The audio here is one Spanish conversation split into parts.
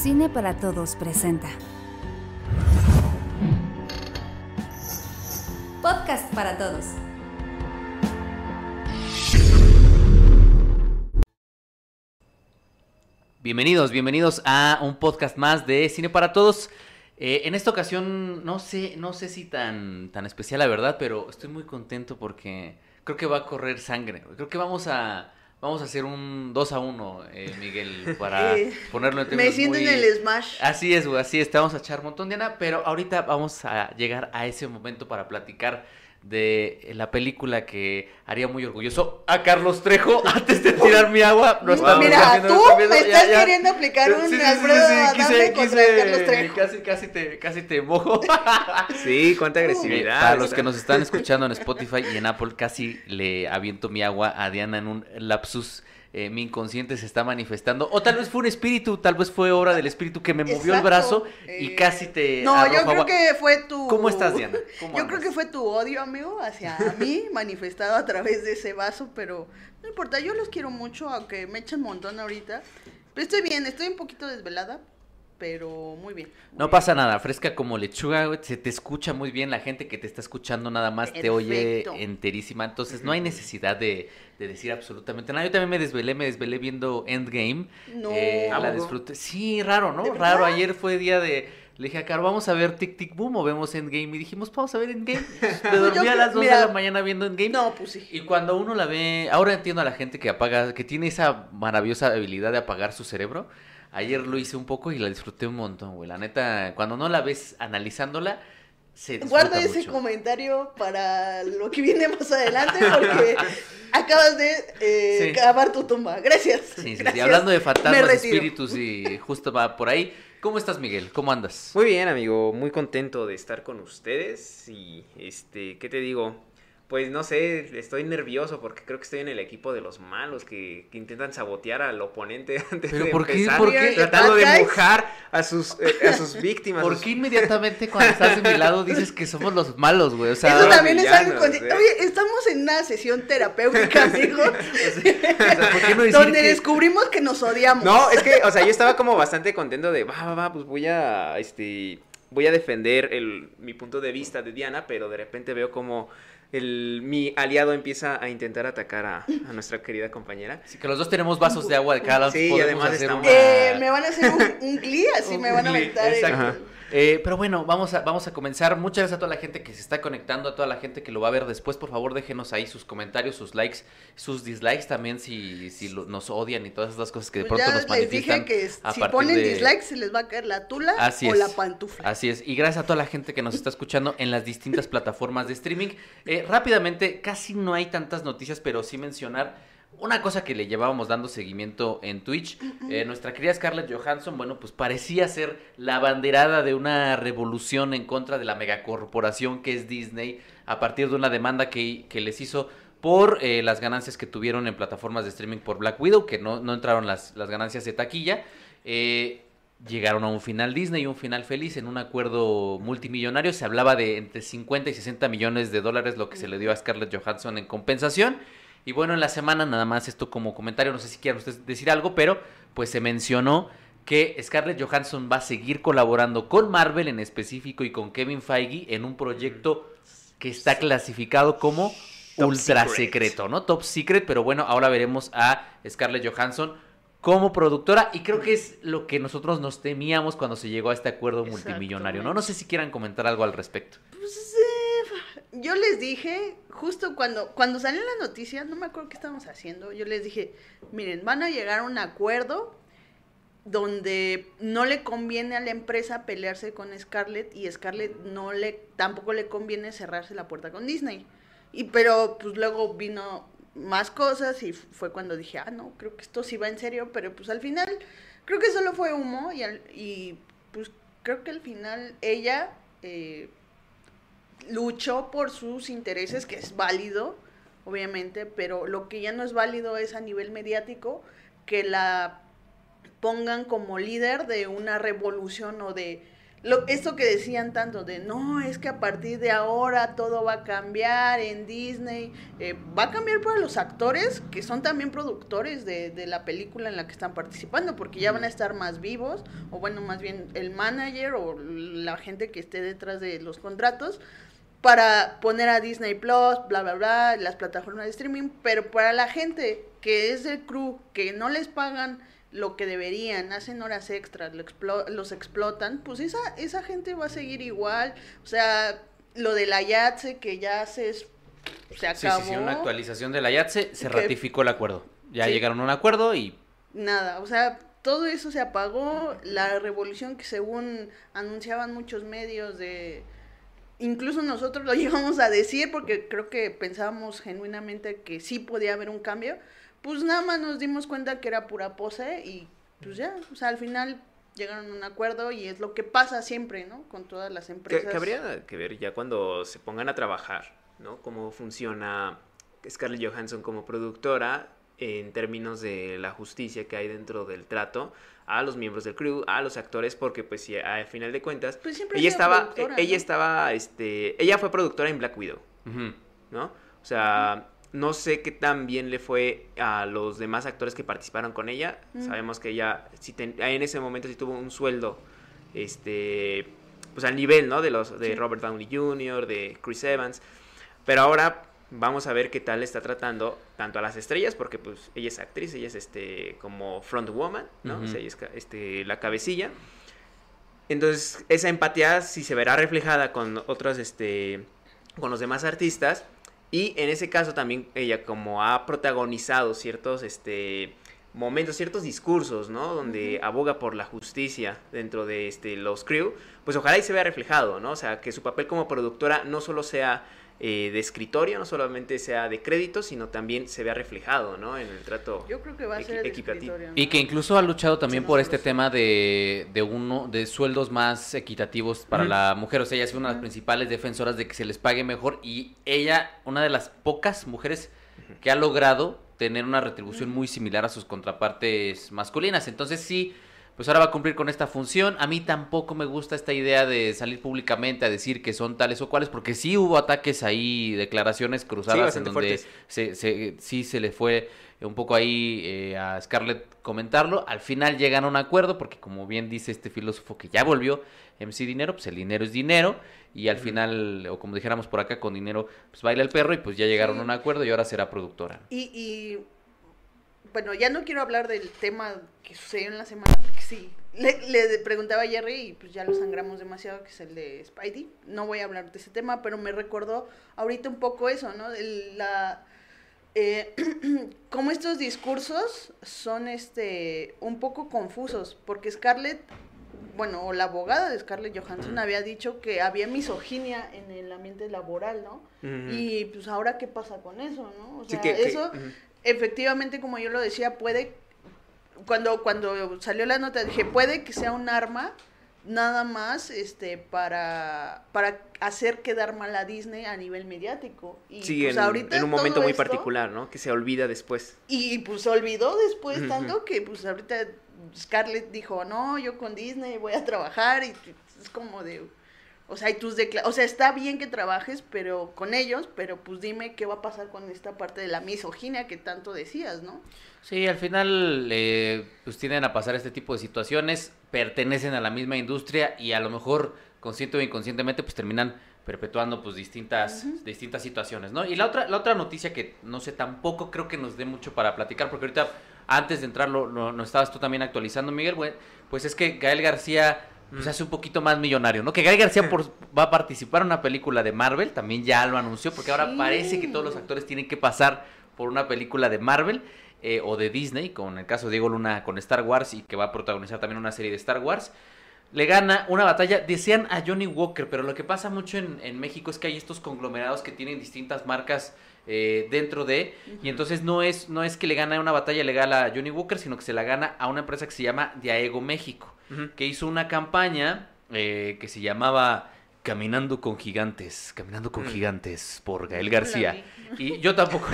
Cine para Todos presenta. Podcast para Todos. Bienvenidos, bienvenidos a un podcast más de Cine para Todos. Eh, en esta ocasión, no sé, no sé si tan, tan especial la verdad, pero estoy muy contento porque creo que va a correr sangre. Creo que vamos a, vamos a hacer un 2 a 1, eh, Miguel, para ponerlo en Me términos siento muy- en el Smash. Así es, güey, así es, te vamos a echar un montón, Diana, pero ahorita vamos a llegar a ese momento para platicar de la película que haría muy orgulloso a Carlos Trejo antes de tirar mi agua. No están Mira, tú viendo, me ya, estás ya. queriendo aplicar un Sí, sí, sí, quise- Carlos Trejo. Casi, casi te, casi te mojo. Sí, cuánta agresividad. Para los que nos están escuchando en Spotify y en Apple, casi le aviento mi agua a Diana en un lapsus. Eh, mi inconsciente se está manifestando. O tal vez fue un espíritu, tal vez fue obra del espíritu que me movió el brazo y eh, casi te. No, yo creo agua. que fue tu... ¿Cómo estás, Diana? ¿Cómo Yo andas? creo que fue tu odio, amigo, hacia mí, manifestado a través de ese vaso, pero no importa, yo los quiero mucho, aunque me echen un montón ahorita. Pero estoy bien, estoy un poquito desvelada, pero muy bien. muy No bien. pasa nada, fresca como lechuga, güey, se te escucha muy bien, la gente que te está escuchando nada más te oye enterísima, entonces no hay necesidad de, de decir absolutamente nada. Yo también me desvelé, me desvelé viendo Endgame. No. eh, ¿A la disfruté. Sí, raro, ¿no? ¿De Raro, ayer fue día de... Le dije a Caro, vamos a ver Tic Tic Boom o vemos Endgame. Y dijimos, vamos a ver Endgame. Me dormí Yo a las 2 mira, de la mañana viendo Endgame. No, pues sí. Y cuando uno la ve, ahora entiendo a la gente que apaga, que tiene esa maravillosa habilidad de apagar su cerebro. Ayer lo hice un poco y la disfruté un montón, güey. La neta, cuando no la ves analizándola, se disfruta Guarda ese mucho. comentario para lo que viene más adelante porque acabas de eh, Sí. cavar tu tumba. Gracias. Sí, sí, sí. Gracias. Hablando de fantasmas, espíritus y justo va por ahí. ¿Cómo estás, Miguel? ¿Cómo andas? Muy bien, amigo, muy contento de estar con ustedes y este, ¿qué te digo? Pues no sé, estoy nervioso porque creo que estoy en el equipo de los malos que, que intentan sabotear al oponente antes ¿Pero de por qué? empezar, ¿Por qué? tratando de mojar a sus eh, a sus víctimas. ¿Por sus- qué inmediatamente cuando estás de mi lado dices que somos los malos, güey? O sea, Eso también es algo con- ¿eh? Oye, estamos en una sesión terapéutica, amigo, o sea, ¿por qué no decir donde que- descubrimos que nos odiamos. No, es que, o sea, yo estaba como bastante contento de, va, va, va, pues voy a, este, voy a defender el, mi punto de vista de Diana, pero de repente veo como el, mi aliado empieza a intentar atacar a, a nuestra querida compañera. Sí, que los dos tenemos vasos de agua de cada lado. Sí, podemos además hacer estamos- una- Eh, me van a hacer un, un glee, así Un me van a aventar. el- exacto. Ajá. Eh, pero bueno, vamos a, vamos a comenzar. Muchas gracias a toda la gente que se está conectando, a toda la gente que lo va a ver después. Por favor, déjenos ahí sus comentarios, sus likes, sus dislikes también si, si lo- nos odian y todas esas cosas que de Pues pronto ya nos les dije manifiestan. que si ponen de- dislikes se les va a caer la tula Así o es. la pantufla. Así es, y gracias a toda la gente que nos está escuchando en las distintas plataformas de streaming. Eh, rápidamente, casi no hay tantas noticias, pero sí mencionar una cosa que le llevábamos dando seguimiento en Twitch. Eh, nuestra querida Scarlett Johansson, bueno, pues parecía ser la banderada de una revolución en contra de la megacorporación que es Disney a partir de una demanda que, que les hizo por eh, las ganancias que tuvieron en plataformas de streaming por Black Widow, que no, no entraron las, las ganancias de taquilla. Eh, llegaron a un final Disney, un final feliz en un acuerdo multimillonario. Se hablaba de entre 50 y 60 millones de dólares lo que se le dio a Scarlett Johansson en compensación. Y bueno, en la semana nada más esto como comentario, no sé si quieran ustedes decir algo, pero pues se mencionó que Scarlett Johansson va a seguir colaborando con Marvel en específico y con Kevin Feige en un proyecto que está clasificado como Top ultra secret. secreto, ¿no? Top secret, pero bueno, ahora veremos a Scarlett Johansson como productora y creo que es lo que nosotros nos temíamos cuando se llegó a este acuerdo multimillonario, ¿no? No sé si quieran comentar algo al respecto. Pues, eh, yo les dije, justo cuando, cuando salió la noticia, no me acuerdo qué estábamos haciendo, yo les dije, miren, van a llegar a un acuerdo donde no le conviene a la empresa pelearse con Scarlett y Scarlett no le tampoco le conviene cerrarse la puerta con Disney. Y pero pues luego vino más cosas y fue cuando dije, "Ah, no, creo que esto sí va en serio", pero pues al final creo que solo fue humo y al- y pues creo que al final ella eh, luchó por sus intereses, que es válido, obviamente, pero lo que ya no es válido es a nivel mediático que la pongan como líder de una revolución o de lo, esto que decían tanto de no, es que a partir de ahora todo va a cambiar en Disney, eh, va a cambiar para los actores que son también productores de, de, la película en la que están participando, porque ya van a estar más vivos, o bueno, más bien el manager o la gente que esté detrás de los contratos, para poner a Disney Plus, bla, bla, bla, las plataformas de streaming, pero para la gente que es del crew, que no les pagan lo que deberían, hacen horas extras, lo los explotan, pues esa, esa gente va a seguir igual. O sea, lo de la YATSE que ya se, se acabó. Sí, sí, una actualización de la YATSE, se ratificó el acuerdo. Ya llegaron a un acuerdo y... Nada, o sea, todo eso se apagó. La revolución que según anunciaban muchos medios de... Incluso nosotros lo llegamos a decir porque creo que pensábamos genuinamente que sí podía haber un cambio pues nada más nos dimos cuenta que era pura pose y pues ya, o sea, al final llegaron a un acuerdo y es lo que pasa siempre, ¿no? Con todas las empresas. Que, habría que ver ya cuando se pongan a trabajar, ¿no? Cómo funciona Scarlett Johansson como productora en términos de la justicia que hay dentro del trato a los miembros del crew, a los actores, porque pues si a final de cuentas pues ella estaba, ella estaba, este, ella fue productora en Black Widow, ¿no? O sea, no sé qué tan bien le fue a los demás actores que participaron con ella. Sabemos que ella si en ese momento sí tuvo un sueldo este pues al nivel, ¿no? de los de Robert Downey Jr., de Chris Evans. Pero ahora vamos a ver qué tal está tratando tanto a las estrellas porque pues ella es actriz, ella es este como front woman, ¿no? o sea, ella es este la cabecilla. Entonces, esa empatía sí se verá reflejada con otros este con los demás artistas y en ese caso también ella como ha protagonizado ciertos este momentos, ciertos discursos, ¿no? Donde aboga por la justicia dentro de este los crew, pues ojalá y se vea reflejado, ¿no? O sea, que su papel como productora no solo sea eh, de escritorio, no solamente sea de crédito, sino también se vea reflejado, ¿no? En el trato Yo creo que va a ser equitativo. Y que incluso ha luchado también por este tema de, de, uno de sueldos más equitativos para la mujer. O sea, ella es una de las principales defensoras de que se les pague mejor y ella, una de las pocas mujeres que ha logrado tener una retribución muy similar a sus contrapartes masculinas. Entonces sí pues ahora va a cumplir con esta función. A mí tampoco me gusta esta idea de salir públicamente a decir que son tales o cuales, porque sí hubo ataques ahí, declaraciones cruzadas en donde se, se, sí se le fue un poco ahí eh, a Scarlett comentarlo. Al final llegan a un acuerdo, porque como bien dice este filósofo que ya volvió, MC Dinero, pues el dinero es dinero, y al final, o como dijéramos por acá, con dinero, pues baila el perro, y pues ya llegaron a un acuerdo y ahora será productora. Y, y bueno, ya no quiero hablar del tema que sucedió en la semana, porque sí, le, preguntaba a Jerry y pues ya lo sangramos demasiado, que es el de Spidey. No voy a hablar de ese tema, pero me recordó ahorita un poco eso, ¿no? la, eh, como estos discursos son este un poco confusos, porque Scarlett, bueno, o la abogada de Scarlett Johansson había dicho que había misoginia en el ambiente laboral, ¿no? Y pues ahora qué pasa con eso, ¿no? O sea, eso efectivamente, como yo lo decía, puede, cuando, cuando salió la nota, dije, puede que sea un arma nada más este para para hacer quedar mal a Disney a nivel mediático. Y sí, pues, en, ahorita en un momento muy particular no que se olvida después. Y pues se olvidó después tanto que pues ahorita Scarlett dijo no yo con Disney voy a trabajar y es como de o sea, y tus o sea, está bien que trabajes pero con ellos, pero pues dime qué va a pasar con esta parte de la misoginia que tanto decías, ¿no? Sí, al final eh, pues tienden a pasar este tipo de situaciones, pertenecen a la misma industria y a lo mejor consciente o inconscientemente pues terminan perpetuando pues distintas distintas situaciones, ¿no? Y la otra la otra noticia que no sé tampoco creo que nos dé mucho para platicar porque ahorita antes de entrar lo, lo, estabas tú también actualizando, Miguel, pues es que Gael García pues hace un poquito más millonario, ¿no? Que Guy García por, va a participar en una película de Marvel, también ya lo anunció, porque ahora parece que todos los actores tienen que pasar por una película de Marvel eh, o de Disney, con el caso de Diego Luna con Star Wars y que va a protagonizar también una serie de Star Wars. Le gana una batalla, desean a Johnny Walker, pero lo que pasa mucho en, en México es que hay estos conglomerados que tienen distintas marcas eh, dentro de. Y entonces no es, no es que le gana una batalla legal a Johnny Walker, sino que se la gana a una empresa que se llama Diaego México, que hizo una campaña eh, que se llamaba Caminando con Gigantes, Caminando con mm. Gigantes por Gael García. Y yo tampoco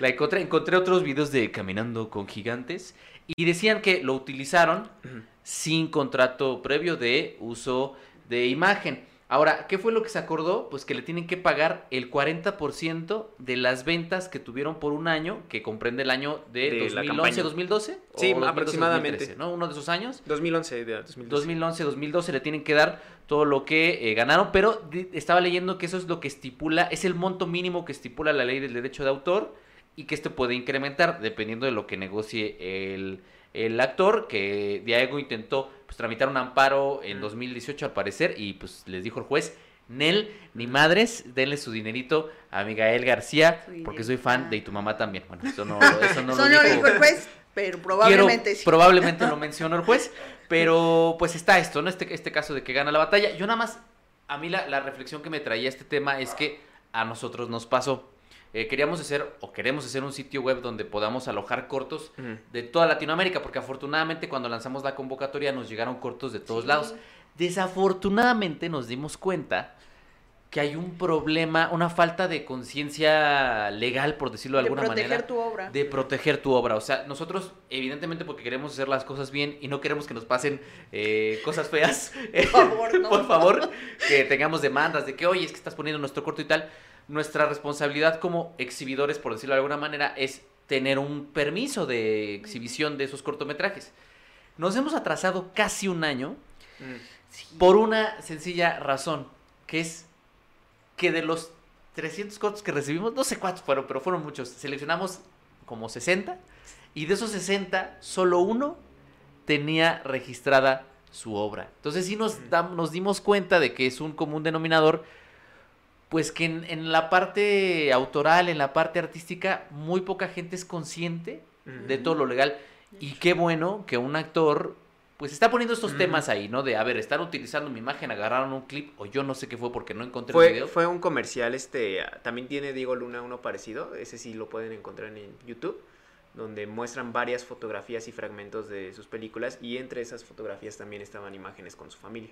la, encontré, encontré otros videos de Caminando con Gigantes y decían que lo utilizaron sin contrato previo de uso de imagen. Ahora, ¿qué fue lo que se acordó? Pues que le tienen que pagar el 40% de las ventas que tuvieron por un año, que comprende el año de, De la 2011, campaña. 2012. Sí, o 2012, aproximadamente. 2013, ¿no? Uno de esos años. 2011, de 2012. 2011, 2012 le tienen que dar todo lo que eh, ganaron, pero estaba leyendo que eso es lo que estipula, es el monto mínimo que estipula la ley del derecho de autor y que este puede incrementar dependiendo de lo que negocie el, el actor, que Diego intentó pues, tramitar un amparo en Mm. 2018 al parecer y pues les dijo el juez, Nel, ni madres, denle su dinerito a Miguel García, porque soy fan dinerito. de y tu mamá también. Bueno, eso no, eso no Eso lo no dijo. dijo el juez, pero probablemente Quiero- sí. Probablemente lo mencionó el juez, pero pues está esto, ¿no? Este, este caso de que gana la batalla. Yo nada más, a mí la, la reflexión que me traía este tema es que a nosotros nos pasó. Eh, queríamos hacer o queremos hacer un sitio web donde podamos alojar cortos de toda Latinoamérica, porque afortunadamente cuando lanzamos la convocatoria nos llegaron cortos de todos Sí. lados. Desafortunadamente nos dimos cuenta que hay un problema, una falta de conciencia legal, por decirlo de De alguna proteger manera tu obra. de proteger tu obra. O sea, nosotros, evidentemente, porque queremos hacer las cosas bien y no queremos que nos pasen eh, cosas feas. Por favor, no. Por favor, que tengamos demandas de que, oye, es que estás poniendo nuestro corto y tal. Nuestra responsabilidad como exhibidores, por decirlo de alguna manera, es tener un permiso de exhibición de esos cortometrajes. Nos hemos atrasado casi un año Mm. por una sencilla razón, que es que de los 300 cortos que recibimos, no sé cuántos fueron, pero fueron muchos, seleccionamos como 60 y de esos 60, solo uno tenía registrada su obra. Entonces sí nos, nos dimos cuenta de que es un común denominador, pues que en, en la parte autoral, en la parte artística, muy poca gente es consciente de todo lo legal. Y qué bueno que un actor pues está poniendo estos temas ahí, ¿no? De, a ver, están utilizando mi imagen, agarraron un clip, o yo no sé qué fue porque no encontré el Fue, video. fue un comercial, este, ah, también tiene Diego Luna uno parecido, ese sí lo pueden encontrar en YouTube, donde muestran varias fotografías y fragmentos de sus películas y entre esas fotografías también estaban imágenes con su familia.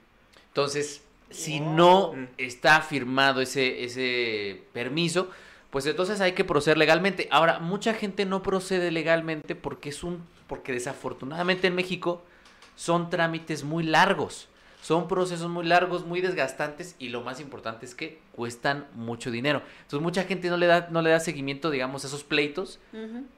Entonces, si Wow. no Mm. está firmado ese, ese permiso, pues entonces hay que proceder legalmente. Ahora, mucha gente no procede legalmente porque es un, porque desafortunadamente en México son trámites muy largos. Son procesos muy largos, muy desgastantes y lo más importante es que cuestan mucho dinero. Entonces mucha gente no le da, no le da seguimiento, digamos, a esos pleitos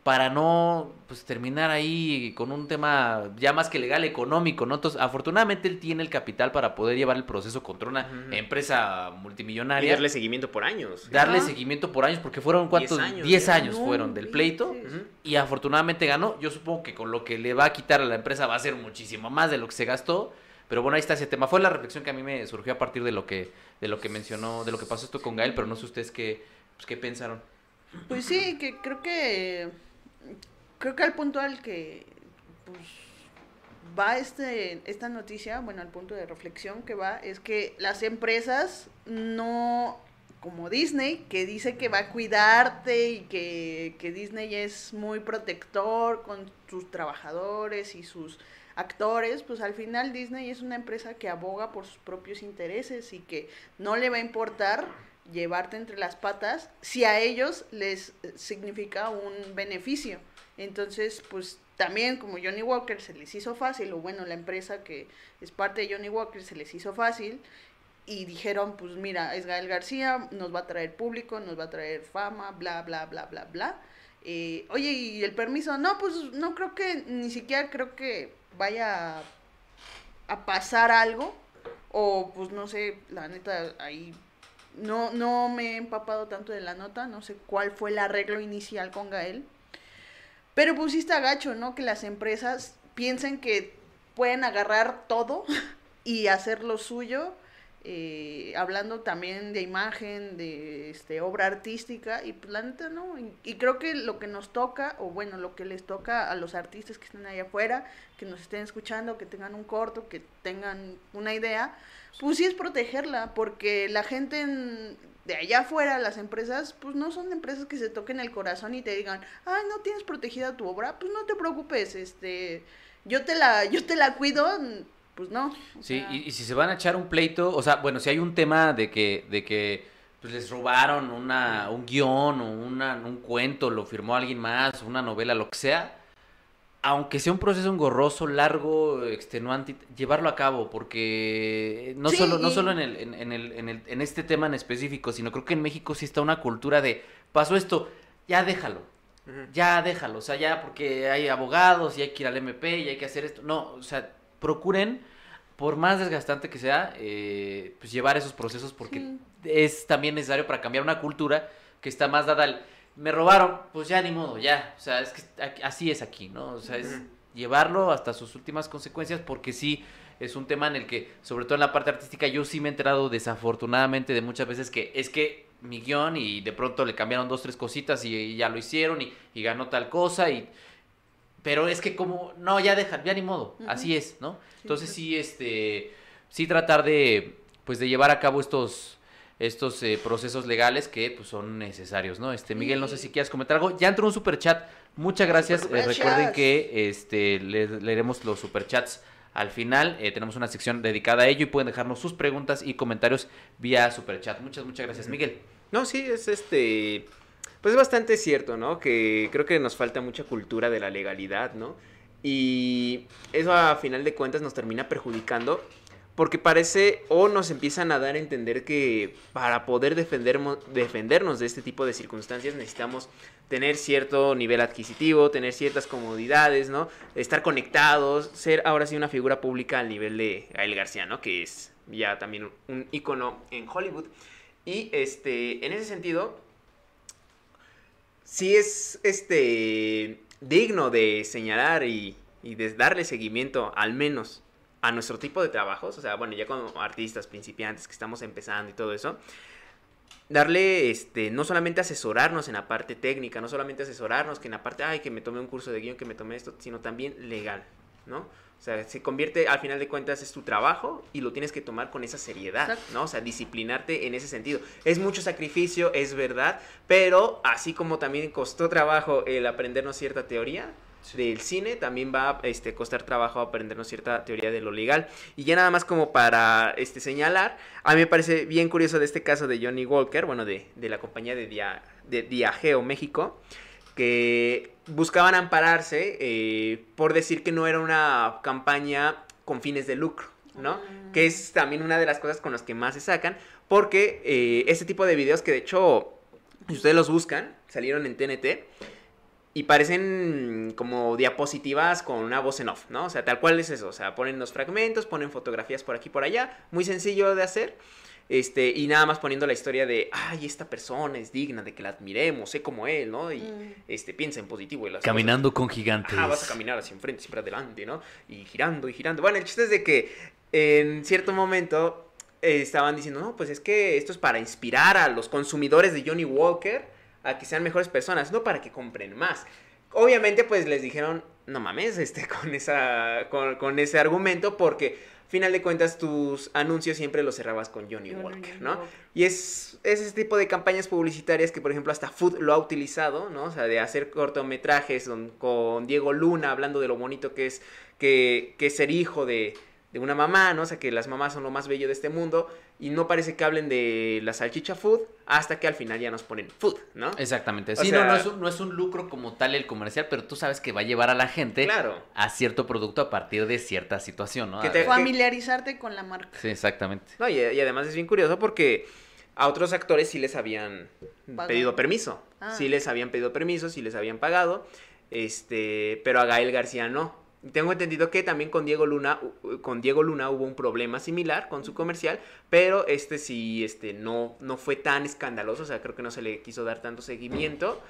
para no pues terminar ahí con un tema ya más que legal económico, ¿no? Entonces, afortunadamente él tiene el capital para poder llevar el proceso contra una empresa Y multimillonaria. darle seguimiento por años. darle seguimiento por años, porque fueron cuántos, Diez años, 10 ya. años No, fueron del pleito. Y afortunadamente ganó. Yo supongo que con lo que le va a quitar a la empresa va a ser muchísimo más de lo que se gastó. Pero bueno, ahí está ese tema. Fue la reflexión que a mí me surgió a partir de lo que, de lo que mencionó, de lo que pasó esto con Gael, pero no sé ustedes qué, pues, qué pensaron. Pues sí, que creo que creo que al punto al que pues, va este esta noticia, bueno, al punto de reflexión que va es que las empresas no como Disney, que dice que va a cuidarte y que, que Disney es muy protector con sus trabajadores y sus actores, pues al final Disney es una empresa que aboga por sus propios intereses y que no le va a importar llevarte entre las patas si a ellos les significa un beneficio. Entonces, pues también como Johnny Walker se les hizo fácil, o bueno, la empresa que es parte de Johnny Walker se les hizo fácil, y dijeron, pues mira, es Gael García, nos va a traer público, nos va a traer fama, bla, bla, bla, bla, bla. Eh, oye, ¿y el permiso? No, pues no creo que, ni siquiera creo que vaya a, pasar algo, o pues no sé, la neta, ahí no, no me he empapado tanto de la nota, no sé cuál fue el arreglo inicial con Gael. Pero pues sí está gacho, ¿no? Que las empresas piensen que pueden agarrar todo y hacer lo suyo, eh, hablando también de imagen, de este, obra artística, y pues la neta no. Y, y creo que lo que nos toca, o bueno, lo que les toca a los artistas que estén allá afuera, que nos estén escuchando, que tengan un corto, que tengan una idea, pues sí es protegerla, porque la gente en- de allá afuera, las empresas, pues no son empresas que se toquen el corazón y te digan, ay, no tienes protegida tu obra, pues no te preocupes, este, yo te la, yo te la cuido, pues no. Sí, sea, y, y si se van a echar un pleito, o sea, bueno, si hay un tema de que, de que pues, les robaron una, un guion o una, un cuento, lo firmó alguien más, una novela, lo que sea, aunque sea un proceso engorroso, largo, extenuante, llevarlo a cabo, porque no Sí, solo, no y- solo en, el, en, en el, en, el- en este tema en específico, sino creo que en México sí está una cultura de, pasó esto, ya déjalo, ya déjalo, o sea, ya porque hay abogados y hay que ir al MP y hay que hacer esto, no, o sea, procuren, por más desgastante que sea, eh, pues llevar esos procesos porque Sí. es también necesario para cambiar una cultura que está más dada al me robaron, pues ya ni modo, ya, o sea, es que así es aquí, ¿no? O sea, es llevarlo hasta sus últimas consecuencias porque sí es un tema en el que, sobre todo en la parte artística, yo sí me he enterado desafortunadamente de muchas veces que es que mi guion y de pronto le cambiaron dos, tres cositas y, y ya lo hicieron y, y ganó tal cosa y... Pero es que como, no, ya deja, ya ni modo, así es, ¿no? Entonces pues. sí, este, sí tratar de, pues de llevar a cabo estos, estos eh, procesos legales que pues son necesarios, ¿no? Este, Miguel, no sé si quieras comentar algo. Ya entró un superchat, muchas gracias. Eh, recuerden que este, le- leeremos los superchats al final. Eh, tenemos una sección dedicada a ello y pueden dejarnos sus preguntas y comentarios vía superchat. Muchas, muchas gracias, Miguel. No, sí, es este. Pues es bastante cierto, ¿no? Que creo que nos falta mucha cultura de la legalidad, ¿no? Y eso a final de cuentas nos termina perjudicando porque parece o nos empiezan a dar a entender que para poder defendernos de este tipo de circunstancias necesitamos tener cierto nivel adquisitivo, tener ciertas comodidades, ¿no? Estar conectados, ser ahora sí una figura pública al nivel de Gael García, ¿no? Que es ya también un ícono en Hollywood. Y este, en ese sentido, sí es este digno de señalar y, y de darle seguimiento al menos a nuestro tipo de trabajos, o sea, bueno, ya como artistas principiantes que estamos empezando y todo eso, darle, este, no solamente asesorarnos en la parte técnica, no solamente asesorarnos que en la parte, ay, que me tomé un curso de guion, que me tomé esto, sino también legal, ¿no? O sea, se convierte, al final de cuentas, es tu trabajo y lo tienes que tomar con esa seriedad, Exacto. ¿no? O sea, disciplinarte en ese sentido. Es mucho sacrificio, es verdad, pero así como también costó trabajo el aprendernos cierta teoría, del cine, también va a este, costar trabajo aprendernos cierta teoría de lo legal. Y ya nada más como para este, señalar, a mí me parece bien curioso de este caso de Johnny Walker, bueno, de, de la compañía de, Dia, de Diageo México, que buscaban ampararse eh, por decir que no era una campaña con fines de lucro, ¿no? Que es también una de las cosas con las que más se sacan, porque eh, este tipo de videos que de hecho, si ustedes los buscan, salieron en TNT, y parecen como diapositivas con una voz en off, ¿no? O sea, tal cual es eso. O sea, ponen los fragmentos, ponen fotografías por aquí y por allá. Muy sencillo de hacer. Este, y nada más poniendo la historia de, ay, esta persona es digna de que la admiremos, sé como él, ¿no? Y Mm. este, piensa en positivo y las Caminando con gigantes. Ah, vas a caminar hacia enfrente, siempre adelante, ¿no? Y girando y girando. Bueno, el chiste es de que en cierto momento eh, estaban diciendo, no, pues es que esto es para inspirar a los consumidores de Johnny Walker a que sean mejores personas, no para que compren más. Obviamente, pues les dijeron, no mames, este, con, esa, con, con ese argumento, porque final de cuentas tus anuncios siempre los cerrabas con Johnny, Johnny Walker, ¿no? Walker. Y es, es ese tipo de campañas publicitarias que, por ejemplo, hasta Food lo ha utilizado, ¿no? O sea, de hacer cortometrajes con, con Diego Luna hablando de lo bonito que es, que, que es ser hijo de, de una mamá, ¿no? O sea, que las mamás son lo más bello de este mundo. Y no parece que hablen de la salchicha food hasta que al final ya nos ponen food, ¿no? Exactamente. O Sí, sea- no, no es, un, no es un lucro como tal el comercial, pero tú sabes que va a llevar a la gente Claro. a cierto producto a partir de cierta situación, ¿no? Que te- Familiarizarte con la marca. Sí, exactamente. No, y, y además es bien curioso porque a otros actores sí les habían Pagado. pedido permiso. Ah. Sí les habían pedido permiso, sí les habían pagado. Este, pero a Gael García no. Tengo entendido que también con Diego Luna, con Diego Luna hubo un problema similar con su comercial, pero este sí, este, no, no fue tan escandaloso, o sea, creo que no se le quiso dar tanto seguimiento,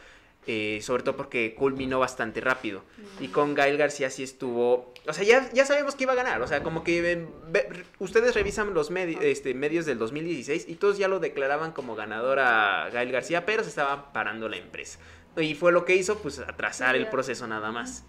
eh, sobre todo porque culminó bastante rápido. Y con Gael García sí estuvo, o sea, ya, ya sabemos que iba a ganar, o sea, como que eh, ve- ustedes revisan los medi- este, medios del 2016 y todos ya lo declaraban como ganador a Gael García, pero se estaba parando la empresa. Y fue lo que hizo, pues, atrasar el proceso nada más.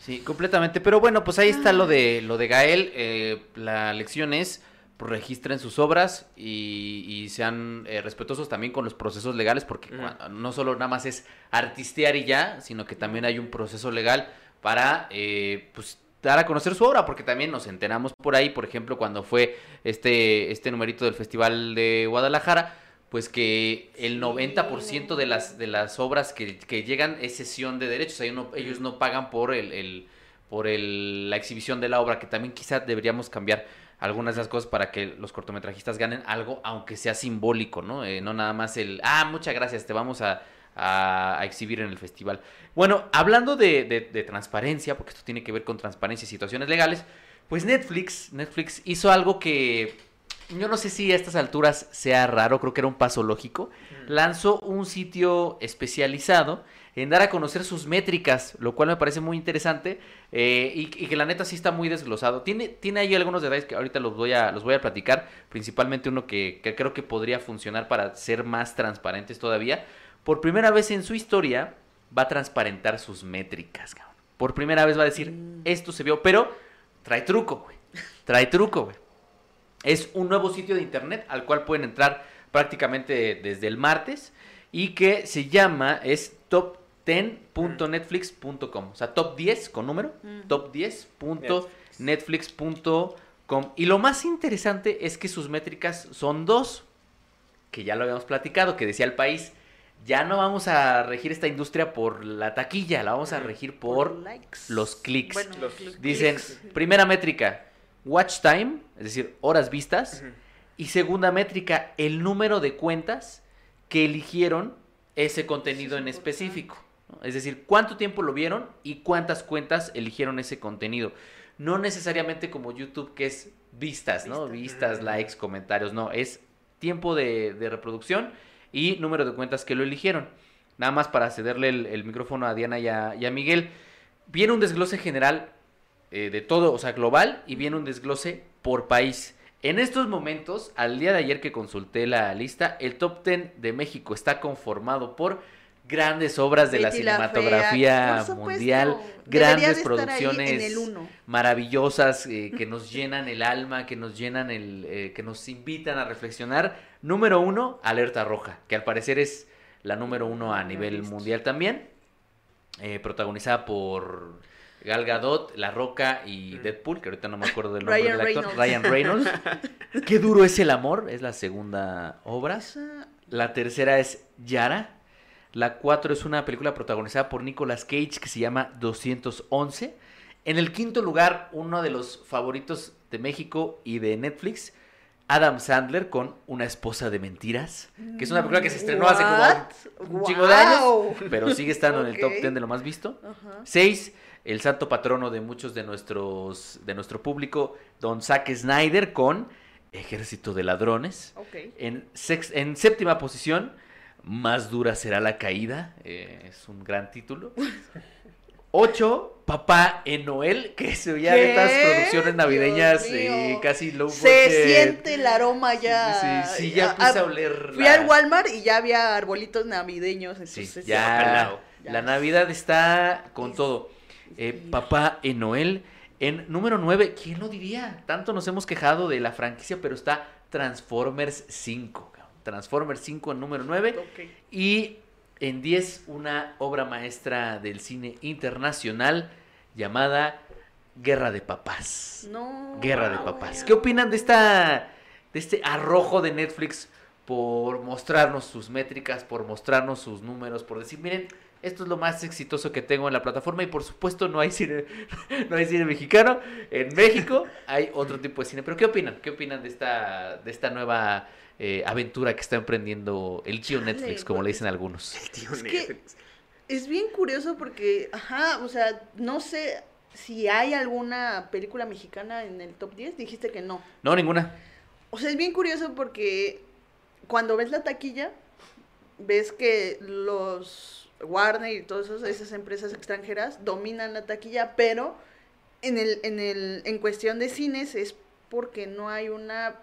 Sí, completamente. Pero bueno, pues ahí está lo de lo de Gael. Eh, la lección es pues, registren sus obras y, y sean eh, respetuosos también con los procesos legales, porque cua- no solo nada más es artistear y ya, sino que también hay un proceso legal para eh, pues dar a conocer su obra, porque también nos enteramos por ahí, por ejemplo, cuando fue este, este numerito del Festival de Guadalajara, pues que el 90% de las, de las obras que, que llegan es sesión de derechos. O sea, uno- ellos no pagan por el, el- por el, la exhibición de la obra, que también quizá deberíamos cambiar algunas de las cosas para que los cortometrajistas ganen algo, aunque sea simbólico, ¿no? Eh, no nada más el, ah, muchas gracias, te vamos a, a- a exhibir en el festival. Bueno, hablando de, de- de transparencia, porque esto tiene que ver con transparencia y situaciones legales, pues Netflix, Netflix hizo algo que yo no sé si a estas alturas sea raro, creo que era un paso lógico. Lanzó un sitio especializado en dar a conocer sus métricas, lo cual me parece muy interesante eh, y, y que la neta sí está muy desglosado. Tiene, tiene ahí algunos detalles que ahorita los voy a, los voy a platicar, principalmente uno que, que creo que podría funcionar para ser más transparentes todavía. Por primera vez en su historia va a transparentar sus métricas, cabrón. Por primera vez va a decir, esto se vio, pero trae truco, güey. Trae truco, güey. Es un nuevo sitio de internet al cual pueden entrar prácticamente desde el martes y que se llama es top10.netflix.com. O sea, top 10 con número, Mm. top10.netflix.com. Y lo más interesante es que sus métricas son dos, que ya lo habíamos platicado, que decía el país, ya no vamos a regir esta industria por la taquilla, la vamos a regir por likes. los clics. Bueno, Los- los Dicen, clics. primera métrica, watch time, es decir, horas vistas. Y segunda métrica, el número de cuentas que eligieron ese contenido en específico. ¿no? Es decir, cuánto tiempo lo vieron y cuántas cuentas eligieron ese contenido. No necesariamente como YouTube, que es vistas, ¿no? Vistas. Vistas, likes, comentarios, no. Es tiempo de, de reproducción y número de cuentas que lo eligieron. Nada más para cederle el, el micrófono a Diana y a, y a Miguel. Viene un desglose general eh, de todo, o sea, global, y viene un desglose por país. En estos momentos, al día de ayer que consulté la lista, el top 10 de México está conformado por grandes obras de la Betty la cinematografía Fea, mundial, grandes de producciones maravillosas eh, que nos llenan el alma, que nos llenan el, eh, que nos invitan a reflexionar. Número uno, Alerta Roja, que al parecer es la número uno a nivel mundial también, eh, protagonizada por Gal Gadot, La Roca y Mm. Deadpool, que ahorita no me acuerdo del nombre Ryan del actor, Reynolds. Ryan Reynolds. Qué duro es el amor, es la segunda obra. La tercera es Yara. La cuatro es una película protagonizada por Nicolas Cage que se llama 211. En el quinto lugar, uno de los favoritos de México y de Netflix, Adam Sandler con Una esposa de mentiras, que es una película que se estrenó hace como un chingo de años, pero sigue estando en el top Ok. 10 de lo más visto. Seis, el santo patrono de muchos de nuestros de nuestro público, Don Zack Snyder con Ejército de Ladrones. En, sex- en séptima posición, Más dura será la caída. eh, es un gran título. Ocho, Papá en Noel, que se veía de estas producciones navideñas eh, casi low Se budget. siente el aroma ya. Sí, sí, ya empieza a ah, oler. Fui la- al Walmart y ya había arbolitos navideños. Sí, Entonces, ya, bacalao. ya. la Navidad está con todo. Eh, Papá en Noel. En número 9, ¿quién lo diría? Tanto nos hemos quejado de la franquicia, pero está Transformers 5. cabrón. Transformers 5 en número 9. Ok. Y en 10, una obra maestra del cine internacional llamada Guerra de Papás. No. Guerra de wow. Papás. ¿Qué opinan de esta de este arrojo de Netflix por mostrarnos sus métricas, por mostrarnos sus números, por decir, miren, esto es lo más exitoso que tengo en la plataforma y por supuesto no hay cine no hay cine mexicano. En México hay otro tipo de cine, pero ¿qué opinan? ¿Qué opinan de esta de esta nueva eh, aventura que está emprendiendo el tío Netflix, como le dicen algunos? El tío Es que- Netflix. Es bien curioso porque, ajá, o sea, no sé si hay alguna película mexicana en el top 10. Dijiste que no. No, ninguna. O sea, es bien curioso porque cuando ves la taquilla, ves que los Warner y todas esas, esas empresas extranjeras dominan la taquilla, pero en el, en el, en cuestión de cines es porque no hay una,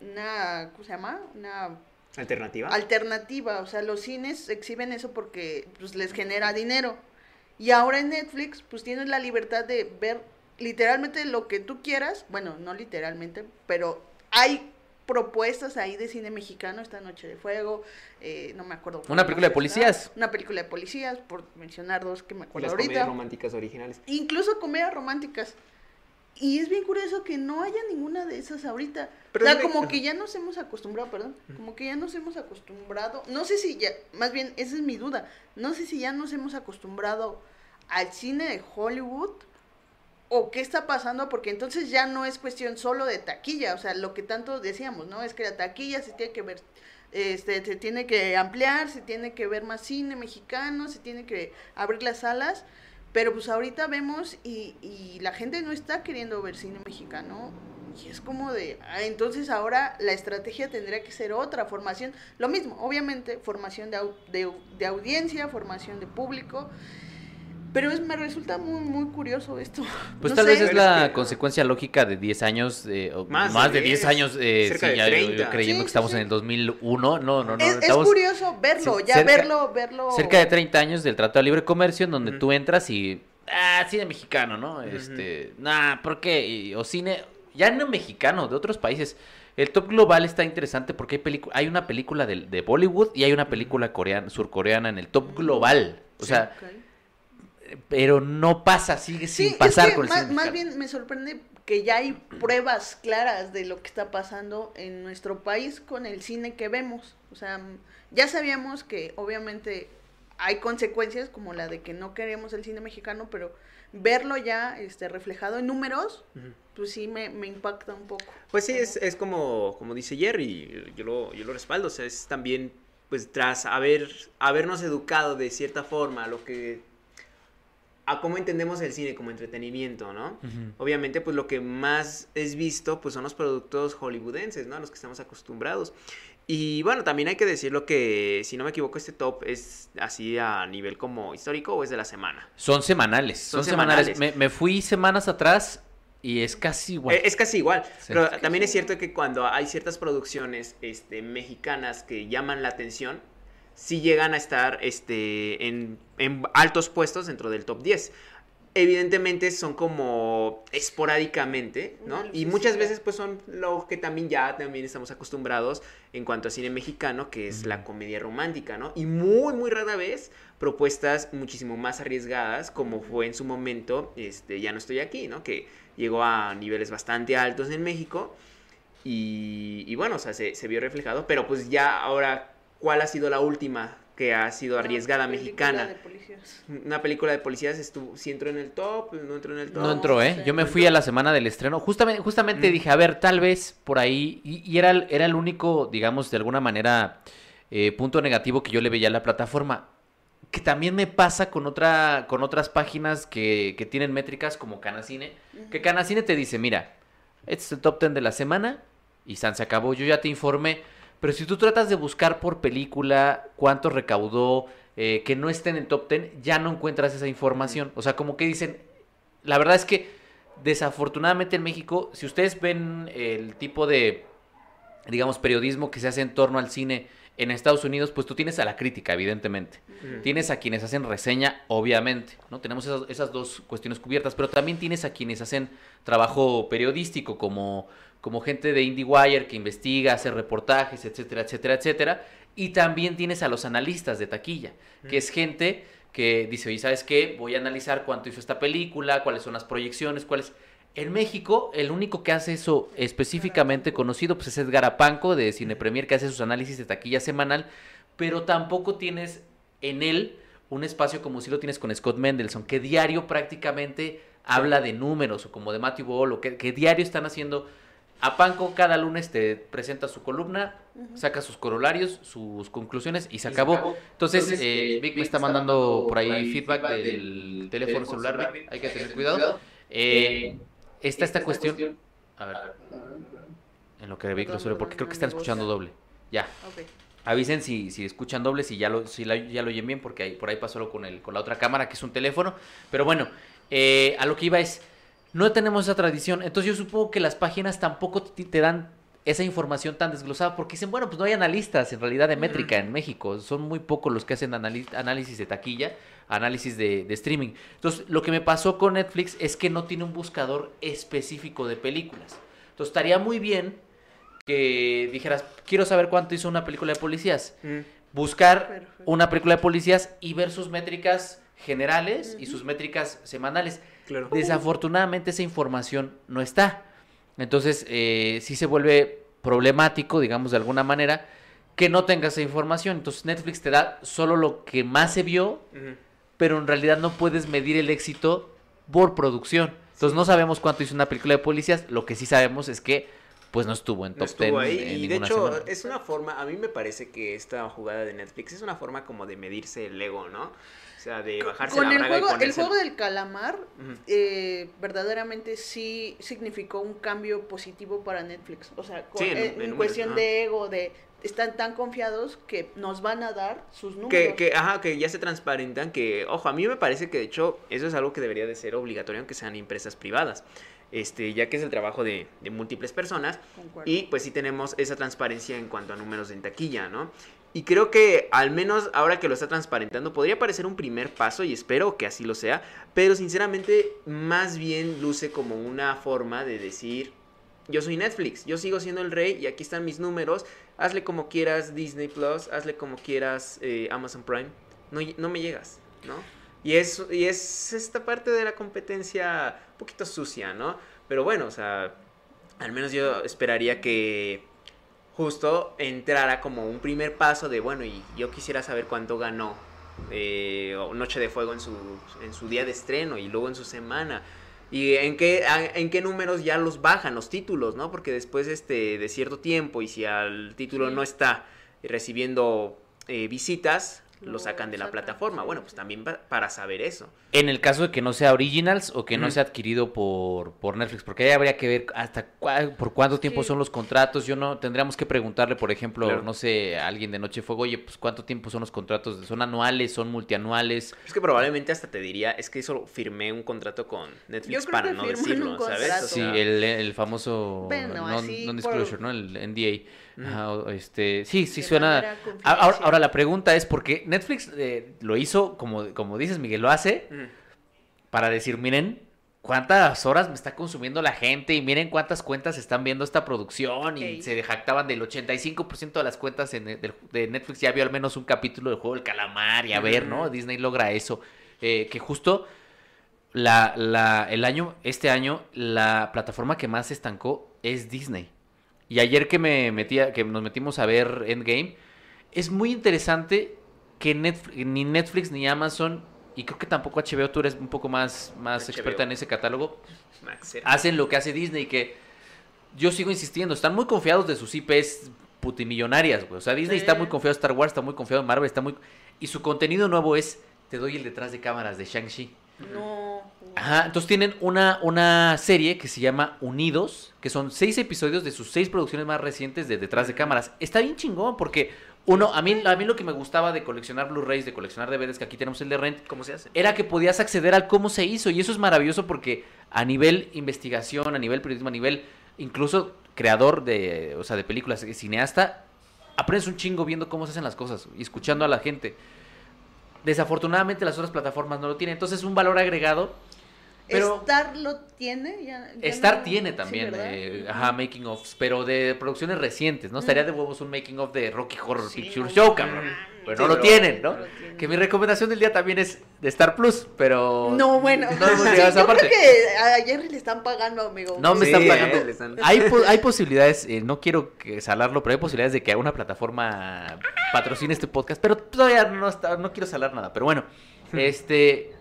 una, ¿cómo se llama? Una ¿Alternativa? alternativa. O sea, los cines exhiben eso porque pues, les genera dinero. Y ahora en Netflix, pues tienes la libertad de ver literalmente lo que tú quieras. Bueno, no literalmente, pero hay propuestas ahí de cine mexicano, esta Noche de Fuego, eh, no me acuerdo. Una película de policías. Una película de policías, por mencionar dos que me acuerdo las comedias románticas originales. Incluso comedias románticas. Y es bien curioso que no haya ninguna de esas ahorita. Pero o sea, como que ya nos hemos acostumbrado, perdón, como que ya nos hemos acostumbrado, no sé si ya, más bien, esa es mi duda, no sé si ya nos hemos acostumbrado al cine de Hollywood o qué está pasando, porque entonces ya no es cuestión solo de taquilla, o sea, lo que tanto decíamos, ¿no? Es que la taquilla se tiene que ver, este, se tiene que ampliar, se tiene que ver más cine mexicano, se tiene que abrir las salas, pero pues ahorita vemos y, y la gente no está queriendo ver cine mexicano. Y es como de, ah, entonces ahora la estrategia tendría que ser otra, formación, lo mismo, obviamente, formación de, de, de audiencia, formación de público, pero es, me resulta muy, muy curioso esto. Pues No tal sé. vez es la que- consecuencia lógica de 10 años, eh, o Más más, de de 10 10, años, eh, cerca sí, de ya, yo- yo 30. creyendo Sí, que estamos sí, en el 2001, no, no, no, es, curioso verlo, sí, ya cerca- verlo, verlo. cerca de 30 años del Tratado de Libre Comercio, en donde tú entras y, ah, cine mexicano, ¿no? Este, nah, ¿por qué? Y- o cine, ya no mexicano, de otros países. El top global está interesante porque hay, hay una película de, de Bollywood y hay una película coreana, surcoreana en el top global. O sea. Pero no pasa, sigue Sí, sin pasar es que con el más, cine más bien me sorprende que ya hay pruebas claras de lo que está pasando en nuestro país con el cine que vemos. O sea, mm, ya sabíamos que obviamente hay consecuencias como la de que no queremos el cine mexicano, pero verlo ya este, reflejado en números, pues sí me, me impacta un poco. Pues sí, es, es como, como dice Jerry, yo lo, yo lo respaldo, o sea, es también, pues tras haber, habernos educado de cierta forma a lo que, a cómo entendemos el cine como entretenimiento, ¿no? Ujú. Obviamente, pues lo que más es visto, pues son los productos hollywoodenses, ¿no? A los que estamos acostumbrados. Y bueno, también hay que decirlo que, si no me equivoco, este top es así a nivel como histórico o es de la semana. Son semanales, Son son, semanales. semanales. Me, me fui semanas atrás y es casi igual. Es casi igual, Sí. pero Es casi también es cierto que cuando hay ciertas producciones este, mexicanas que llaman la atención, sí llegan a estar este, en, en altos puestos dentro del top 10. Evidentemente son como esporádicamente, ¿no? Y muchas veces pues son lo que también ya también estamos acostumbrados en cuanto a cine mexicano, que es la comedia romántica, ¿no? Y muy, muy rara vez propuestas muchísimo más arriesgadas, como fue en su momento, este, Ya no estoy aquí, ¿no? Que llegó a niveles bastante altos en México. Y, y bueno, o sea, se, se vio reflejado. Pero pues ya ahora, ¿cuál ha sido la última que ha sido arriesgada Una película mexicana? de policías. Una película de policías, estuvo, si entró en el top, no entró en el top. No entró, ¿eh? sí. Yo me fui a la semana del estreno. Justamente, justamente Mm. dije, a ver, tal vez por ahí. Y, y era, el- era el único, digamos, de alguna manera, eh, punto negativo que yo le veía a la plataforma. Que también me pasa con otra, con otras páginas que, que tienen métricas como Canacine. Que Canacine te dice, mira, este es el top 10 de la semana y San se acabó. Yo ya te informé. Pero si tú tratas de buscar por película cuánto recaudó, eh, que no esté en top 10, ya no encuentras esa información. O sea, como que dicen, la verdad es que desafortunadamente en México, si ustedes ven el tipo de, digamos, periodismo que se hace en torno al cine en Estados Unidos, pues tú tienes a la crítica, evidentemente. Tienes a quienes hacen reseña, obviamente, ¿no? Tenemos esas, esas dos cuestiones cubiertas, pero también tienes a quienes hacen trabajo periodístico, como, como gente de IndieWire que investiga, hace reportajes, etcétera, etcétera, etcétera. Y también tienes a los analistas de taquilla, que es gente que dice, oye, ¿sabes qué? Voy a analizar cuánto hizo esta película, cuáles son las proyecciones, cuáles... En México, el único que hace eso específicamente conocido, pues es Edgar Apanco de Cine Premier, que hace sus análisis de taquilla semanal, pero tampoco tienes en él un espacio como si lo tienes con Scott Mendelson, que diario prácticamente habla de números, o como de Matthew Ball, o que, que diario están haciendo. Apanco cada lunes te presenta su columna, saca sus corolarios, sus conclusiones y se Y se acabó. Entonces, Entonces, eh, eh, Vic me está mandando por ahí feedback del, del teléfono celular, Vic, hay que tener cuidado. Eh, está esta cuestión. A ver, en lo que Vic lo sube, porque creo que están escuchando doble. Ya. Avisen si, si escuchan doble, si ya lo, si la- ya lo oyen bien, porque ahí, por ahí pasó lo con, el, con la otra cámara, que es un teléfono. Pero bueno, eh, a lo que iba es, no tenemos esa tradición. Entonces yo supongo que las páginas tampoco te, te dan esa información tan desglosada, porque dicen, bueno, pues no hay analistas en realidad de métrica en México. Son muy pocos los que hacen análisis de taquilla, análisis de, de streaming. Entonces, lo que me pasó con Netflix es que no tiene un buscador específico de películas. Entonces, estaría muy bien que dijeras, quiero saber cuánto hizo una película de policías Mm. buscar Perfecto. una película de policías y ver sus métricas generales y sus métricas semanales. Claro. Desafortunadamente esa información no está. Entonces, eh, sí se vuelve problemático, digamos, de alguna manera, que no tenga esa información. Entonces, Netflix te da solo lo que más se vio, pero en realidad no puedes medir el éxito por producción. Entonces, no sabemos cuánto hizo una película de policías. Lo que sí sabemos es que, pues, no estuvo en No top estuvo 10 ahí. en Y de hecho, semana. es una forma, a mí me parece que esta jugada de Netflix es una forma como de medirse el ego, ¿no? Sea, de bajarse Con la el juego, y el juego del calamar, eh, verdaderamente sí significó un cambio positivo para Netflix. O sea, con- Sí, en- en, en en números, cuestión de ego, de están tan confiados que nos van a dar sus números. Que, que, ajá, que ya se transparentan, que, ojo, a mí me parece que de hecho eso es algo que debería de ser obligatorio aunque sean empresas privadas, este, ya que es el trabajo de, de múltiples personas Concuerdo. y pues sí tenemos esa transparencia en cuanto a números en taquilla, ¿no? Y creo que al menos ahora que lo está transparentando podría parecer un primer paso y espero que así lo sea, pero sinceramente más bien luce como una forma de decir, yo soy Netflix, yo sigo siendo el rey y aquí están mis números, hazle como quieras Disney Plus, hazle como quieras eh, Amazon Prime, no, no me llegas, ¿no? Y es, y es esta parte de la competencia un poquito sucia, ¿no? Pero bueno, o sea, al menos yo esperaría que justo entrara como un primer paso de, bueno, y yo quisiera saber cuánto ganó eh, Noche de Fuego en su, en su día de estreno y luego en su semana. Y en qué, en qué números ya los bajan los títulos, ¿no? Porque después este, de cierto tiempo y si al título Sí. no está recibiendo eh, visitas, lo sacan de la plataforma. Bueno, pues también pa- para saber eso. En el caso de que no sea Originals o que no sea adquirido por, por Netflix, porque ahí habría que ver hasta cua- por cuánto tiempo Sí. son los contratos. Yo no tendríamos que preguntarle, por ejemplo, Claro. no sé, a alguien de Noche Fuego, oye, pues cuánto tiempo son los contratos, son anuales, son multianuales. Es que probablemente hasta te diría, es que eso firmé un contrato con Netflix Yo creo para que no decirlo, un ¿sabes? Sí, el, el famoso Bueno, non, non-disclosure, por- ¿no? El NDA. Ajá, este, sí, sí De suena. Ahora, la pregunta es porque Netflix eh, lo hizo, como, como dices, Miguel, lo hace para decir, miren cuántas horas me está consumiendo la gente y miren cuántas cuentas están viendo esta producción y se jactaban del 85% de las cuentas en- del- de Netflix ya vio al menos un capítulo del juego del calamar y a ver, ¿no? Disney logra eso. Eh, que justo la, la, el año, este año, la plataforma que más se estancó es Disney. Y ayer que me metía, que nos metimos a ver Endgame, es muy interesante que Netf- ni Netflix ni Amazon, y creo que tampoco HBO, tú eres un poco más, más HBO. experta en ese catálogo, hacen lo que hace Disney, que yo sigo insistiendo, están muy confiados de sus IPs putimillonarias, güey. O sea, Disney Sí. está muy confiado en Star Wars, está muy confiado en Marvel, está muy... Y su contenido nuevo es, te doy el detrás de cámaras de Shang-Chi. No. Ajá, entonces tienen una, una serie que se llama Unidos, que son seis episodios de sus seis producciones más recientes de detrás de cámaras. Está bien chingón porque uno, a mí, a mí lo que me gustaba de coleccionar Blu-rays, de coleccionar DVDs, que aquí tenemos el de Rent, ¿Cómo se hace? era que podías acceder al cómo se hizo y eso es maravilloso porque a nivel investigación, a nivel periodismo, a nivel incluso creador de, o sea, de películas, cineasta, aprendes un chingo viendo cómo se hacen las cosas y escuchando a la gente. Desafortunadamente las otras plataformas no lo tienen, entonces es un valor agregado. Pero Star lo tiene. Ya, ya Star no- tiene también, eh, ajá, making ofs, pero de producciones recientes, ¿no? Estaría de huevos un making of de Rocky Horror Sí, Picture no Show, cabrón. Pero Sí, no lo pero- tienen, ¿no? no lo tienen. Que mi recomendación del día también es de Star Plus, pero... No, bueno. No hemos Sí, llegado a esa yo parte. creo que a Jerry le están pagando, amigo. No me Sí, están eh, pagando. están- Hay, po- hay posibilidades, eh, no quiero que salarlo, pero hay posibilidades de que una plataforma patrocine este podcast, pero todavía no, está, no quiero salar nada. Pero bueno, este.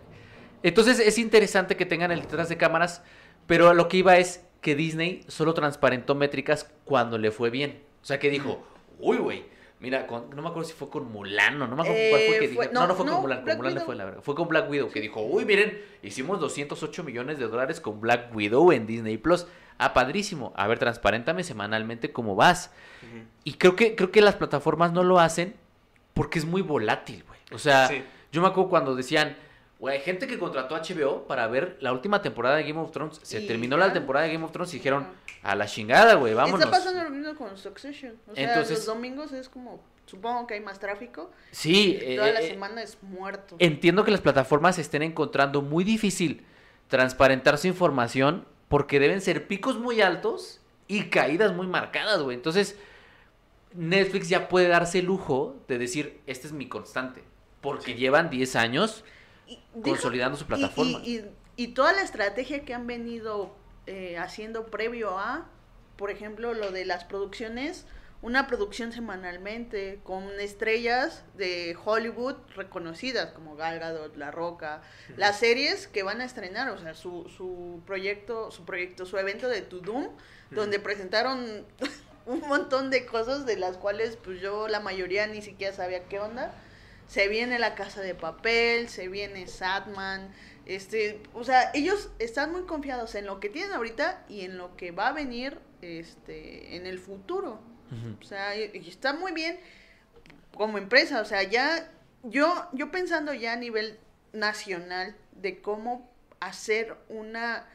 Entonces es interesante que tengan el detrás de cámaras, pero a lo que iba es que Disney solo transparentó métricas cuando le fue bien. O sea que dijo, uy, güey. Mira, con- no me acuerdo si fue con Mulan o no me acuerdo cuál fue Eh, que dijo. No, no, no fue no, con Mulan, con Black Mulan le fue la verdad. Fue con Black Widow que dijo, uy, miren, hicimos 208 millones de dólares con Black Widow en Disney Plus. Ah, padrísimo. A ver, transparéntame semanalmente cómo vas. Y creo que, creo que las plataformas no lo hacen porque es muy volátil, güey. O sea, Sí. yo me acuerdo cuando decían, güey, hay gente que contrató HBO para ver la última temporada de Game of Thrones. Se Y terminó ya. la temporada de Game of Thrones y dijeron, a la chingada, güey, vámonos. Está pasando lo mismo con Succession. O sea, Entonces- los domingos es como, supongo que hay más tráfico. Sí, y toda eh, la eh, semana es muerto. entiendo que las plataformas estén encontrando muy difícil transparentar su información porque deben ser picos muy altos y caídas muy marcadas, güey. Entonces, Netflix ya puede darse el lujo de decir, este es mi constante. Porque llevan 10 años y dijo- Consolidando su plataforma. Y, y- y toda la estrategia que han venido eh, haciendo previo a, por ejemplo, lo de las producciones, una producción semanalmente con estrellas de Hollywood reconocidas como Gal Gadot, La Roca, las series que van a estrenar, o sea, su, su proyecto, su proyecto, su evento de To Doom, donde presentaron un montón de cosas de las cuales pues yo la mayoría ni siquiera sabía qué onda. Se viene La Casa de Papel, se viene Satman, este, o sea, ellos están muy confiados en lo que tienen ahorita y en lo que va a venir este en el futuro. O sea, y- y está muy bien como empresa, o sea, ya yo yo pensando ya a nivel nacional de cómo hacer una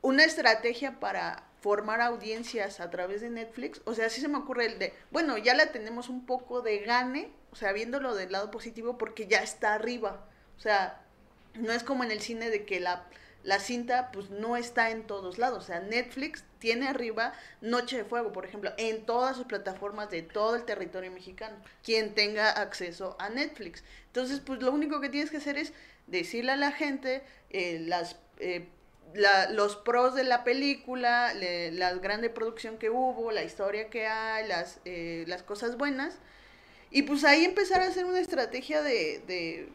una estrategia para formar audiencias a través de Netflix, o sea, sí se me ocurre el de, bueno, ya la tenemos un poco de gane, o sea, viéndolo del lado positivo porque ya está arriba. O sea, no es como en el cine de que la, la cinta pues no está en todos lados. O sea, Netflix tiene arriba Noche de Fuego, por ejemplo, en todas sus plataformas de todo el territorio mexicano. Quien tenga acceso a Netflix. Entonces, pues lo único que tienes que hacer es decirle a la gente eh, las... eh, la- los pros de la película, le- la grande producción que hubo, la historia que hay, las, eh, las cosas buenas. Y pues ahí empezar a hacer una estrategia de, de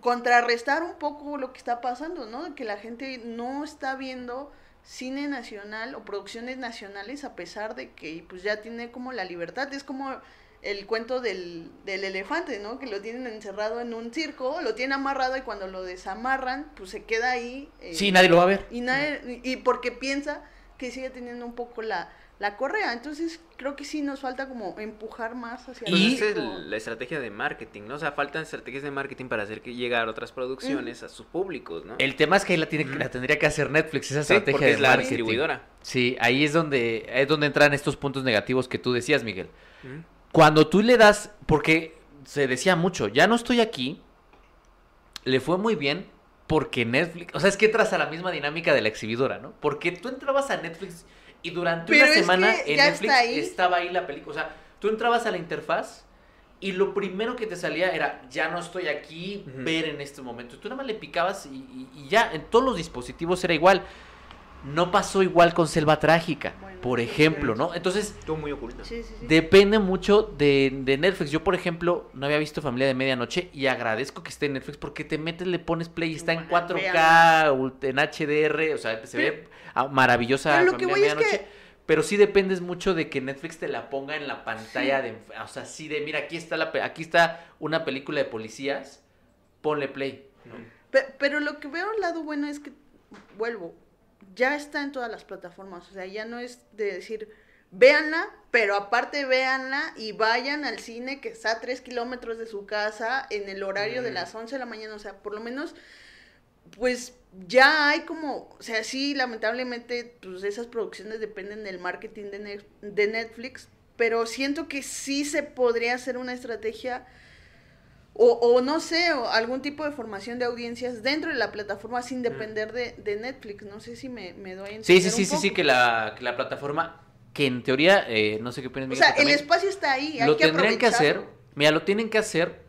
contrarrestar un poco lo que está pasando, ¿no? Que la gente no está viendo cine nacional o producciones nacionales a pesar de que pues ya tiene como la libertad. Es como el cuento del, del elefante, ¿no? Que lo tienen encerrado en un circo, lo tienen amarrado y cuando lo desamarran, pues se queda ahí. eh, Sí, nadie lo va a ver. y, nadie, y porque piensa que sigue teniendo un poco la, la correa. Entonces creo que sí nos falta como empujar más hacia Pues Y- esa es México. la estrategia de marketing, ¿no? O sea, faltan estrategias de marketing para hacer que llegar otras producciones a sus públicos, ¿no? El tema es que ahí la, tiene, la tendría que hacer Netflix, esa Sí, estrategia porque de es la marketing. distribuidora. Sí, ahí es donde, es donde entran estos puntos negativos que tú decías, Miguel. Cuando tú le das, porque se decía mucho, ya no estoy aquí, le fue muy bien porque Netflix, o sea, es que entras a la misma dinámica de la exhibidora, ¿no? Porque tú entrabas a Netflix y durante Pero una semana en Netflix ahí. estaba ahí la película, o sea, tú entrabas a la interfaz y lo primero que te salía era, ya no estoy aquí, ver en este momento. Tú nada más le picabas y, y- y ya, en todos los dispositivos era igual. No pasó igual con Selva Trágica, Bueno, por ejemplo. ¿no? Entonces, Estuvo muy oculto. Sí, sí, sí. Depende mucho de, de Netflix. Yo, por ejemplo, no había visto Familia de Medianoche y agradezco que esté en Netflix porque te metes, le pones play y está en Bueno, 4K, ult- en HDR, o sea, se ve maravillosa pero lo que Familia de voy es que- Medianoche. Pero sí dependes mucho de que Netflix te la ponga en la pantalla de, o sea, sí de, mira, aquí está la, aquí está una película de policías, ponle play. Pero lo que veo al lado bueno es que, vuelvo, ya está en todas las plataformas. O sea, ya no es de decir, véanla, pero aparte véanla y vayan al cine que está a tres kilómetros de su casa en el horario de las 11 de la mañana. O sea, por lo menos, pues ya hay como, o sea, sí, lamentablemente, pues esas producciones dependen del marketing de, de Netflix, pero siento que sí se podría hacer una estrategia o, o no sé, o algún tipo de formación de audiencias dentro de la plataforma sin depender de, de Netflix. No sé si me, me doy a Mm. Sí, sí, sí, sí, sí, que la, que la plataforma, que en teoría, eh, no sé qué opinas, O sea, el espacio está ahí, hay lo que tendrían que hacer. Mira, lo tienen que hacer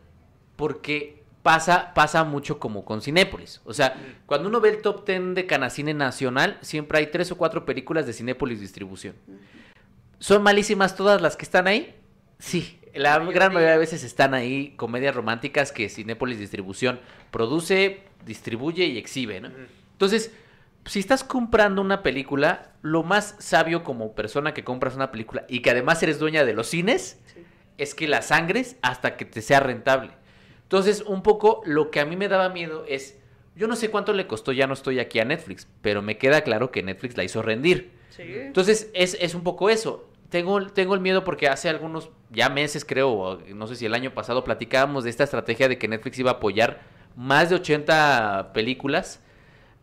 porque pasa, pasa mucho como con Cinépolis. O sea, cuando uno ve el top 10 de Canacine Nacional, siempre hay tres o cuatro películas de Cinépolis Distribución. ¿Son malísimas todas las que están ahí? Sí, la gran mayoría de veces están ahí comedias románticas que Cinépolis Distribución produce, distribuye y exhibe, ¿no? Entonces, si estás comprando una película, lo más sabio como persona que compras una película y que además eres dueña de los cines, Sí. es que la sangres hasta que te sea rentable. Entonces, un poco lo que a mí me daba miedo es, yo no sé cuánto le costó, ya no estoy aquí a Netflix, pero me queda claro que Netflix la hizo rendir. Sí. Entonces, es, es un poco eso. Tengo, tengo el miedo porque hace algunos, ya meses creo, no sé si el año pasado platicábamos de esta estrategia de que Netflix iba a apoyar más de 80 películas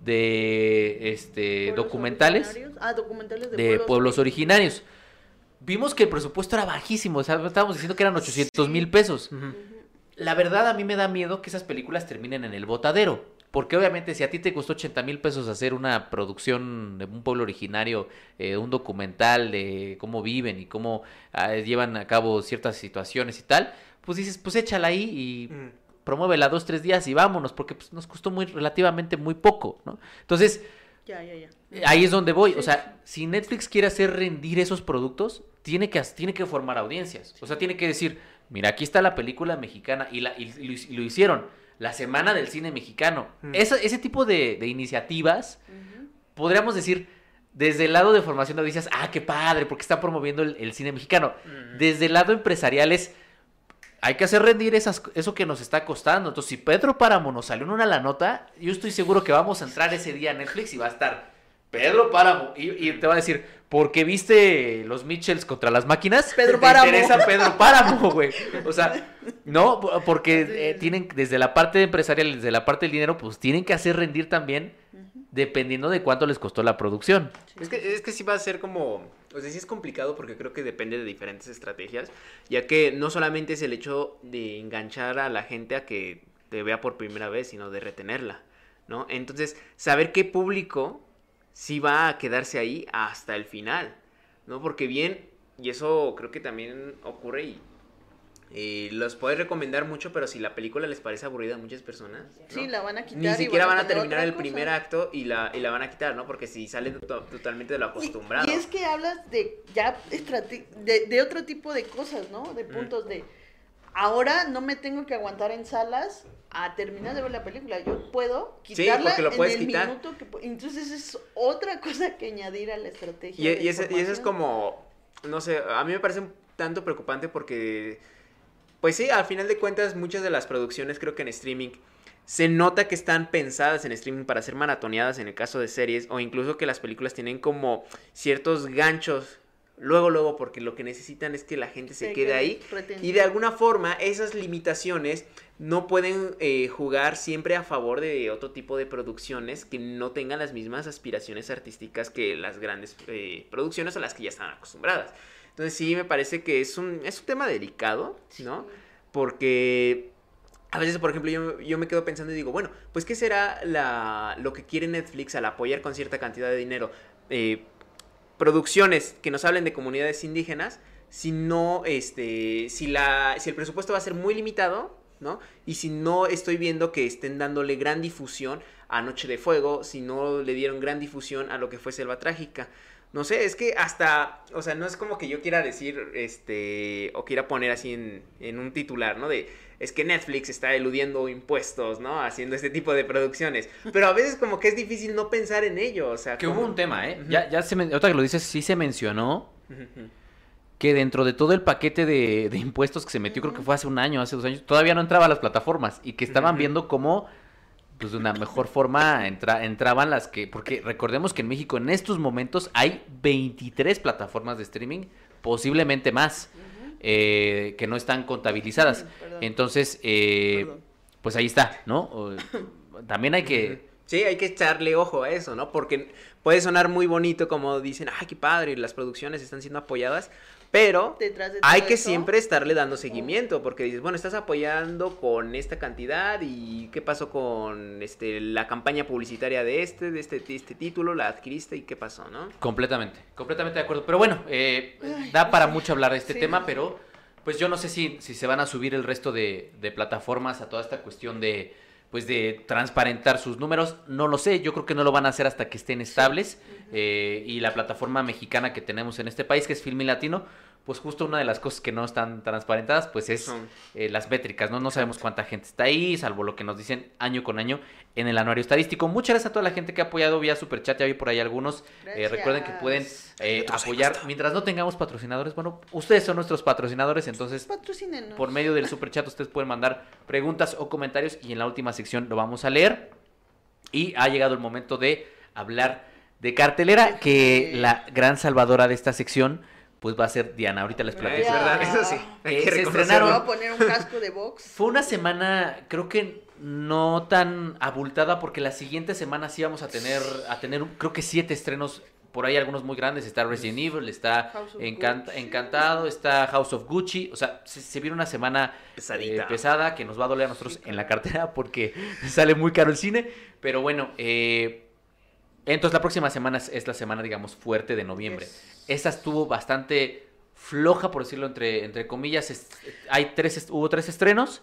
de este documentales. Ah, documentales de, de pueblos originarios. Vimos que el presupuesto era bajísimo, o sea, estábamos diciendo que eran 800 mil pesos. La verdad, a mí me da miedo que esas películas terminen en el botadero. Porque obviamente si a ti te costó 80 mil pesos hacer una producción de un pueblo originario, eh, un documental de cómo viven y cómo ah, llevan a cabo ciertas situaciones y tal, pues dices, pues échala ahí y Ujú. promuévela dos, tres días y vámonos, porque pues, nos costó muy, relativamente muy poco, ¿no? Entonces, Ya, ya, ya. ahí es donde voy. Sí, O sea, si Netflix quiere hacer rendir esos productos, tiene que, tiene que formar audiencias. O sea, tiene que decir, mira, aquí está la película mexicana y, la, y, y lo, y lo hicieron. La semana del cine mexicano. Mm. Esa- ese tipo de, de iniciativas, podríamos decir, desde el lado de formación de audiencias, ah, qué padre, porque están promoviendo el, el cine mexicano. Desde el lado empresarial es, hay que hacer rendir esas, eso que nos está costando. Entonces, si Pedro Páramo nos salió en una la nota, yo estoy seguro que vamos a entrar ese día a Netflix y va a estar Pedro Páramo. Y, y te va a decir, ¿por qué viste los Mitchells contra las máquinas? Pedro ¿Te Páramo. interesa Pedro Páramo, güey. O sea, no, porque eh, tienen, desde la parte empresarial, desde la parte del dinero, pues tienen que hacer rendir también, dependiendo de cuánto les costó la producción. Es que, es que sí va a ser como, o sea, sí es complicado porque creo que depende de diferentes estrategias, ya que no solamente es el hecho de enganchar a la gente a que te vea por primera vez, sino de retenerla, ¿no? Entonces, saber qué público sí va a quedarse ahí hasta el final, ¿no? Porque bien, y eso creo que también ocurre y eh, los puedes recomendar mucho, pero si la película les parece aburrida a muchas personas, ¿no? Sí, la van a quitar. Ni siquiera van a terminar el cosa. primer acto y la, y la van a quitar, ¿no? Porque si sale to- totalmente de lo acostumbrado. Y, es que hablas de ya de, de otro tipo de cosas, ¿no? De puntos de ahora no me tengo que aguantar en salas a terminar de ver la película. Yo puedo Sí, quitarla porque lo en el quitar. minuto que entonces es otra cosa que añadir a la estrategia. Y, de y ese, y ese es como, no sé, a mí me parece un tanto preocupante porque, pues sí, al final de cuentas muchas de las producciones creo que en streaming se nota que están pensadas en streaming para ser maratoneadas en el caso de series o incluso que las películas tienen como ciertos ganchos luego, luego, porque lo que necesitan es que la gente se Que quede quede ahí y de alguna forma esas limitaciones no pueden eh, jugar siempre a favor de otro tipo de producciones que no tengan las mismas aspiraciones artísticas que las grandes eh, producciones a las que ya están acostumbradas. Entonces sí me parece que es un, es un tema delicado, ¿no? Porque a veces, por ejemplo, yo, yo me quedo pensando y digo, bueno, pues ¿qué será la, lo que quiere Netflix al apoyar con cierta cantidad de dinero? Eh, producciones que nos hablen de comunidades indígenas, si no, este, si la, si el presupuesto va a ser muy limitado, ¿no? Y si no estoy viendo que estén dándole gran difusión a Noche de Fuego, si no le dieron gran difusión a lo que fue Selva Trágica. No sé, es que hasta, o sea, no es como que yo quiera decir, este, o quiera poner así en, en un titular, ¿no? De, es que Netflix está eludiendo impuestos, ¿no? Haciendo este tipo de producciones. Pero a veces como que es difícil no pensar en ello, o sea, Que como- hubo un tema, ¿eh? Ya, ya se ahorita que lo dices, sí se mencionó que dentro de todo el paquete de, de impuestos que se metió, creo que fue hace un año, hace dos años, todavía no entraba a las plataformas y que estaban viendo cómo, pues de una mejor forma entra- entraban las que, porque recordemos que en México en estos momentos hay 23 plataformas de streaming, posiblemente más. Eh, que no están contabilizadas. Perdón. Entonces, eh, pues ahí está, ¿no? También hay que... Sí, hay que echarle ojo a eso, ¿no? Porque puede sonar muy bonito como dicen, ay, qué padre, las producciones están siendo apoyadas, pero Detrás de hay que eso, siempre estarle dando seguimiento, porque dices, bueno, estás apoyando con esta cantidad y qué pasó con este la campaña publicitaria de este, de este, de este título, la adquiriste y qué pasó, ¿no? Completamente, completamente de acuerdo. Pero bueno, eh, Ay, da para mucho hablar de este Sí, tema, pero pues yo no sé si, si se van a subir el resto de, de plataformas a toda esta cuestión de pues de transparentar sus números. No lo sé, yo creo que no lo van a hacer hasta que estén estables. eh, y la plataforma mexicana que tenemos en este país, que es Filmi Latino, pues justo una de las cosas que no están transparentadas, pues es eh, las métricas, ¿no? No sabemos cuánta gente está ahí, salvo lo que nos dicen año con año en el anuario estadístico. Muchas gracias a toda la gente que ha apoyado vía Superchat, ya vi por ahí algunos. Eh, recuerden que pueden eh, apoyar, mientras no tengamos patrocinadores, bueno, ustedes son nuestros patrocinadores, entonces por medio del Superchat ustedes pueden mandar preguntas o comentarios y en la última sección lo vamos a leer. Y ha llegado el momento de hablar de cartelera, que la gran salvadora de esta sección pues va a ser Diana. Ahorita les Es platico. verdad, eso sí. Hay Eh, que se estrenaron- voy a poner un casco de box. Fue una semana, creo que no tan abultada, porque la siguiente semana sí vamos a tener, a tener creo que siete estrenos, por ahí algunos muy grandes. Está Resident Evil, está Encant- Gucci. Encantado, está House of Gucci. O sea, se, se viene una semana Pesadita. eh, pesada que nos va a doler a nosotros en la cartera porque sale muy caro el cine. Pero bueno, eh, entonces la próxima semana es, la semana, digamos, fuerte de noviembre. Yes. Esta estuvo bastante floja, por decirlo entre, entre comillas. Es- hay tres, hubo tres estrenos.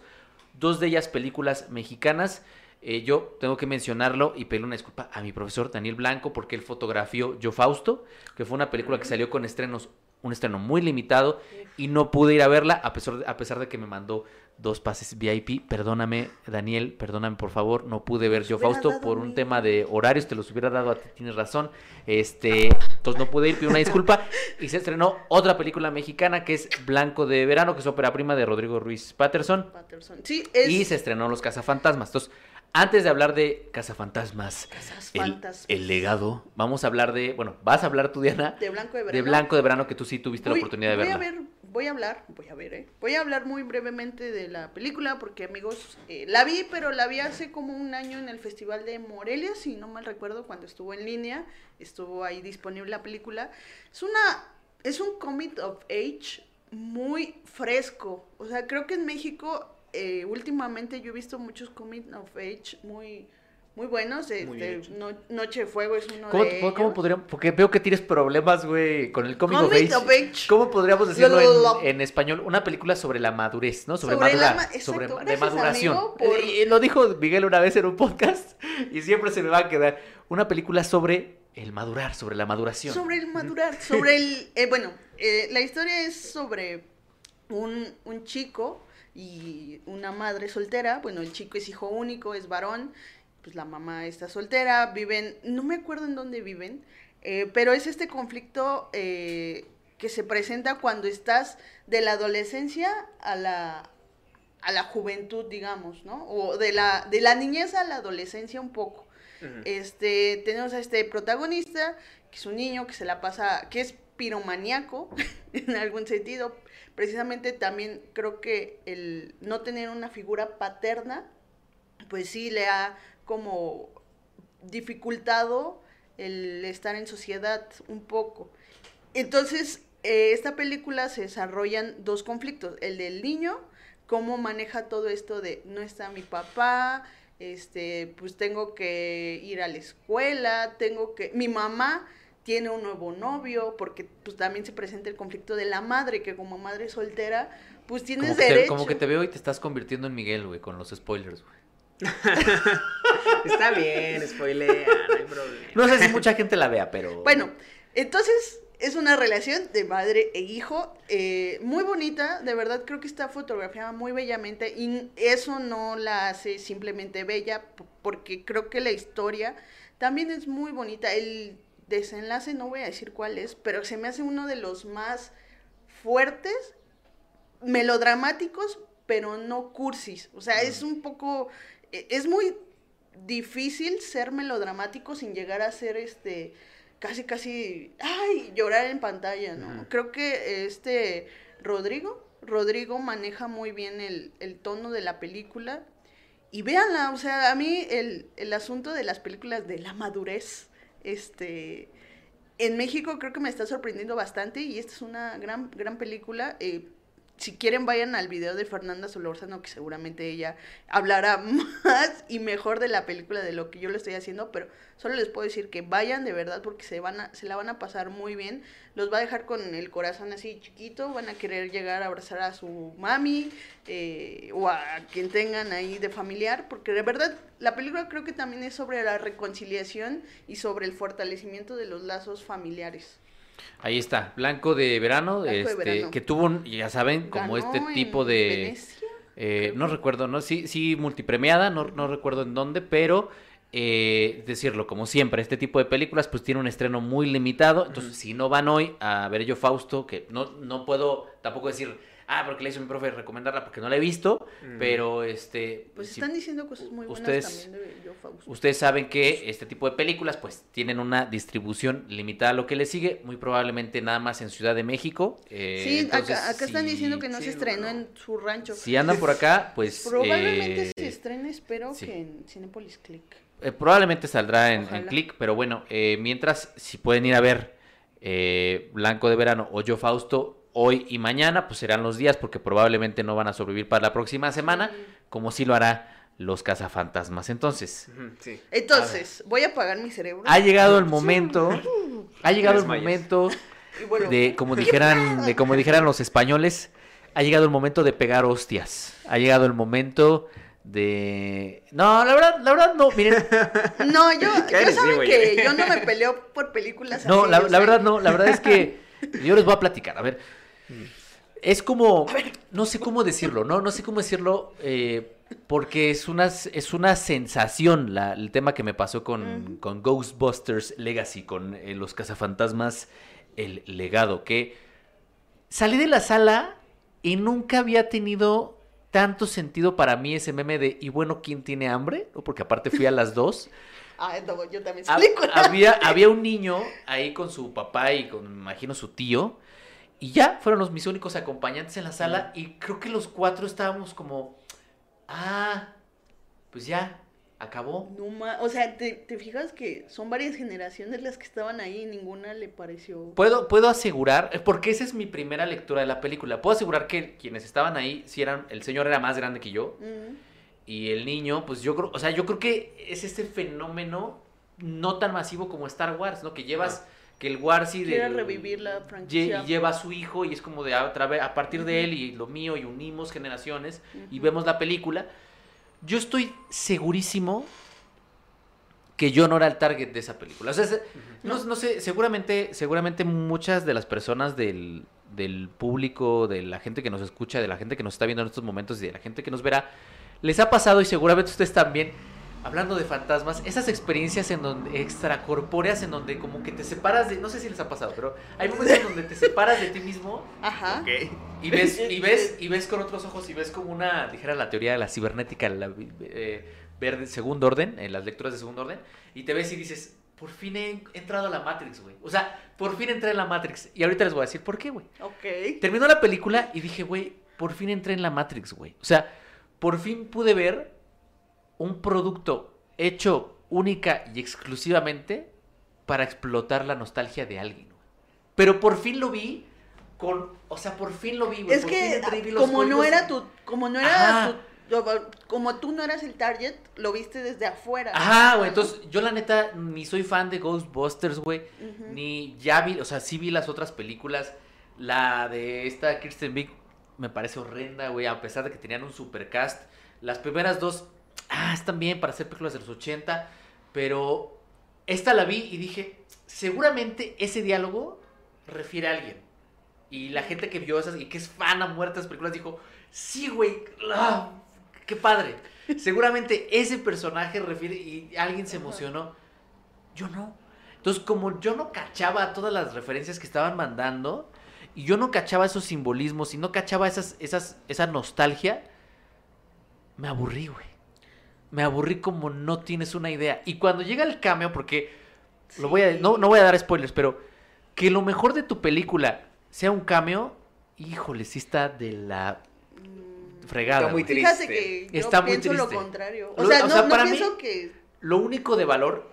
dos de ellas películas mexicanas. Eh, yo tengo que mencionarlo y pedirle una disculpa a mi profesor Daniel Blanco porque él fotografió Yo Fausto, que fue una película que salió con estrenos, un estreno muy limitado y no pude ir a verla a pesar de, a pesar de que me mandó dos pases VIP. Perdóname, Daniel, perdóname por favor, no pude ver Yo Fausto por un tema de horarios, te los hubiera dado a ti, tienes razón. Este, entonces no pude ir, pido una disculpa. Y se estrenó otra película mexicana que es Blanco de Verano, que es ópera prima de Rodrigo Ruiz Patterson. Patterson. Sí, es Y se estrenó Los Cazafantasmas. Entonces, antes de hablar de Cazafantasmas, el, Fantasmas. el legado, vamos a hablar de, bueno, vas a hablar tú, Diana, de Blanco de de Verano. Blanco de Verano, que tú sí tuviste Voy- la oportunidad de voy verla. A ver, voy a hablar, voy a ver, ¿eh? Voy a hablar muy brevemente de la película porque, amigos, eh, la vi, pero la vi hace como un año en el Festival de Morelia, si no mal recuerdo, cuando estuvo en línea, estuvo ahí disponible la película. Es una, es un comic of age muy fresco. O sea, creo que en México eh, últimamente yo he visto muchos comic of age muy... Muy buenos, este. No- Noche de Fuego es uno ¿Cómo, de cómo- cómo ellos. podríamos? Porque veo que tienes problemas, güey, con el cómic of age. ¿Cómo podríamos decirlo Lo- en, en español? Una película sobre la madurez, ¿no? Sobre, Sobre la madura- ma- exacto. sobre ma- de Gracias, maduración. amigo, por- eh, lo dijo Miguel una vez en un podcast y siempre se me va a quedar. Una película sobre el madurar, sobre la maduración. Sobre el madurar, sobre el... eh, bueno, eh, la historia es sobre un, un chico y una madre soltera. Bueno, el chico es hijo único, es varón. Pues la mamá está soltera, viven... No me acuerdo en dónde viven, eh, pero es este conflicto eh, que se presenta cuando estás de la adolescencia a la, a la juventud, digamos, ¿no? O de la, de la niñez a la adolescencia un poco. Este, tenemos a este protagonista, que es un niño que se la pasa, que es piromaníaco en algún sentido. Precisamente también creo que el no tener una figura paterna, pues sí le ha como dificultado el estar en sociedad un poco. Entonces, eh, esta película se desarrollan dos conflictos, el del niño, cómo maneja todo esto de no está mi papá, este, pues tengo que ir a la escuela, tengo que, mi mamá tiene un nuevo novio, porque pues también se presenta el conflicto de la madre, que como madre soltera, pues tienes Como que, te, derecho. como que te veo y te estás convirtiendo en Miguel, güey, con los spoilers, güey. Está bien, spoilea, no hay problema. No sé si mucha gente la vea, pero... Bueno, entonces es una relación de madre e hijo eh, muy bonita, de verdad creo que está fotografiada muy bellamente y eso no la hace simplemente bella porque creo que la historia también es muy bonita. El desenlace no voy a decir cuál es, pero se me hace uno de los más fuertes, melodramáticos, pero no cursis. O sea, es un poco, es muy difícil ser melodramático sin llegar a ser este casi casi ay llorar en pantalla no creo que este Rodrigo Rodrigo maneja muy bien el, el tono de la película y véanla o sea a mí el, el asunto de las películas de la madurez este en México creo que me está sorprendiendo bastante y esta es una gran gran película eh, si quieren vayan al video de Fernanda Solórzano que seguramente ella hablará más y mejor de la película de lo que yo lo estoy haciendo, pero solo les puedo decir que vayan de verdad porque se van a, se la van a pasar muy bien, los va a dejar con el corazón así chiquito, van a querer llegar a abrazar a su mami eh, o a quien tengan ahí de familiar, porque de verdad la película creo que también es sobre la reconciliación y sobre el fortalecimiento de los lazos familiares. Ahí está, Blanco de Verano, Blanco de este, Verano. que tuvo, un- ya saben, como Ganó este tipo de... Eh, no recuerdo, no sí, sí multipremiada, no, no recuerdo en dónde, pero eh, decirlo, como siempre, este tipo de películas pues tiene un estreno muy limitado, entonces si no van hoy a ver yo Fausto, que no, no puedo tampoco decir, ah, porque le hizo mi profe recomendarla porque no la he visto, Mm. pero este... Pues si- están diciendo cosas muy buenas ustedes- también de Yo Fausto. Ustedes saben que este tipo de películas pues tienen una distribución limitada a lo que le sigue, muy probablemente nada más en Ciudad de México. eh, Sí, entonces, acá, acá están diciendo que no sí, se estrenó no. en su rancho. Si andan por acá, pues... Probablemente eh, se estrene, espero sí. que en Cinepolis Click. eh, probablemente saldrá en, en. Click, pero bueno, eh, mientras si pueden ir a ver eh, Blanco de Verano o Yo Fausto hoy y mañana, pues serán los días porque probablemente no van a sobrevivir para la próxima semana, como sí lo hará los cazafantasmas. Entonces, Sí. Entonces, voy a apagar mi cerebro. ha llegado el momento, ha llegado el momento bueno, de como dijeran de como dijeran los españoles ha llegado el momento de pegar hostias. Ha llegado el momento de... No, la verdad, la verdad no, miren. No, yo, ¿Qué ya eres, saben sí, que yo no me peleo por películas No, así, la, la sea, verdad no, la verdad es que yo les voy a platicar. A ver, es como, no sé cómo decirlo, no, no sé cómo decirlo, eh, porque es una, es una sensación la- el tema que me pasó con, con Ghostbusters Legacy, con eh, los cazafantasmas, el legado, que salí de la sala y nunca había tenido tanto sentido para mí ese meme de, y bueno, ¿quién tiene hambre? ¿No? Porque aparte fui a las dos. Ah, no, yo también Hab- salí con había, había un niño ahí con su papá y con, me imagino, su tío. Y ya fueron los mis únicos acompañantes en la sala. Y creo que los cuatro estábamos como. Ah, pues ya, acabó. No ma- o sea, ¿te, te fijas que son varias generaciones las que estaban ahí y ninguna le pareció... Puedo, puedo asegurar, eh, porque esa es mi primera lectura de la película. Puedo asegurar que quienes estaban ahí, si eran, el señor era más grande que yo. Y el niño, pues yo creo, o sea, yo creo que es este fenómeno no tan masivo como Star Wars, ¿no? Que llevas, que el Warsi del- revivir la franquicia. y lleva a su hijo y es como de a, otra vez- a partir de él y lo mío y unimos generaciones y vemos la película. Yo estoy segurísimo que yo no era el target de esa película. O sea, se- no, no sé, seguramente, seguramente muchas de las personas del, del público, de la gente que nos escucha, de la gente que nos está viendo en estos momentos y de la gente que nos verá, les ha pasado y seguramente ustedes también, hablando de fantasmas, esas experiencias en donde extracorpóreas en donde como que te separas de, no sé si les ha pasado, pero hay momentos en donde te separas de ti mismo Ajá. Ok. y ves, y ves, y ves con otros ojos y ves como una, dijera la teoría de la cibernética, la eh, verde, segundo orden, en las lecturas de segundo orden, y te ves y dices, por fin he entrado a la Matrix, güey. O sea, por fin entré en la Matrix. Y ahorita les voy a decir por qué, güey. Ok. Terminó la película y dije, güey, por fin entré en la Matrix, güey. O sea, por fin pude ver un producto hecho única y exclusivamente para explotar la nostalgia de alguien. güey. Pero por fin lo vi con, o sea, por fin lo vi, güey. Es por que como no era tu, como no era Ajá. tu, como tú no eras el target, lo viste desde afuera. Ajá, güey. Entonces, yo la neta ni soy fan de Ghostbusters, güey. Ni ya vi, o sea, sí vi las otras películas. La de esta Kirsten Wiig me parece horrenda, güey, a pesar de que tenían un supercast. Las primeras dos, ah, están bien para hacer películas de los 80, pero esta la vi y dije, seguramente ese diálogo refiere a alguien. Y la gente que vio esas y que es fan a muerte de las películas dijo, sí, güey, ah, qué padre. Seguramente ese personaje refiere y alguien se emocionó. Yo no. Entonces, como yo no cachaba todas las referencias que estaban mandando, y yo no cachaba esos simbolismos, y no cachaba esas, esas, esa nostalgia, me aburrí, güey. Me aburrí como no tienes una idea. Y cuando llega el cameo, porque lo voy a, no, no voy a dar spoilers, pero que lo mejor de tu película sea un cameo, híjole, sí está de la Mm, fregada. Está muy triste. Fíjate que yo Está muy pienso lo triste. contrario. O Lo- sea, o no, sea, no para pienso mí- que Lo único de valor,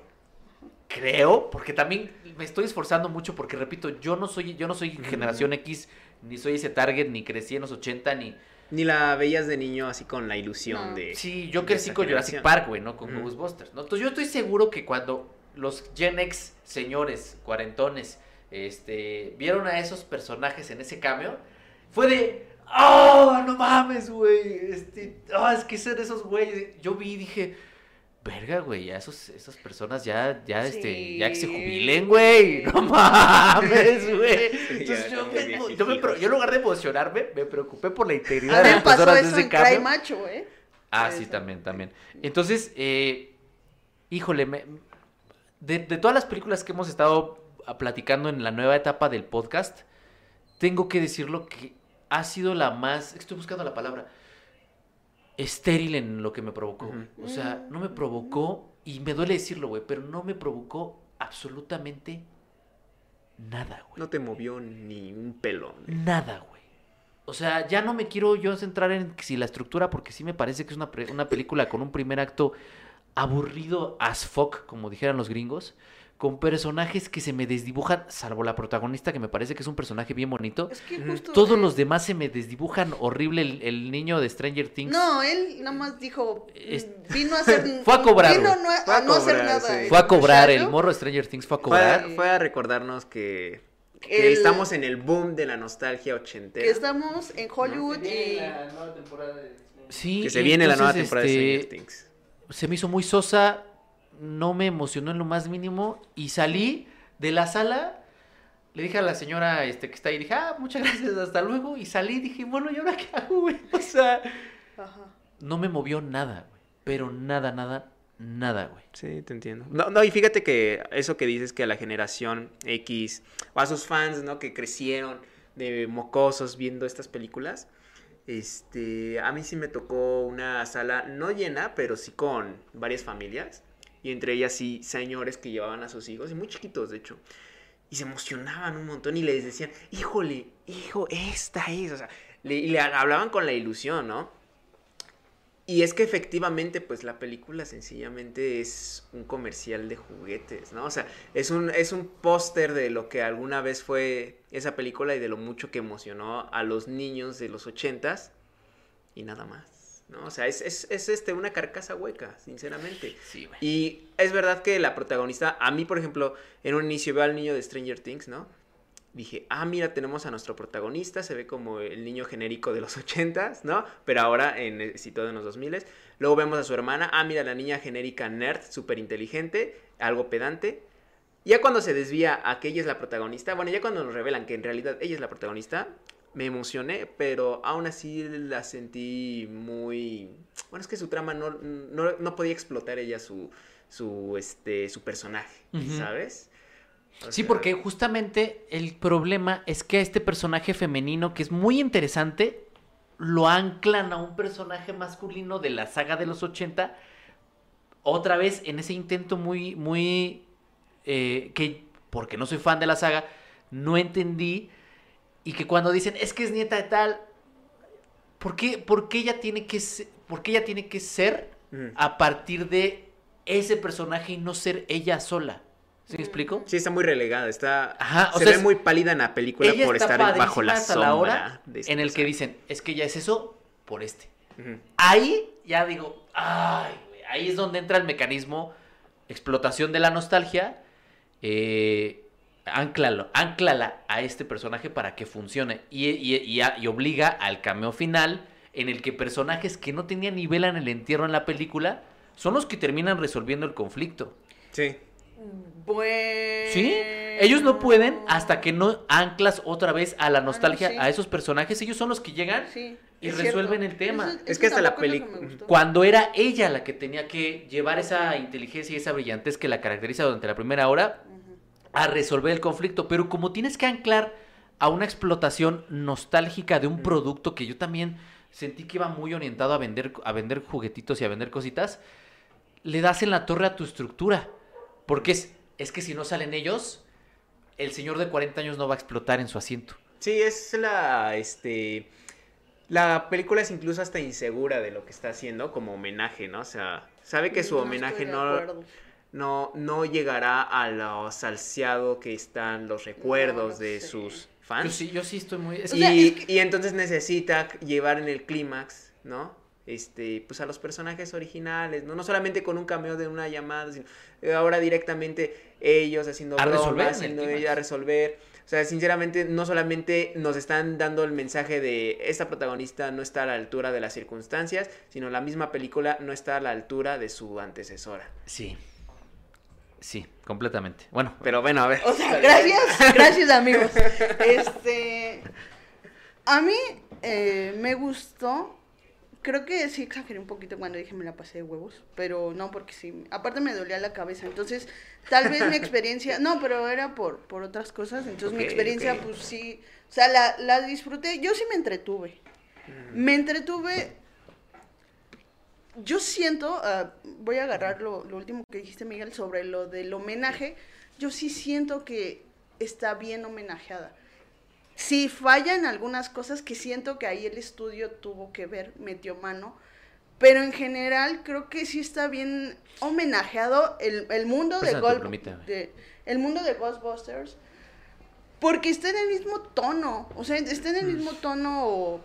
creo, porque también me estoy esforzando mucho porque repito, yo no soy, yo no soy generación X, ni soy ese target, ni crecí en los 80, ni. Ni la veías de niño así con la ilusión No. de. Sí, yo crecí con Jurassic. Park, güey, ¿no? Con Ujú. Ghostbusters, ¿no? Entonces yo estoy seguro que cuando los Gen X señores, cuarentones, este, vieron a esos personajes en ese cambio, fue de. ¡Oh, no mames, güey! Este, oh, es que son esos güeyes. Yo vi y dije, verga, güey, ya esos, esas personas ya, ya, este, ya que se jubilen, güey. No mames, güey. Sí, Entonces yo, me- yo, me yo en lugar de emocionarme, me preocupé por la integridad de las personas de eso ese en cambio. Macho, ¿eh? Ah, Eso. sí, también, también. Entonces, eh, híjole, me- de, de todas las películas que hemos estado platicando en la nueva etapa del podcast, tengo que decirlo que ha sido la más, estoy buscando la palabra, estéril en lo que me provocó. O sea, no me provocó, y me duele decirlo, güey, pero no me provocó absolutamente nada, güey. No te movió ni un pelo. Nada, güey. O sea, ya no me quiero yo centrar en si la estructura, porque sí me parece que es una, una película con un primer acto aburrido as fuck, como dijeran los gringos, con personajes que se me desdibujan, salvo la protagonista, que me parece que es un personaje bien bonito. Es que Ujú. justo. Todos los demás se me desdibujan horrible. El, el niño de Stranger Things. No, él nada más dijo. Es- mm, Vino a hacer. Fue a cobrar, Vino no a, Fue a a no hacer cobrar, nada. sí. el Fue a cobrar, el morro de Stranger Things fue a Fue, cobrar. a- fue a recordarnos que Que el- estamos en el boom de la nostalgia ochentera. que estamos en Hollywood y Sí, que se viene la nueva temporada de este, Stranger Things. se me hizo muy sosa, no me emocionó en lo más mínimo y salí de la sala, le dije a la señora este, que está ahí, dije, ah, muchas gracias, hasta luego, y salí dije, bueno, ¿y ahora qué hago, güey? O sea, Ajá. no me movió nada, güey, pero nada, nada, nada, güey. Sí, te entiendo. No, no, y fíjate que eso que dices que a la generación X, o a sus fans, ¿no? Que crecieron de mocosos viendo estas películas, este, a mí sí me tocó una sala no llena, pero sí con varias familias, y entre ellas sí señores que llevaban a sus hijos, y muy chiquitos, de hecho, y se emocionaban un montón y les decían, híjole, hijo, esta es, o sea, le, le hablaban con la ilusión, ¿no? Y es que efectivamente, pues la película sencillamente es un comercial de juguetes, ¿no? O sea, es un, es un póster de lo que alguna vez fue esa película y de lo mucho que emocionó a los niños de los ochentas y nada más, ¿no? O sea, es, es, es este, una carcasa hueca, sinceramente. Sí, güey. Y es verdad que la protagonista, a mí, por ejemplo, en un inicio veo al niño de Stranger Things, ¿no? Dije, ah, mira, tenemos a nuestro protagonista, se ve como el niño genérico de los ochentas, ¿no? Pero ahora en, situado en los 2000 Luego vemos a su hermana, ah, mira, la niña genérica nerd, súper inteligente, algo pedante. Ya cuando se desvía a que ella es la protagonista, bueno, ya cuando nos revelan que en realidad ella es la protagonista, me emocioné, pero aún así la sentí muy... Bueno, es que su trama no, no, no podía explotar ella su, su, este, su personaje. ¿sabes? O Sí, sea, porque justamente el problema es que a este personaje femenino, que es muy interesante, lo anclan a un personaje masculino de la saga de los 80, otra vez en ese intento muy, muy, eh, que, porque no soy fan de la saga, no entendí, y que cuando dicen, es que es nieta de tal, ¿por qué, por qué ella tiene que ser, por qué ella tiene que ser Ujú. a partir de ese personaje y no ser ella sola? ¿Sí me explico? Sí, está muy relegada, está... Ajá, o se sea, ve es- muy pálida en la película Ella por estar bajo la hasta sombra. la hora de este en el que dicen, es que ya es eso por este. Ahí ya digo, ay, güey, ahí es donde entra el mecanismo explotación de la nostalgia. Eh, anclalo, anclala a este personaje para que funcione y, y- y a- y obliga al cameo final en el que personajes que no tenían nivel en el entierro en la película son los que terminan resolviendo el conflicto. Sí. Bueno. ¿Sí? Ellos no pueden hasta que no anclas otra vez a la nostalgia Ah, sí. a esos personajes. Ellos son los que llegan Sí, y es resuelven cierto. el tema. Eso- Es que hasta la gustó. cuando era ella la que tenía que llevar esa inteligencia y esa brillantez que la caracteriza durante la primera hora. A resolver el conflicto. Pero como tienes que anclar a una explotación nostálgica de un Mm. producto que yo también sentí que iba muy orientado a vender, a vender juguetitos y a vender cositas, le das en la torre a tu estructura. Porque es, es que si no salen ellos, el señor de 40 años no va a explotar en su asiento. Sí, es la, este... La película es incluso hasta insegura de lo que está haciendo como homenaje, ¿no? O sea, sabe que su No homenaje no, acuerdo. No, no llegará a lo salseado que están los recuerdos No, de sus fans. Yo sí, yo sí estoy muy... es- O sea, y, es que- y entonces necesita llevar en el clímax, ¿no? Este, pues a los personajes originales, ¿no? No solamente con un cameo de una llamada, sino eh, ahora directamente ellos haciendo A bromas, resolver haciendo ella a resolver. O sea, sinceramente, no solamente nos están dando el mensaje de esta protagonista no está a la altura de las circunstancias, sino la misma película no está a la altura de su antecesora. Sí. Sí, completamente. Bueno, Pero bueno, a ver. O sea, gracias, gracias amigos. Este, a mí eh, me gustó. Creo que sí exageré un poquito cuando dije me la pasé de huevos, pero no porque sí. Aparte me dolía la cabeza, entonces tal vez mi experiencia, no, pero era por por otras cosas, entonces mi experiencia pues sí, o sea, la, la disfruté. Yo sí me entretuve. Me entretuve. Yo siento, ah, voy a agarrar lo, lo último que dijiste, Miguel, sobre lo del homenaje. Yo sí siento que está bien homenajeada. Sí falla en algunas cosas que siento que ahí el estudio tuvo que ver, metió mano. Pero en general creo que sí está bien homenajeado el, el mundo de, de- el mundo de Ghostbusters. Porque está en el mismo tono. O sea, está en el mismo tono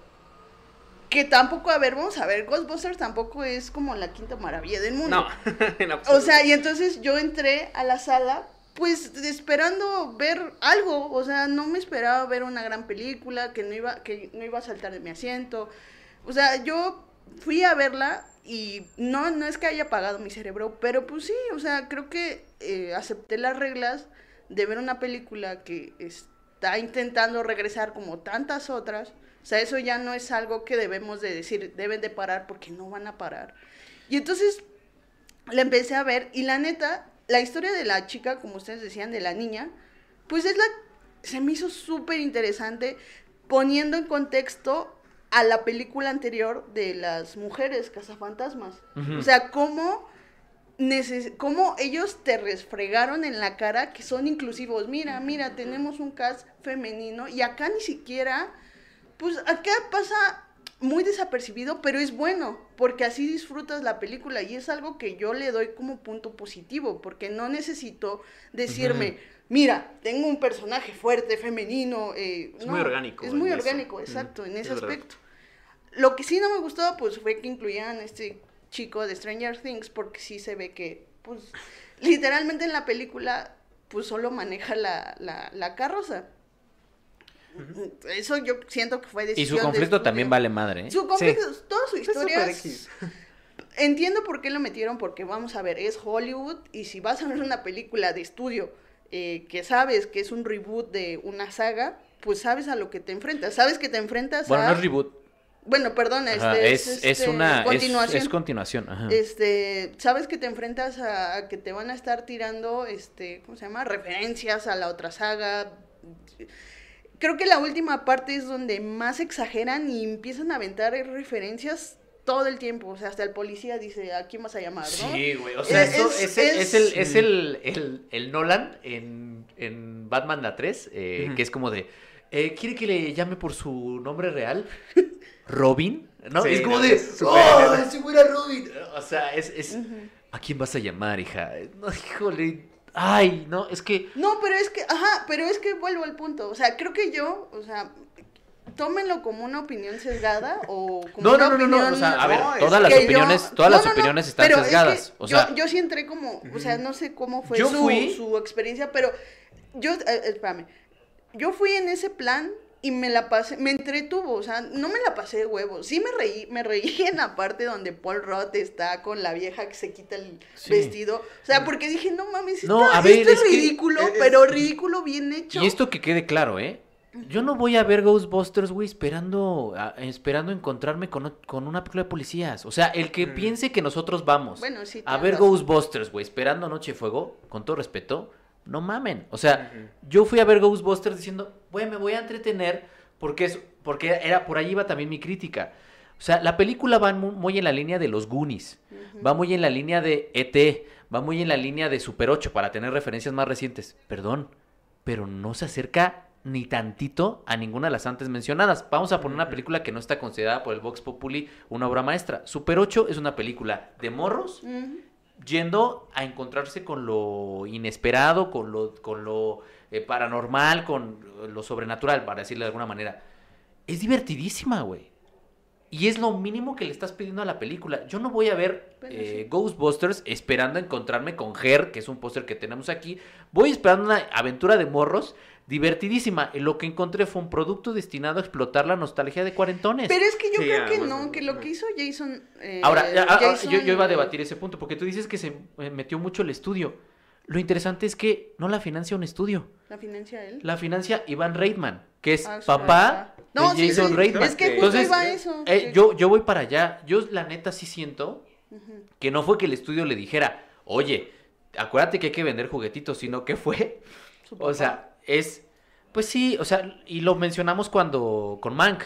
que tampoco, a ver, vamos a ver, Ghostbusters tampoco es como la quinta maravilla del mundo. No, en O absoluto. sea, y entonces yo entré a la sala pues esperando ver algo, o sea, no me esperaba ver una gran película, que no iba, que no iba a saltar de mi asiento. O sea, yo fui a verla y no, no es que haya apagado mi cerebro, pero pues sí, o sea, creo que eh, acepté las reglas de ver una película que está intentando regresar como tantas otras. O sea, eso ya no es algo que debemos de decir, deben de parar porque no van a parar. Y entonces la empecé a ver y la neta, la historia de la chica, como ustedes decían, de la niña, pues es la, se me hizo súper interesante poniendo en contexto a la película anterior de las mujeres cazafantasmas. O sea, cómo, cómo ellos te resfregaron en la cara que son inclusivos. Mira, mira, tenemos un cast femenino y acá ni siquiera, pues acá pasa muy desapercibido, pero es bueno, porque así disfrutas la película y es algo que yo le doy como punto positivo, porque no necesito decirme, mira, tengo un personaje fuerte, femenino. Eh, es muy orgánico. Es muy orgánico, exacto, en ese aspecto. Lo que sí no me gustó, pues, fue que incluían a este chico de Stranger Things, porque sí se ve que, pues, literalmente en la película, pues, solo maneja la, la, la carroza. Eso yo siento que fue decisión Y su conflicto también vale madre. ¿eh? Su conflicto, toda su historia. Entiendo por qué lo metieron, porque vamos a ver, es Hollywood y si vas a ver una película de estudio eh, que sabes que es un reboot de una saga, pues sabes a lo que te enfrentas. Sabes que te enfrentas bueno, a. Bueno, no es reboot. Bueno, perdón, este, es, es, este, una continuación. Es, continuación. Este, sabes que te enfrentas a, a, que te van a estar tirando, este, ¿cómo se llama? Referencias a la otra saga creo que la última parte es donde más exageran y empiezan a aventar referencias todo el tiempo. O sea, hasta el policía dice, ¿a quién vas a llamar? ¿no? Sí, güey. O sea, eso es, es, el, es el, el, el, Nolan en, en Batman la 3, eh, que es como de, eh, ¿quiere que le llame por su nombre real? Robin, ¿no? es como de, ¡oh, ese güey Robin! O sea, es, es ¿a quién vas a llamar, hija? No, híjole, ay, no, es que... No, pero es que, ajá, pero es que vuelvo al punto, o sea, creo que yo, o sea, tómenlo como una opinión sesgada o como no, una no, opinión... No, no, o sea, a ver, todas las opiniones, todas las opiniones están sesgadas, o sea... Yo, yo, sí entré como, o sea, no sé cómo fue su, su experiencia, pero yo, eh, espérame, yo fui en ese plan y me la pasé, me entretuvo, o sea, no me la pasé de huevos. Sí me reí, me reí en la parte donde Paul Roth está con la vieja que se quita el vestido. O sea, porque dije, no mames, esto, es, ridículo, pero ridículo bien hecho. Y esto que quede claro, ¿eh? Yo no voy a ver Ghostbusters, güey, esperando, esperando encontrarme con, una película de policías. O sea, el que piense que nosotros vamos a ver Ghostbusters, güey, esperando Noche Fuego, con todo respeto, no mamen. O sea, yo fui a ver Ghostbusters diciendo, güey, me voy a entretener porque, es, porque era, por ahí iba también mi crítica. O sea, la película va muy, en la línea de los Goonies, va muy en la línea de ET, va muy en la línea de Super 8 para tener referencias más recientes. Perdón, pero no se acerca ni tantito a ninguna de las antes mencionadas. Vamos a poner una película que no está considerada por el Vox Populi una obra maestra. Super 8 es una película de morros yendo a encontrarse con lo inesperado, con lo, con lo eh, paranormal, con lo sobrenatural, para decirle de alguna manera. Es divertidísima, güey. Y es lo mínimo que le estás pidiendo a la película. Yo no voy a ver eh, Ghostbusters esperando encontrarme con Her, que es un póster que tenemos aquí. Voy esperando una aventura de morros divertidísima. Lo que encontré fue un producto destinado a explotar la nostalgia de cuarentones. Pero es que yo creo que no, que lo que hizo Jason... Eh, Ahora, ah, ah, Yo, iba a debatir ese punto, porque tú dices que se metió mucho el estudio. Lo interesante es que no la financia un estudio. ¿La financia él? La financia Iván Reitman, que es ah, papá de Jason Reitman. Es que Entonces, iba eso. Eh, yo, yo voy para allá. Yo la neta sí siento que no fue que el estudio le dijera, oye, acuérdate que hay que vender juguetitos, sino que fue... O sea, es, pues sí, o sea, y lo mencionamos cuando con Mank.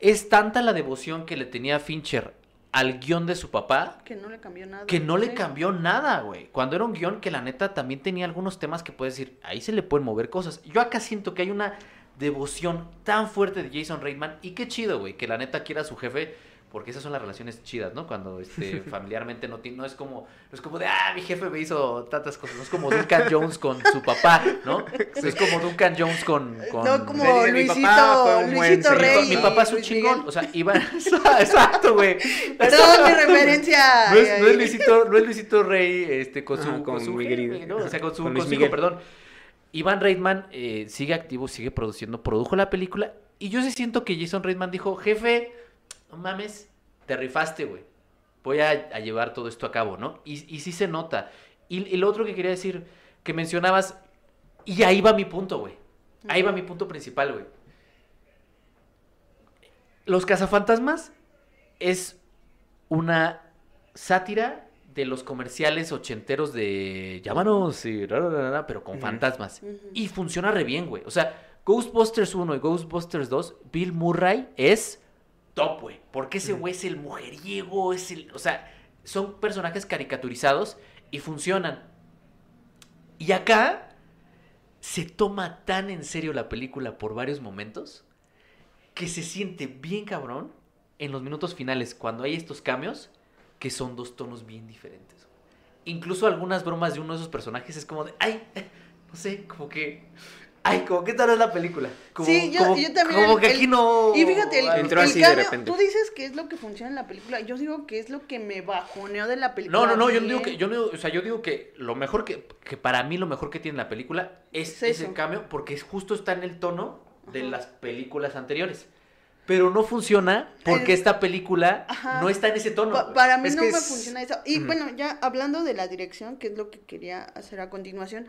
Es tanta la devoción que le tenía Fincher al guion de su papá. Que no le cambió nada. Que no le cambió nada, güey. Cuando era un guion que la neta también tenía algunos temas que puedes decir, ahí se le pueden mover cosas. Yo acá siento que hay una devoción tan fuerte de Jason Reitman y qué chido, güey, que la neta quiera a su jefe Porque esas son las relaciones chidas, ¿no? Cuando este, familiarmente no, tiene, no es como, no es como de, ah, mi jefe me hizo tantas cosas. No es como Duncan Jones con su papá, ¿no? No es como Duncan Jones con... con No como dice, mi Luisito, papá buen Luisito. Rey. mi papá es un Luis chingón. Miguel. O sea, Iván... Exacto, güey. Perdón, mi referencia. No es, no. Luisito, no es Luisito Rey este, con su, Ajá, con con su. O sea, con su, con con Luis su hijo, Miguel. perdón. Iván Reitman eh, sigue activo, sigue produciendo, produjo la película. Y yo sí siento que Jason Reitman dijo, jefe, no mames, te rifaste, güey. Voy a, a llevar todo esto a cabo, ¿no? Y, y sí se nota. Y, y lo otro que quería decir, que mencionabas, y ahí va mi punto, güey. Ahí va mi punto principal, güey. Los cazafantasmas es una sátira de los comerciales ochenteros de llámanos y ra, ra, ra, ra, pero con fantasmas. Y funciona re bien, güey. O sea, Ghostbusters 1 y Ghostbusters 2, Bill Murray es top, güey. Porque ese güey es el mujeriego, es el... O sea, son personajes caricaturizados y funcionan. Y acá se toma tan en serio la película por varios momentos que se siente bien cabrón en los minutos finales cuando hay estos cambios que son dos tonos bien diferentes. Incluso algunas bromas de uno de esos personajes es como de, ay, no sé, como que, ay, como que tal es la película. Como, Sí, yo- como- yo también, Como que aquí no. Y fíjate, el, Entró el así de cambio, repente. tú dices que es lo que funciona en la película, yo digo que es lo que me bajoneó de la película. No, no, no, yo no digo que, yo no digo- o sea, yo digo que lo mejor que, que para mí lo mejor que tiene la película es, Es ese cambio porque es justo está en el tono de Ajá. las películas anteriores. Pero no funciona porque El- esta película Ajá. no está en ese tono. Pa- para mí Es no me es- funciona eso. Y bueno, ya hablando de la dirección, que es lo que quería hacer a continuación.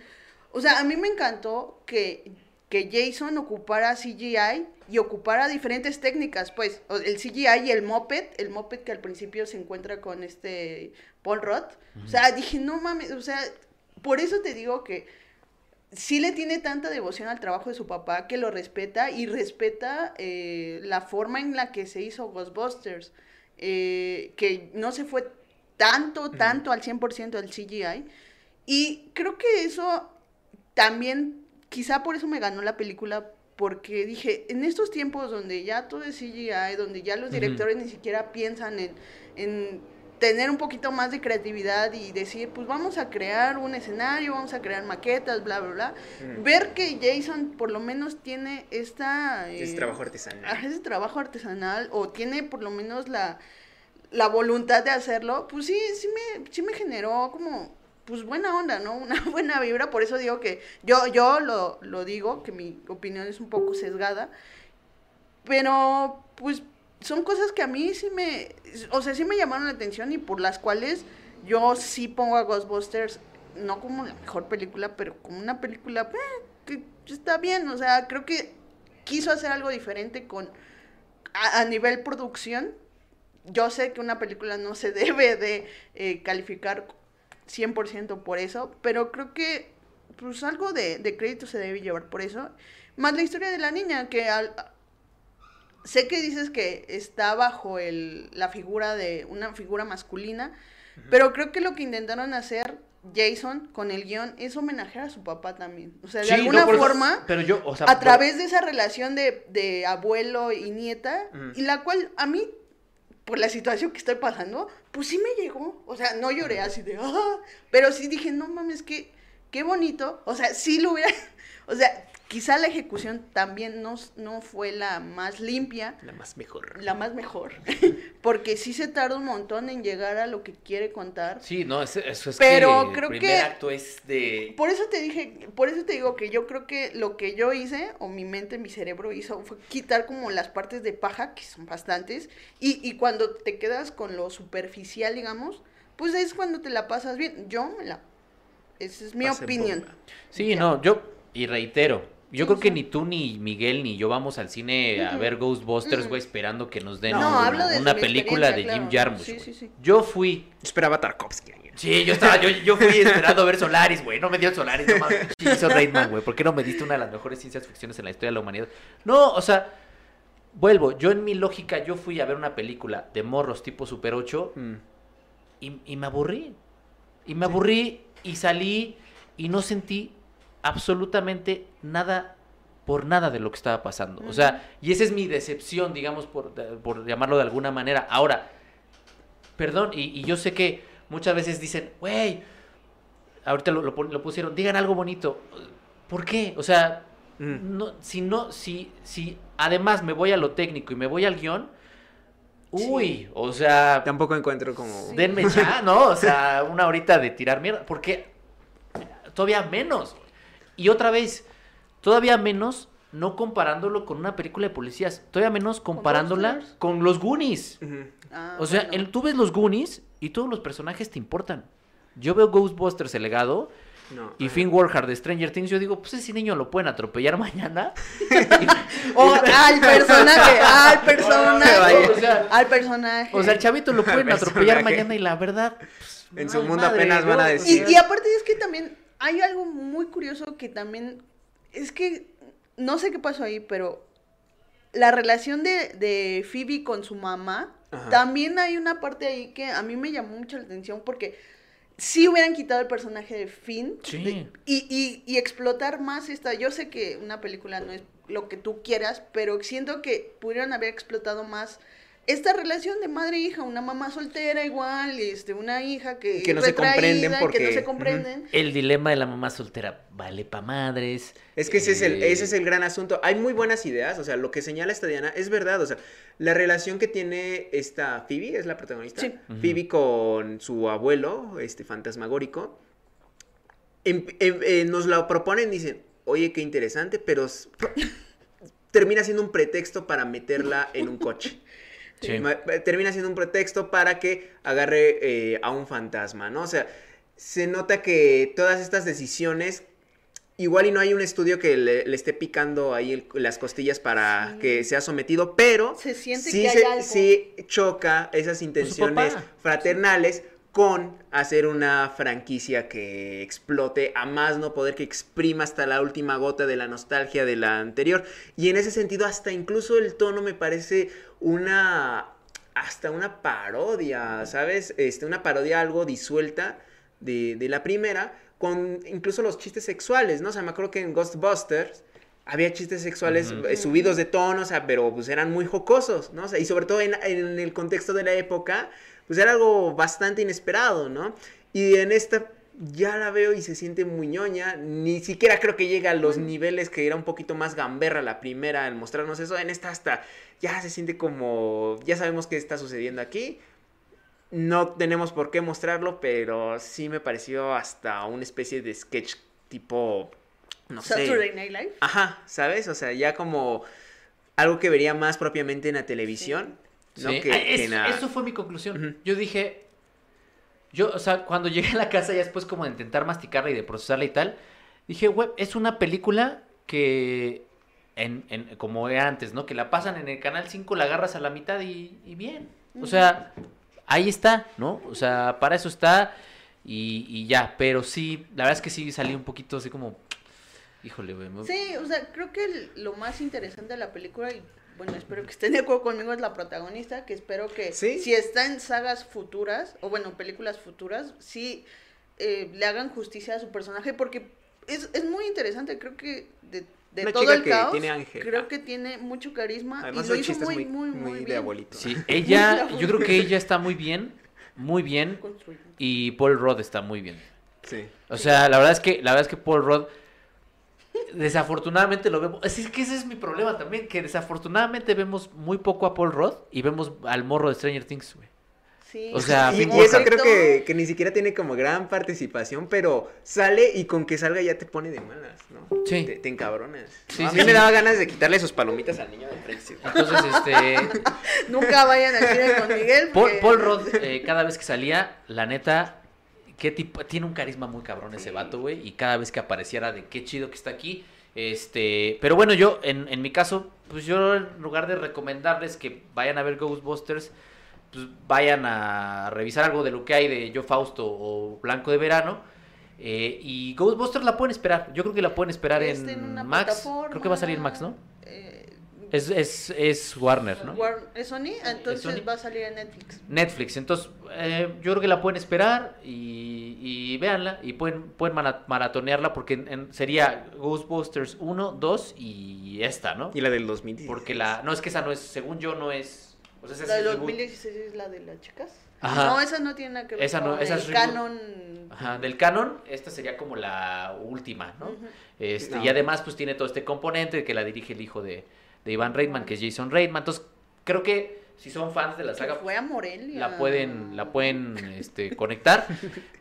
O sea, a mí me encantó que, que Jason ocupara CGI y ocupara diferentes técnicas, pues. El CGI y el moped, el moped que al principio se encuentra con este Paul Roth. O sea, dije, no mames, o sea, por eso te digo que sí le tiene tanta devoción al trabajo de su papá que lo respeta y respeta eh, la forma en la que se hizo Ghostbusters, eh, que no se fue tanto, tanto al 100% del CGI. Y creo que eso también, quizá por eso me ganó la película, porque dije, en estos tiempos donde ya todo es CGI, donde ya los directores ni siquiera piensan en, en tener un poquito más de creatividad y decir, pues vamos a crear un escenario, vamos a crear maquetas, bla, bla, bla. Ver que Jason por lo menos tiene esta... Es eh, trabajo artesanal. ese trabajo artesanal o tiene por lo menos la, la voluntad de hacerlo, pues sí, sí me, sí me generó como, pues buena onda, ¿no? Una buena vibra, por eso digo que yo, yo lo, lo digo, que mi opinión es un poco sesgada, pero pues son cosas que a mí sí me, o sea, sí me llamaron la atención y por las cuales yo sí pongo a Ghostbusters, no como la mejor película, pero como una película eh, que está bien, o sea, creo que quiso hacer algo diferente con, a, nivel producción. Yo sé que una película no se debe de eh, calificar 100% por eso, pero creo que pues algo de, de crédito se debe llevar por eso. Más la historia de la niña, que al, sé que dices que está bajo el, la figura de una figura masculina, pero creo que lo que intentaron hacer Jason con el guion es homenajear a su papá también. O sea, de Sí, alguna forma, pero yo, o sea, a través de esa relación de, de abuelo y nieta, y la cual a mí, por la situación que estoy pasando, pues sí me llegó. O sea, no lloré así de, ah, pero sí dije, no mames, qué, qué bonito. O sea, sí lo hubiera, o sea, quizá la ejecución también no, no fue la más limpia, La más mejor. la más mejor, porque sí se tarda un montón en llegar a lo que quiere contar. Sí, no, eso, eso es Pero que creo el que- primer acto es de... Por eso te dije, por eso te digo que yo creo que lo que yo hice, o mi mente, mi cerebro hizo, fue quitar como las partes de paja, que son bastantes, y, y cuando te quedas con lo superficial, digamos, pues es cuando te la pasas bien. Yo me la... Esa es mi Pase opinión. bomba. Sí, Ya. no, yo, y reitero, yo creo que ni tú, ni Miguel, ni yo vamos al cine a ver Ghostbusters, güey, esperando que nos den No, una, hablo desde una mi película de experiencia, Jim claro. Jarmusch. Sí, güey. sí, sí. Yo fui, esperaba a Tarkovsky. ayer. sí, yo estaba, yo, yo fui esperando a ver Solaris, güey, no me dio Solaris, no mames, hizo Reitman, güey, ¿por qué no me diste una de las mejores ciencias ficciones en la historia de la humanidad? No, o sea, vuelvo, yo en mi lógica, yo fui a ver una película de morros tipo Super 8 Mm. y, y me aburrí. Y me aburrí y salí y no sentí absolutamente nada por nada de lo que estaba pasando. O sea, y esa es mi decepción, digamos, por, por llamarlo de alguna manera. Ahora, perdón, y, y yo sé que muchas veces dicen, güey, ahorita lo, lo, lo pusieron, digan algo bonito. ¿Por qué? O sea, Mm. no, si no, si, si además me voy a lo técnico y me voy al guion, uy, o sea, Tampoco encuentro como... denme ya, ¿no? O sea, una horita de tirar mierda, porque todavía menos. Y otra vez, todavía menos no comparándolo con una película de policías, todavía menos comparándola con los Goonies. Ah, O sea, bueno. el- tú ves los Goonies y todos los personajes te importan. Yo veo Ghostbusters, el legado, No. y. Finn Wolfhard de Stranger Things, yo digo, pues ese niño lo pueden atropellar mañana. O al personaje, al personaje. O sea, al personaje. O sea, el chavito lo pueden atropellar mañana y la verdad. pues, En su mundo madre, apenas van a decir. Y, y aparte es que también hay algo muy curioso que también es que no sé qué pasó ahí, pero la relación de, de Phoebe con su mamá, Ajá. también hay una parte ahí que a mí me llamó mucho la atención porque si hubieran quitado el personaje de Finn Sí. de- y, y- y explotar más esta, yo sé que una película no es lo que tú quieras, pero siento que pudieron haber explotado más esta relación de madre e hija, una mamá soltera igual, este, una hija que, Que no se comprenden que porque- no se ujú. comprenden. El dilema de la mamá soltera vale pa' madres. Es que ese es, el, Eh, ese es el gran asunto. Hay muy buenas ideas, o sea, lo que señala esta Diana es verdad, o sea, la relación que tiene esta Phoebe, es la protagonista, Sí. Phoebe con su abuelo, este fantasmagórico, em- em- eh, nos la proponen, dicen, oye, qué interesante, pero termina siendo un pretexto para meterla en un coche. Sí. Ma- Termina siendo un pretexto para que agarre eh, a un fantasma, ¿no? O sea, se nota que todas estas decisiones, igual y no hay un estudio que le, le esté picando ahí el- las costillas para Sí. que sea sometido, pero Se siente sí, que hay se- algo. sí choca esas intenciones papá. fraternales con hacer una franquicia que explote a más no poder, que exprima hasta la última gota de la nostalgia de la anterior. Y en ese sentido, hasta incluso el tono me parece una. hasta una parodia, ¿sabes? Este, una parodia algo disuelta de, de la primera, con incluso los chistes sexuales, ¿no? O sea, me acuerdo que en Ghostbusters había chistes sexuales eh, subidos de tono, o sea, pero pues eran muy jocosos, ¿no? O sea, y sobre todo en, en el contexto de la época, pues era algo bastante inesperado, ¿no? Y en esta ya la veo y se siente muy ñoña, ni siquiera creo que llega a los niveles que era un poquito más gamberra la primera al mostrarnos eso, en esta hasta ya se siente como, ya sabemos qué está sucediendo aquí, no tenemos por qué mostrarlo, pero sí me pareció hasta una especie de sketch tipo, no sé. Saturday Night Live. Ajá, ¿sabes? O sea, ya como algo que vería más propiamente en la televisión, ¿no? Sí. Que, Ah, que Eso fue mi conclusión. Yo dije, yo, o sea, cuando llegué a la casa ya después como de intentar masticarla y de procesarla y tal, dije, güey, es una película que, en, en- como era antes, ¿no? Que la pasan en el Canal 5, la agarras a la mitad y, y bien. O sea, ahí está, ¿no? O sea, para eso está y, y ya. Pero sí, la verdad es que sí salí un poquito así como, híjole, güey. me- Sí, o sea, creo que el- lo más interesante de la película, y bueno, espero que estén de acuerdo conmigo, es la protagonista, que espero que Sí. si está en sagas futuras, o bueno, películas futuras, sí eh, le hagan justicia a su personaje, porque es, es muy interesante, creo que de, de Una todo chica el que caos, tiene ángel. creo que tiene mucho carisma Además y lo hizo muy, muy, muy, de bien. abuelito. Sí, ella, yo creo que ella está muy bien, muy bien. Y Paul Rudd está muy bien. Sí. O sea, la verdad es que la verdad es que Paul Rudd desafortunadamente lo vemos. Es que ese es mi problema también, que desafortunadamente vemos muy poco a Paul Rudd y vemos al morro de Stranger Things, güey. Sí. O sea, Y, eso creo que, que ni siquiera tiene como gran participación, pero sale y con que salga ya te pone de malas, ¿no? Sí. Te, te encabronas. Sí, ¿no? a sí, mí sí. me daba ganas de quitarle sus palomitas al niño de frente. Entonces, este Nunca vayan al cine con Miguel. Paul, porque- Paul Rudd eh, cada vez que salía, la neta qué tipo tiene un carisma muy cabrón ese vato, güey, y cada vez que apareciera de qué chido que está aquí. Este, pero bueno, yo en, en mi caso, pues yo en lugar de recomendarles que vayan a ver Ghostbusters, pues vayan a revisar algo de lo que hay de Yo Fausto o Blanco de Verano. eh, y Ghostbusters la pueden esperar. Yo creo que la pueden esperar en, Max. plataforma, Creo que va a salir Max, ¿no? Es, es, es Warner, ¿no? War- ¿Es Sony? Entonces Sony. va a salir en Netflix. Netflix. Entonces, eh, yo creo que la pueden esperar y, y véanla y pueden, pueden mara- maratonearla porque en- en- sería Ghostbusters 1, 2 y esta, ¿no? Y la del 2016. Porque la... No, es que esa no es, según yo, no es... O sea, esa La de es reboot. 2016 es la de las chicas. Ajá. No, esa no tiene nada que ver Esa no- con esa el es canon. Ajá, del canon, esta sería como la última, ¿no? Este, No. Y además, pues tiene todo este componente de que la dirige el hijo de, de Iván Reitman, que es Jason Reitman. Entonces, creo que si son fans de la saga, fue a Morelia. la pueden, la pueden este, conectar.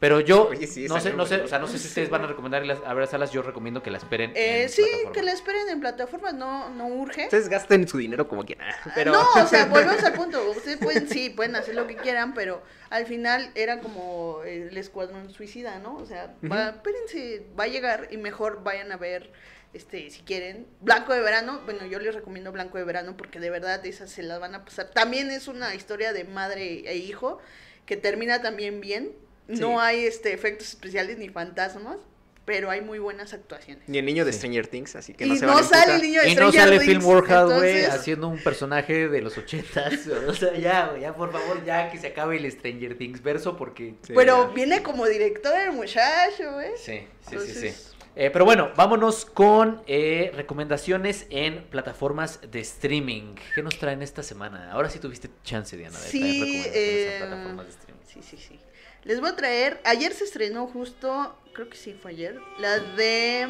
Pero yo Oye, sí, no sé, no sé, o sea, no sé si ustedes van a recomendar ir a ver salas, yo recomiendo que la esperen. Eh, en sí, plataforma. que la esperen en plataformas, no, no urge. Ustedes gasten su dinero como quieran. Pero... No, o sea, volvemos al punto. Ustedes pueden, sí, pueden hacer lo que quieran, pero al final era como el escuadrón suicida, ¿no? O sea, va, espérense, va a llegar y mejor vayan a ver, este, si quieren, Blanco de Verano. Bueno, yo les recomiendo Blanco de Verano porque de verdad esas se las van a pasar. También es una historia de madre e hijo que termina también bien. No hay este efectos especiales ni fantasmas, pero hay muy buenas actuaciones. Ni el niño de Sí. Stranger Things, así que y no se no sale el niño de Y no Stranger sale Things, Phil Warhol, güey, entonces- haciendo un personaje de los ochentas. O sea, ya, güey, ya, por favor, ya que se acabe el Stranger Things verso porque... Pero viene como director el muchacho, güey. Sí, sí, sí, sí. Eh, pero bueno, vámonos con eh, recomendaciones en plataformas de streaming. ¿Qué nos traen esta semana? Ahora sí tuviste chance, Diana, de Sí, traer recomendaciones eh, en plataformas de streaming. Sí, sí, sí. Les voy a traer, ayer se estrenó justo, creo que sí fue ayer, la de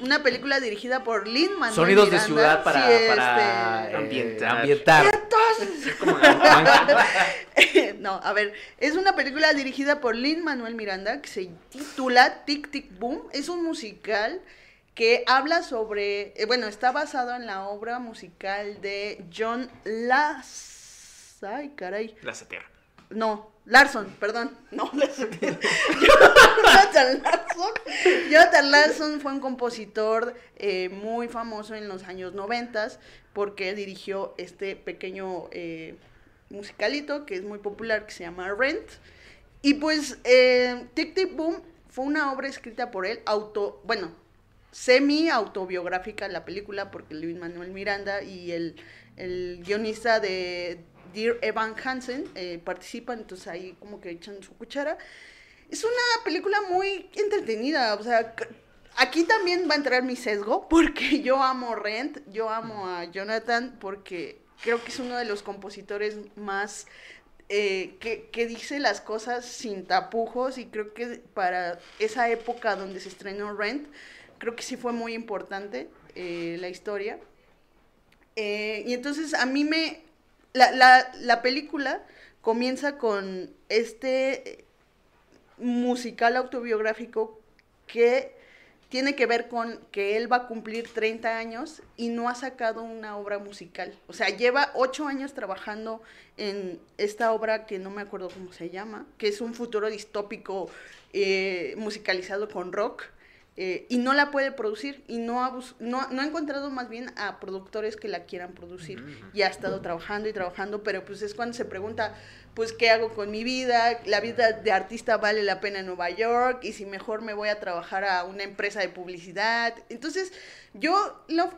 una película dirigida por Lin Manuel Sonidos de ciudad para, Sí, para este, eh, Ambientar. ambientar. No, a ver, es una película dirigida por Lin Manuel Miranda que se titula Tic Tic Boom. Es un musical que habla sobre, eh, bueno, está basado en la obra musical de John Lass. Ay, caray. La satera. No, Larson, perdón. No, Larson. Jonathan Larson. Jonathan Larson fue un compositor eh, muy famoso en los años noventas porque dirigió este pequeño eh, musicalito que es muy popular que se llama Rent. Y pues eh, Tic Tic Boom fue una obra escrita por él, auto, bueno, semi autobiográfica la película porque Luis Manuel Miranda y el, el guionista de Dear Evan Hansen eh, participan, entonces ahí como que echan su cuchara. Es una película muy entretenida, o sea, aquí también va a entrar mi sesgo porque yo amo Rent, yo amo a Jonathan porque creo que es uno de los compositores más eh, que, que dice las cosas sin tapujos y creo que para esa época donde se estrenó Rent, creo que sí fue muy importante eh, la historia. Eh, y entonces a mí me... La, la, la película comienza con este musical autobiográfico que tiene que ver con que él va a cumplir 30 años y no ha sacado una obra musical. O sea, lleva 8 años trabajando en esta obra que no me acuerdo cómo se llama, que es un futuro distópico eh, musicalizado con rock. Eh, y no la puede producir y no ha, no, no ha encontrado más bien a productores que la quieran producir y ha estado trabajando y trabajando, pero pues es cuando se pregunta, pues, ¿qué hago con mi vida? La vida de artista vale la pena en Nueva York y si mejor me voy a trabajar a una empresa de publicidad. Entonces, yo, lo,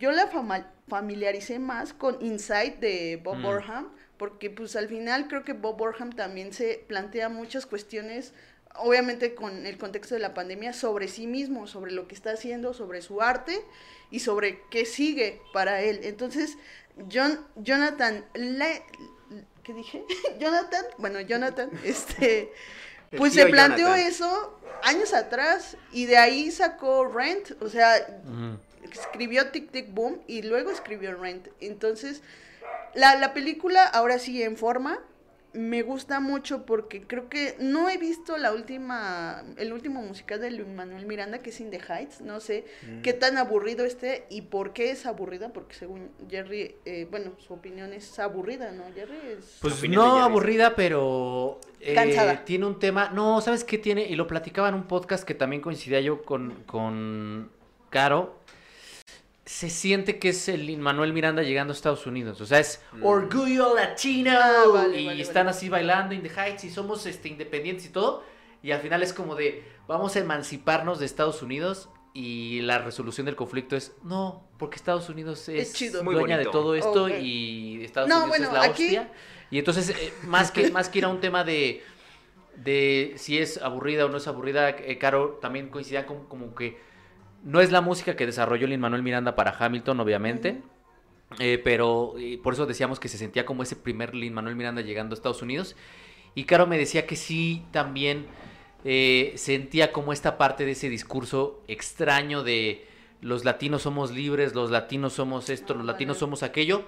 yo la fama- familiaricé más con Inside de Bob Mm. Burham, porque pues al final creo que Bob Burham también se plantea muchas cuestiones obviamente con el contexto de la pandemia, sobre sí mismo, sobre lo que está haciendo, sobre su arte y sobre qué sigue para él. Entonces, John, Jonathan, Le- ¿qué dije? Jonathan, bueno, Jonathan, este, pues se planteó Jonathan. eso años atrás y de ahí sacó Rent, o sea, escribió Tic Tic Boom y luego escribió Rent. Entonces, la, la película ahora sí en forma. Me gusta mucho porque creo que no he visto la última, el último musical de Luis Manuel Miranda, que es In the Heights. No sé Mm. qué tan aburrido esté y por qué es aburrida, porque según Jerry, eh, bueno, su opinión es aburrida, ¿no? Jerry es... Pues no Jerry. aburrida, pero eh, Cansada. tiene un tema. No, ¿sabes qué tiene? Y lo platicaba en un podcast que también coincidía yo con, con Caro. Se siente que es el Manuel Miranda llegando a Estados Unidos. O sea, es Mm. orgullo latino. Ah, vale, y vale, están vale. así bailando in the heights y somos este, independientes y todo. Y al final es como de, vamos a emanciparnos de Estados Unidos y la resolución del conflicto es no, porque Estados Unidos es, Es chido. Muy dueña de todo esto y Estados No, Unidos bueno, es la aquí- hostia. Y entonces, eh, más, que, más que ir a un tema de, de si es aburrida o no es aburrida, eh, Caro, también coincidía con, como que no es la música que desarrolló Lin Manuel Miranda para Hamilton, obviamente. eh, pero por eso decíamos que se sentía como ese primer Lin Manuel Miranda llegando a Estados Unidos. Y Caro me decía que sí, también eh, sentía como esta parte de ese discurso extraño de los latinos somos libres, los latinos somos esto, los latinos somos aquello,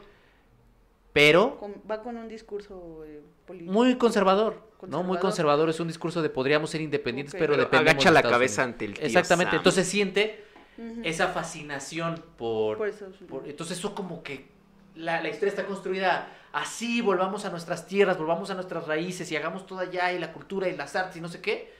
pero Con- va con un discurso eh, político. muy conservador, ¿no? Muy Conservador. es un discurso de podríamos ser independientes, pero, Pero dependemos agacha de la Estados cabeza Unidos. ante el tío Exactamente, Sam. entonces siente esa fascinación por, por- entonces eso como que la, la historia está construida así, volvamos a nuestras tierras, volvamos a nuestras raíces y hagamos todo allá y la cultura y las artes y no sé qué.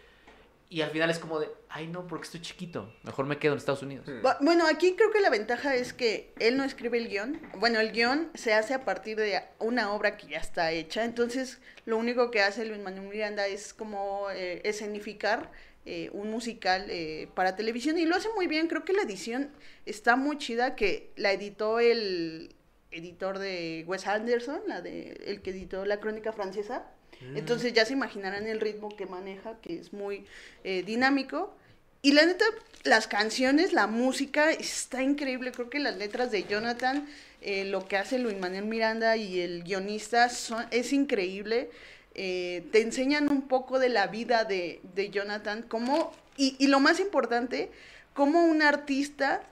Y al final es como de, ay no, porque estoy chiquito, mejor me quedo en Estados Unidos. Hmm. Bu- Bueno, aquí creo que la ventaja es que él no escribe el guion. Bueno, el guion se hace a partir de una obra que ya está hecha. Entonces, lo único que hace Luis Manuel Miranda es como eh, escenificar eh, un musical eh, para televisión. Y lo hace muy bien. Creo que la edición está muy chida, que la editó el editor de Wes Anderson, la de, el que editó La Crónica Francesa. Entonces ya se imaginarán el ritmo que maneja, que es muy eh, dinámico. Y la neta, las canciones, la música está increíble. Creo que las letras de Jonathan, eh, lo que hace Luis Manuel Miranda y el guionista son, es increíble. Eh, te enseñan un poco de la vida de, Jonathan, cómo, y, y lo más importante, cómo un artista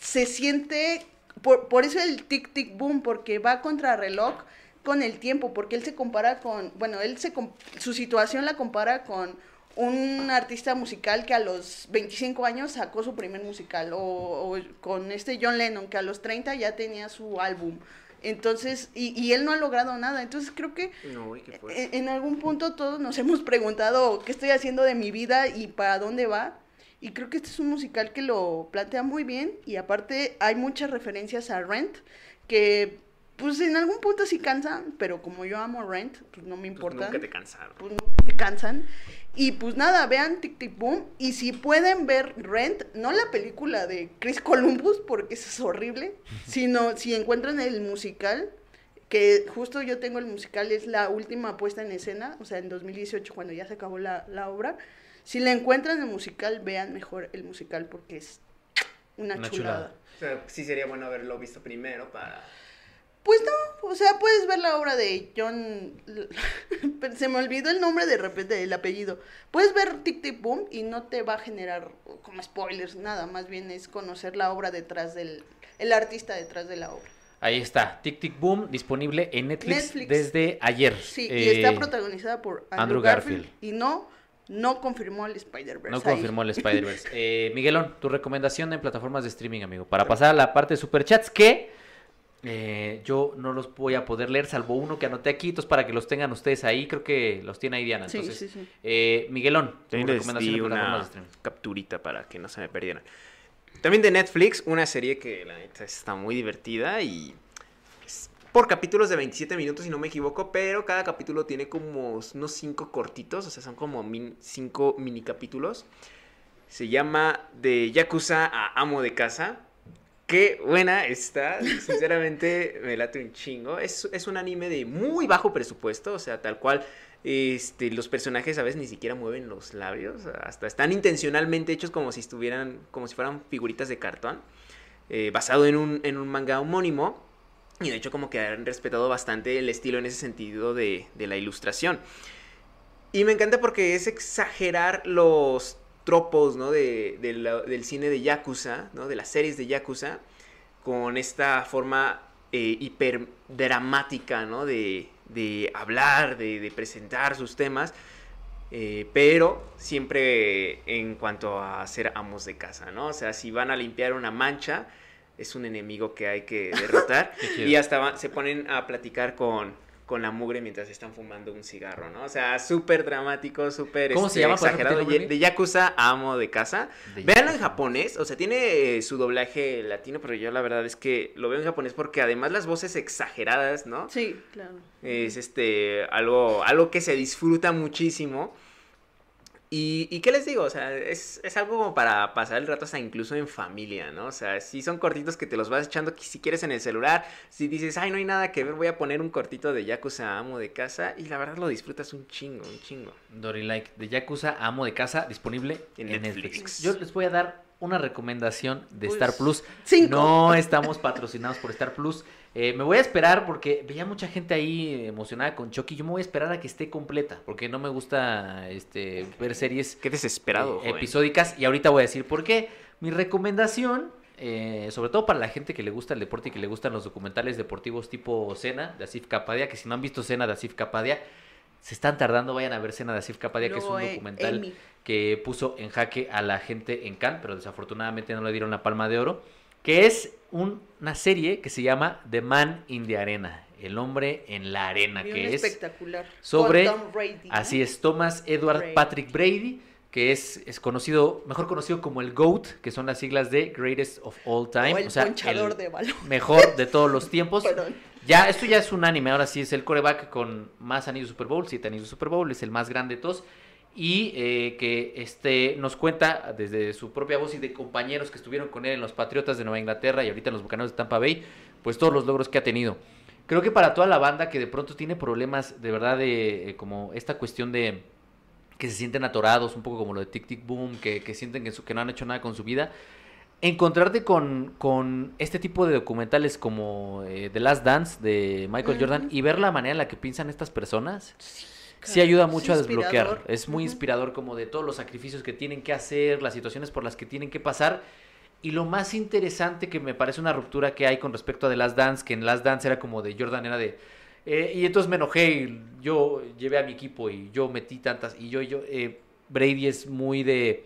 se siente, por, por eso el tic tic boom, porque va contra reloj con el tiempo, porque él se compara con, bueno, él se su situación la compara con un artista musical que a los 25 años sacó su primer musical, o, o con este John Lennon que a los 30 ya tenía su álbum. Entonces, y, y él no ha logrado nada. Entonces creo que No, en, en algún punto todos nos hemos preguntado qué estoy haciendo de mi vida y para dónde va. Y creo que este es un musical que lo plantea muy bien y aparte hay muchas referencias a Rent que pues en algún punto sí cansan, pero como yo amo Rent, pues no me Pues importa. nunca te cansaron. Pues nunca me cansan. Y pues nada, vean Tic Tic Boom. Y si pueden ver Rent, no la película de Chris Columbus, porque eso es horrible, sino si encuentran el musical, que justo yo tengo el musical, es la última puesta en escena, o sea, en 2018, cuando ya se acabó la, la obra. Si la encuentran el musical, vean mejor el musical, porque es una, Una chulada. chulada. O sea, sí sería bueno haberlo visto primero para... Pues no, o sea, puedes ver la obra de John. Se me olvidó el nombre de repente, el apellido. Puedes ver Tic Tic Boom y no te va a generar como spoilers, nada. Más bien es conocer la obra detrás del. El artista detrás de la obra. Ahí está, Tic Tic Boom, disponible en Netflix, Netflix. desde ayer. Sí, y Eh, está protagonizada por Andrew, Andrew Garfield, Garfield. Y no, no confirmó el Spider-Verse. No ahí. confirmó el Spider-Verse. Eh, Miguelón, tu recomendación en plataformas de streaming, amigo. Para pasar a la parte de superchats que eh, yo no los voy a poder leer, salvo uno que anoté aquí, entonces para que los tengan ustedes ahí, creo que los tiene ahí Diana. Sí, Entonces, sí, sí. eh, Miguelón, les di una capturita para que no se me perdieran. También de Netflix, una serie que la neta está muy divertida y es por capítulos de 27 minutos, si no me equivoco, pero cada capítulo tiene como unos 5 cortitos, o sea, son como 5 mini capítulos. Se llama De Yakuza a Amo de Casa. Qué buena está, sinceramente me late un chingo. Es, es un anime de muy bajo presupuesto, o sea, tal cual este, los personajes a veces ni siquiera mueven los labios, hasta están intencionalmente hechos como si estuvieran, como si fueran figuritas de cartón, eh, basado en un, en un manga homónimo. Y de hecho como que han respetado bastante el estilo en ese sentido de, de la ilustración. Y me encanta porque es exagerar los tropos, ¿no? De, de la- del cine de Yakuza, ¿no? De las series de Yakuza, con esta forma eh, hiperdramática, ¿no? De, de hablar, de, de presentar sus temas, eh, pero siempre en cuanto a ser amos de casa, ¿no? O sea, si van a limpiar una mancha, es un enemigo que hay que derrotar. Y hasta se ponen a platicar con, con la mugre mientras están fumando un cigarro, ¿no? O sea, súper dramático, súper ¿Cómo se este, llama? ¿Puedes exagerado. De, de Yakuza a amo de casa. De Véanlo en japonés, o sea, tiene eh, su doblaje latino, pero yo la verdad es que lo veo en japonés porque además las voces exageradas, ¿no? Sí, claro. Es este algo, algo que se disfruta muchísimo. Y, y qué les digo, o sea, es, es algo como para pasar el rato hasta incluso en familia, ¿no? O sea, si son cortitos que te los vas echando si quieres en el celular, si dices, ay, no hay nada que ver, voy a poner un cortito de Yakuza Amo de casa y la verdad lo disfrutas un chingo, un chingo. Dory Like de Yakuza, amo de casa, disponible en En Netflix. Netflix. Yo les voy a dar una recomendación de Uy, Star Plus. cinco. No estamos patrocinados por Star Plus. Eh, me voy a esperar porque veía mucha gente ahí emocionada con Chucky. Yo me voy a esperar a que esté completa porque no me gusta este, ver series Qué desesperado, eh, episódicas y ahorita voy a decir por qué. Mi recomendación, eh, sobre todo para la gente que le gusta el deporte y que le gustan los documentales deportivos tipo Cena de Asif Kapadia, que si no han visto Cena de Asif Kapadia, se están tardando, vayan a ver Cena de Asif Kapadia, que es un eh, documental Amy. que puso en jaque a la gente en Cannes, pero desafortunadamente no le dieron la palma de oro, que es un- una serie que se llama The Man in the Arena, el hombre en la arena, que es espectacular. sobre- Brady. Así es, Thomas Edward Brady. Patrick Brady, que es, es conocido, mejor conocido como el GOAT, que son las siglas de Greatest of All Time. O el sea, el de balón. mejor de todos los tiempos. Perdón. Ya, esto ya es un anime, ahora sí es el coreback con más anillos Super Bowl, siete anillos Super Bowl, es el más grande de todos. Y eh, que este, nos cuenta desde su propia voz y de compañeros que estuvieron con él en los Patriotas de Nueva Inglaterra y ahorita en los Bucaneros de Tampa Bay, pues todos los logros que ha tenido. Creo que para toda la banda que de pronto tiene problemas, de verdad, de eh, como esta cuestión de que se sienten atorados, un poco como lo de Tic Tic Boom, que, que sienten que, su- que no han hecho nada con su vida, encontrarte con, con este tipo de documentales como eh, The Last Dance de Michael Jordan y ver la manera en la que piensan estas personas, sí Claro, ayuda mucho a desbloquear. Es muy inspirador como de todos los sacrificios que tienen que hacer, las situaciones por las que tienen que pasar. Y lo más interesante que me parece una ruptura que hay con respecto a The Last Dance, que en Last Dance era como de Jordan, era de... eh, y entonces me enojé y yo llevé a mi equipo y yo metí tantas y yo, yo, eh, Brady es muy de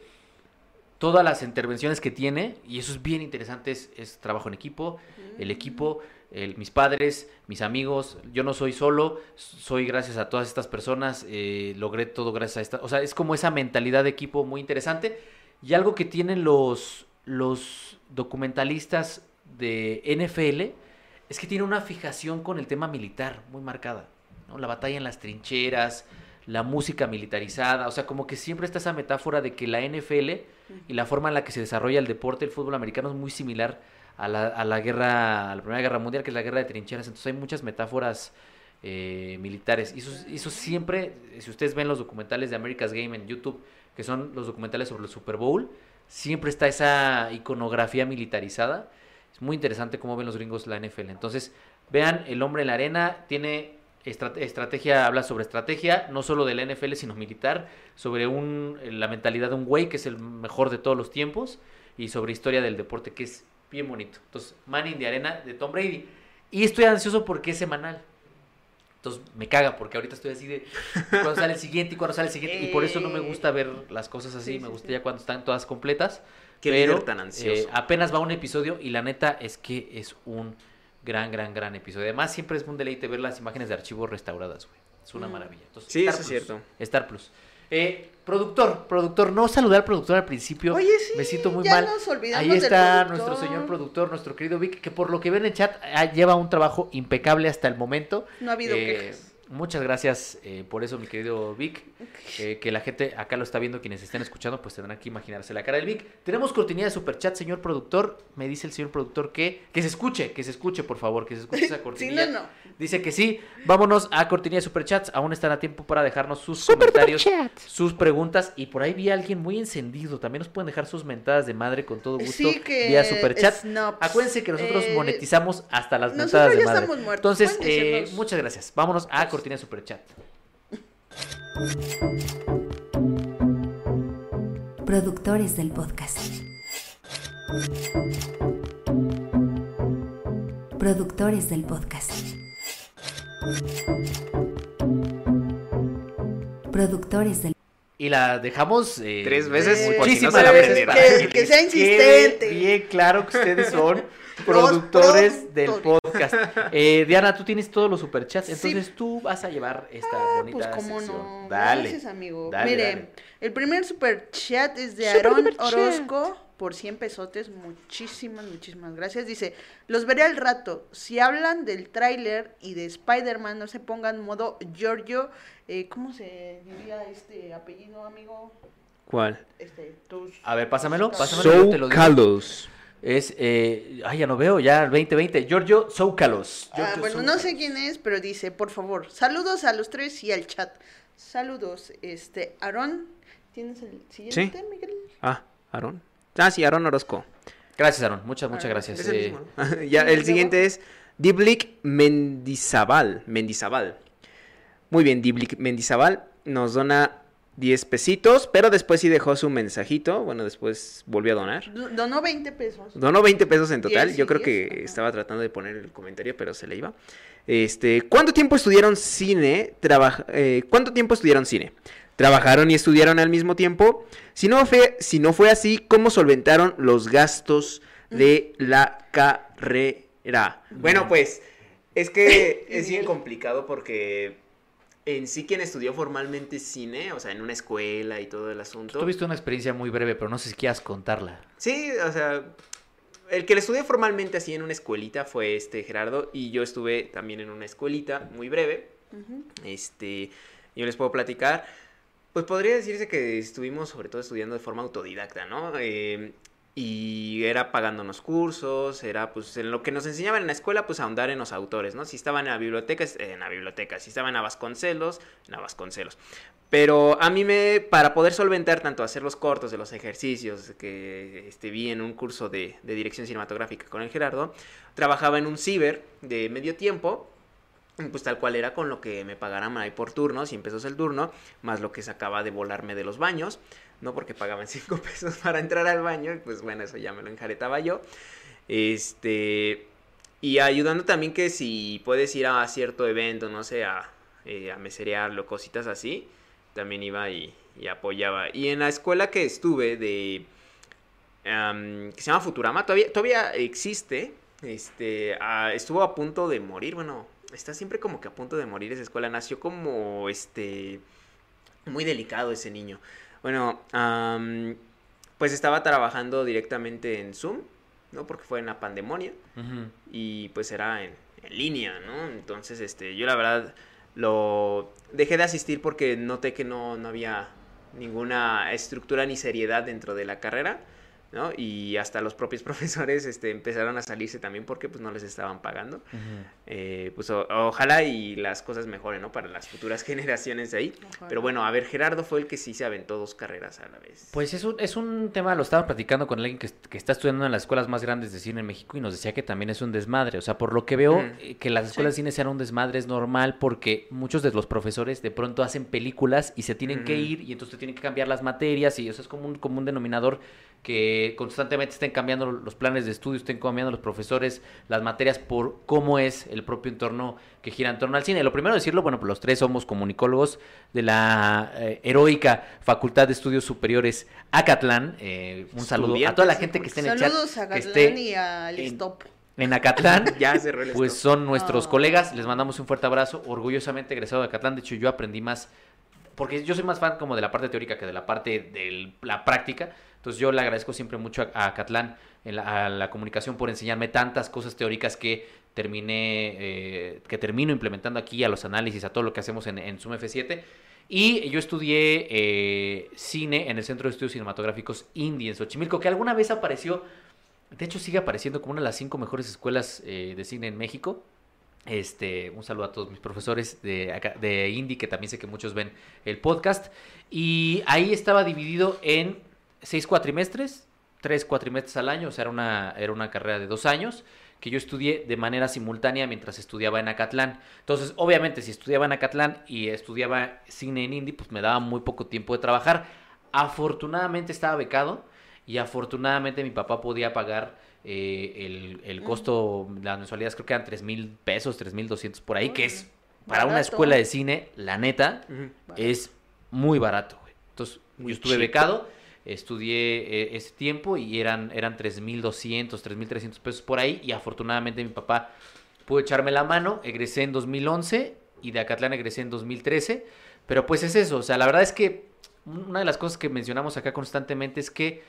todas las intervenciones que tiene y eso es bien interesante, es, es trabajo en equipo, el equipo, el- mis padres, mis amigos, yo no soy solo, soy gracias a todas estas personas, eh, logré todo gracias a esta, o sea, es como esa mentalidad de equipo muy interesante y algo que tienen los, los documentalistas de NFL es que tiene una fijación con el tema militar muy marcada, ¿no? La batalla en las trincheras, la música militarizada, o sea, como que siempre está esa metáfora de que la NFL y la forma en la que se desarrolla el deporte, el fútbol americano es muy similar a la, a la guerra, a la Primera Guerra Mundial, que es la guerra de trincheras. Entonces hay muchas metáforas eh, militares. Y eso, eso siempre, si ustedes ven los documentales de America's Game en YouTube, que son los documentales sobre el Super Bowl, siempre está esa iconografía militarizada. Es muy interesante cómo ven los gringos la NFL. Entonces, vean, El Hombre en la Arena tiene estrate- estrategia, habla sobre estrategia, no solo de la NFL, sino militar, sobre un, la mentalidad de un güey que es el mejor de todos los tiempos y sobre historia del deporte, que es bien bonito. Entonces, Manning de Arena de Tom Brady. Y estoy ansioso porque es semanal. Entonces me caga porque ahorita estoy así de cuando sale el siguiente y cuando sale el siguiente. Y por eso no me gusta ver las cosas así. Sí, me sí, gusta sí. ya cuando están todas completas. Qué pero tan ansioso. eh, apenas va un episodio y la neta es que es un gran, gran, gran episodio. Además, siempre es un deleite ver las imágenes de archivos restauradas, güey. Es una Mm. maravilla. Entonces, Sí, Star eso es cierto. Star Plus. Eh, productor, productor, no saludé al productor al principio. Oye, sí, me siento muy ya mal. nos olvidamos Ahí está nuestro señor productor, nuestro querido Vic, que por lo que ven en el chat ah, lleva un trabajo impecable hasta el momento. No ha habido Eh, quejas. Muchas gracias eh, por eso, mi querido Vic. Eh, que la gente acá lo está viendo, quienes estén escuchando, pues tendrán que imaginarse la cara del Vic. Tenemos cortinilla de superchat, señor productor. Me dice el señor productor que que se escuche, que se escuche, por favor, que se escuche esa cortinilla. no, no. Dice que sí. Vámonos a cortinilla de superchats. Aún están a tiempo para dejarnos sus comentarios, sus preguntas. Y por ahí vi a alguien muy encendido. También nos pueden dejar sus mentadas de madre con todo gusto Sí, que vía superchat. snobs. Acuérdense que nosotros Eh, monetizamos hasta las nosotros mentadas de ya madre. estamos muertos, Entonces, eh, muchas gracias. Vámonos a cortina de superchat. Productores del podcast. Productores del podcast. Productores del Y la dejamos eh, Tres veces, si muchísimas veces Que- sea insistente. Bien claro que ustedes son productores del podcast. Eh, Diana, tú tienes todos los superchats, Sí. entonces tú vas a llevar esta Pues bonita cómo sección. no. Dale. Gracias, amigo. dale, Mire, dale. el primer super chat es de Super Aarón. Orozco por 100 pesotes. Muchísimas, muchísimas gracias. Dice, los veré al rato. Si hablan del tráiler y de Spider-Man, no se pongan modo Giorgio. eh, ¿Cómo se diría este apellido, amigo? ¿Cuál? Este, tus... A ver, pásamelo, pásamelo. yo So te lo digo. Carlos. Es, eh, ay, ya no veo, ya el 2020. Giorgio Soukalos. Ah, bueno, no sé quién es, pero dice, por favor, saludos a los tres y al chat. Saludos, este, Aarón, ¿tienes el siguiente, Miguel? Ah, Aarón. Ah, sí, Aarón Orozco. Gracias, Aaron. Muchas, muchas Ah, gracias. Es el Eh, mismo, ¿no? ya, el siguiente es Diblik Mendizabal. Mendizabal. Muy bien, Diblik Mendizabal nos dona 10 pesitos, pero después sí dejó su mensajito. Bueno, después volvió a donar. Do- Donó 20 pesos. Donó 20 pesos en total. Yo creo que ajá. estaba tratando de poner el comentario, pero se le iba. Este, ¿cuánto tiempo estudiaron cine? Traba- eh, ¿Cuánto tiempo estudiaron cine? ¿Trabajaron y estudiaron al mismo tiempo? Si no fue, si no fue así, ¿cómo solventaron los gastos de la carrera? Bueno, pues es que es bien complicado porque en sí quien estudió formalmente cine, o sea, en una escuela y todo el asunto. Tuviste una experiencia muy breve, pero no sé si quieras contarla. Sí, o sea, el que le estudié formalmente así en una escuelita fue este Gerardo y yo estuve también en una escuelita muy breve. Este, yo les puedo platicar. Pues podría decirse que estuvimos sobre todo estudiando de forma autodidacta, ¿no? Eh, y era pagándonos cursos, era pues en lo que nos enseñaban en la escuela, pues ahondar en los autores, ¿no? Si estaban en la biblioteca, en la biblioteca, si estaban en Vasconcelos, en Vasconcelos. Pero a mí me, para poder solventar tanto hacer los cortos de los ejercicios que este, vi en un curso de, de dirección cinematográfica con el Gerardo, trabajaba en un ciber de medio tiempo, pues tal cual era con lo que me pagaran ahí por turno, 100 pesos el turno, más lo que sacaba de volarme de los baños, no porque pagaban 5 pesos para entrar al baño, y pues bueno, eso ya me lo enjaretaba yo. Este, y ayudando también que si puedes ir a cierto evento, no sé, a, eh, a meserearlo, cositas así, también iba y, apoyaba. Y en la escuela que estuve de... que se llama Futurama, todavía, todavía existe. Este, estuvo a punto de morir, bueno, está siempre como que a punto de morir esa escuela. Nació como, este, muy delicado ese niño. Bueno, am, pues estaba trabajando directamente en Zoom, ¿no? Porque fue en la pandemonia y pues era en, en línea, ¿no? Entonces, este, yo la verdad lo dejé de asistir porque noté que no, no había ninguna estructura ni seriedad dentro de la carrera, ¿no? Y hasta los propios profesores este, empezaron a salirse también porque pues no les estaban pagando. Eh, pues o- ojalá y las cosas mejoren, ¿no? Para las futuras generaciones de ahí. Ojalá. Pero bueno, a ver, Gerardo fue el que sí se aventó dos carreras a la vez. Pues es un, es un tema, lo estaba platicando con alguien que, est- que está estudiando en las escuelas más grandes de cine en México y nos decía que también es un desmadre. O sea, por lo que veo, eh, que las escuelas de cine sean un desmadre es normal porque muchos de los profesores de pronto hacen películas y se tienen que ir y entonces tienen que cambiar las materias y eso es como un, como un denominador que constantemente estén cambiando los planes de estudio, estén cambiando los profesores, las materias por cómo es el propio entorno que gira en torno al cine. Lo primero decirlo, bueno, pues los tres somos comunicólogos de la eh, heroica Facultad de Estudios Superiores Acatlán. Eh, un saludo a toda la gente que esté en el chat. Saludos a esté y al en- Stop. en Acatlán. Ya cerró el Pues stop. son nuestros Ah. colegas, les mandamos un fuerte abrazo, orgullosamente egresado de Acatlán, de hecho yo aprendí más, porque yo soy más fan como de la parte teórica que de la parte de la práctica, entonces yo le agradezco siempre mucho a, a Acatlán, en la, a la comunicación por enseñarme tantas cosas teóricas que terminé, eh, que termino implementando aquí a los análisis, a todo lo que hacemos en, en Zoom F7. Y yo estudié eh, cine en el Centro de Estudios Cinematográficos Indie en Xochimilco, que alguna vez apareció de hecho, sigue apareciendo como una de las cinco mejores escuelas eh, de cine en México. Este, un saludo a todos mis profesores de, acá- de Indie, que también sé que muchos ven el podcast. Y ahí estaba dividido en seis cuatrimestres, tres cuatrimestres al año, o sea, era una, era una carrera de dos años que yo estudié de manera simultánea mientras estudiaba en Acatlán. Entonces, obviamente, si estudiaba en Acatlán y estudiaba cine en Indie, pues me daba muy poco tiempo de trabajar. Afortunadamente estaba becado y afortunadamente mi papá podía pagar eh, el, el Mm. costo, las mensualidades creo que eran 3 mil pesos, 3 mil 200 por ahí, que es para una escuela de cine, la neta, es muy barato. güey. Entonces, Muy yo estuve becado, estudié eh, ese tiempo y eran, eran 3.200, 3.300 pesos por ahí y afortunadamente mi papá pudo echarme la mano, egresé en 2011 y de Acatlán egresé en 2013, pero pues es eso, o sea, la verdad es que una de las cosas que mencionamos acá constantemente es que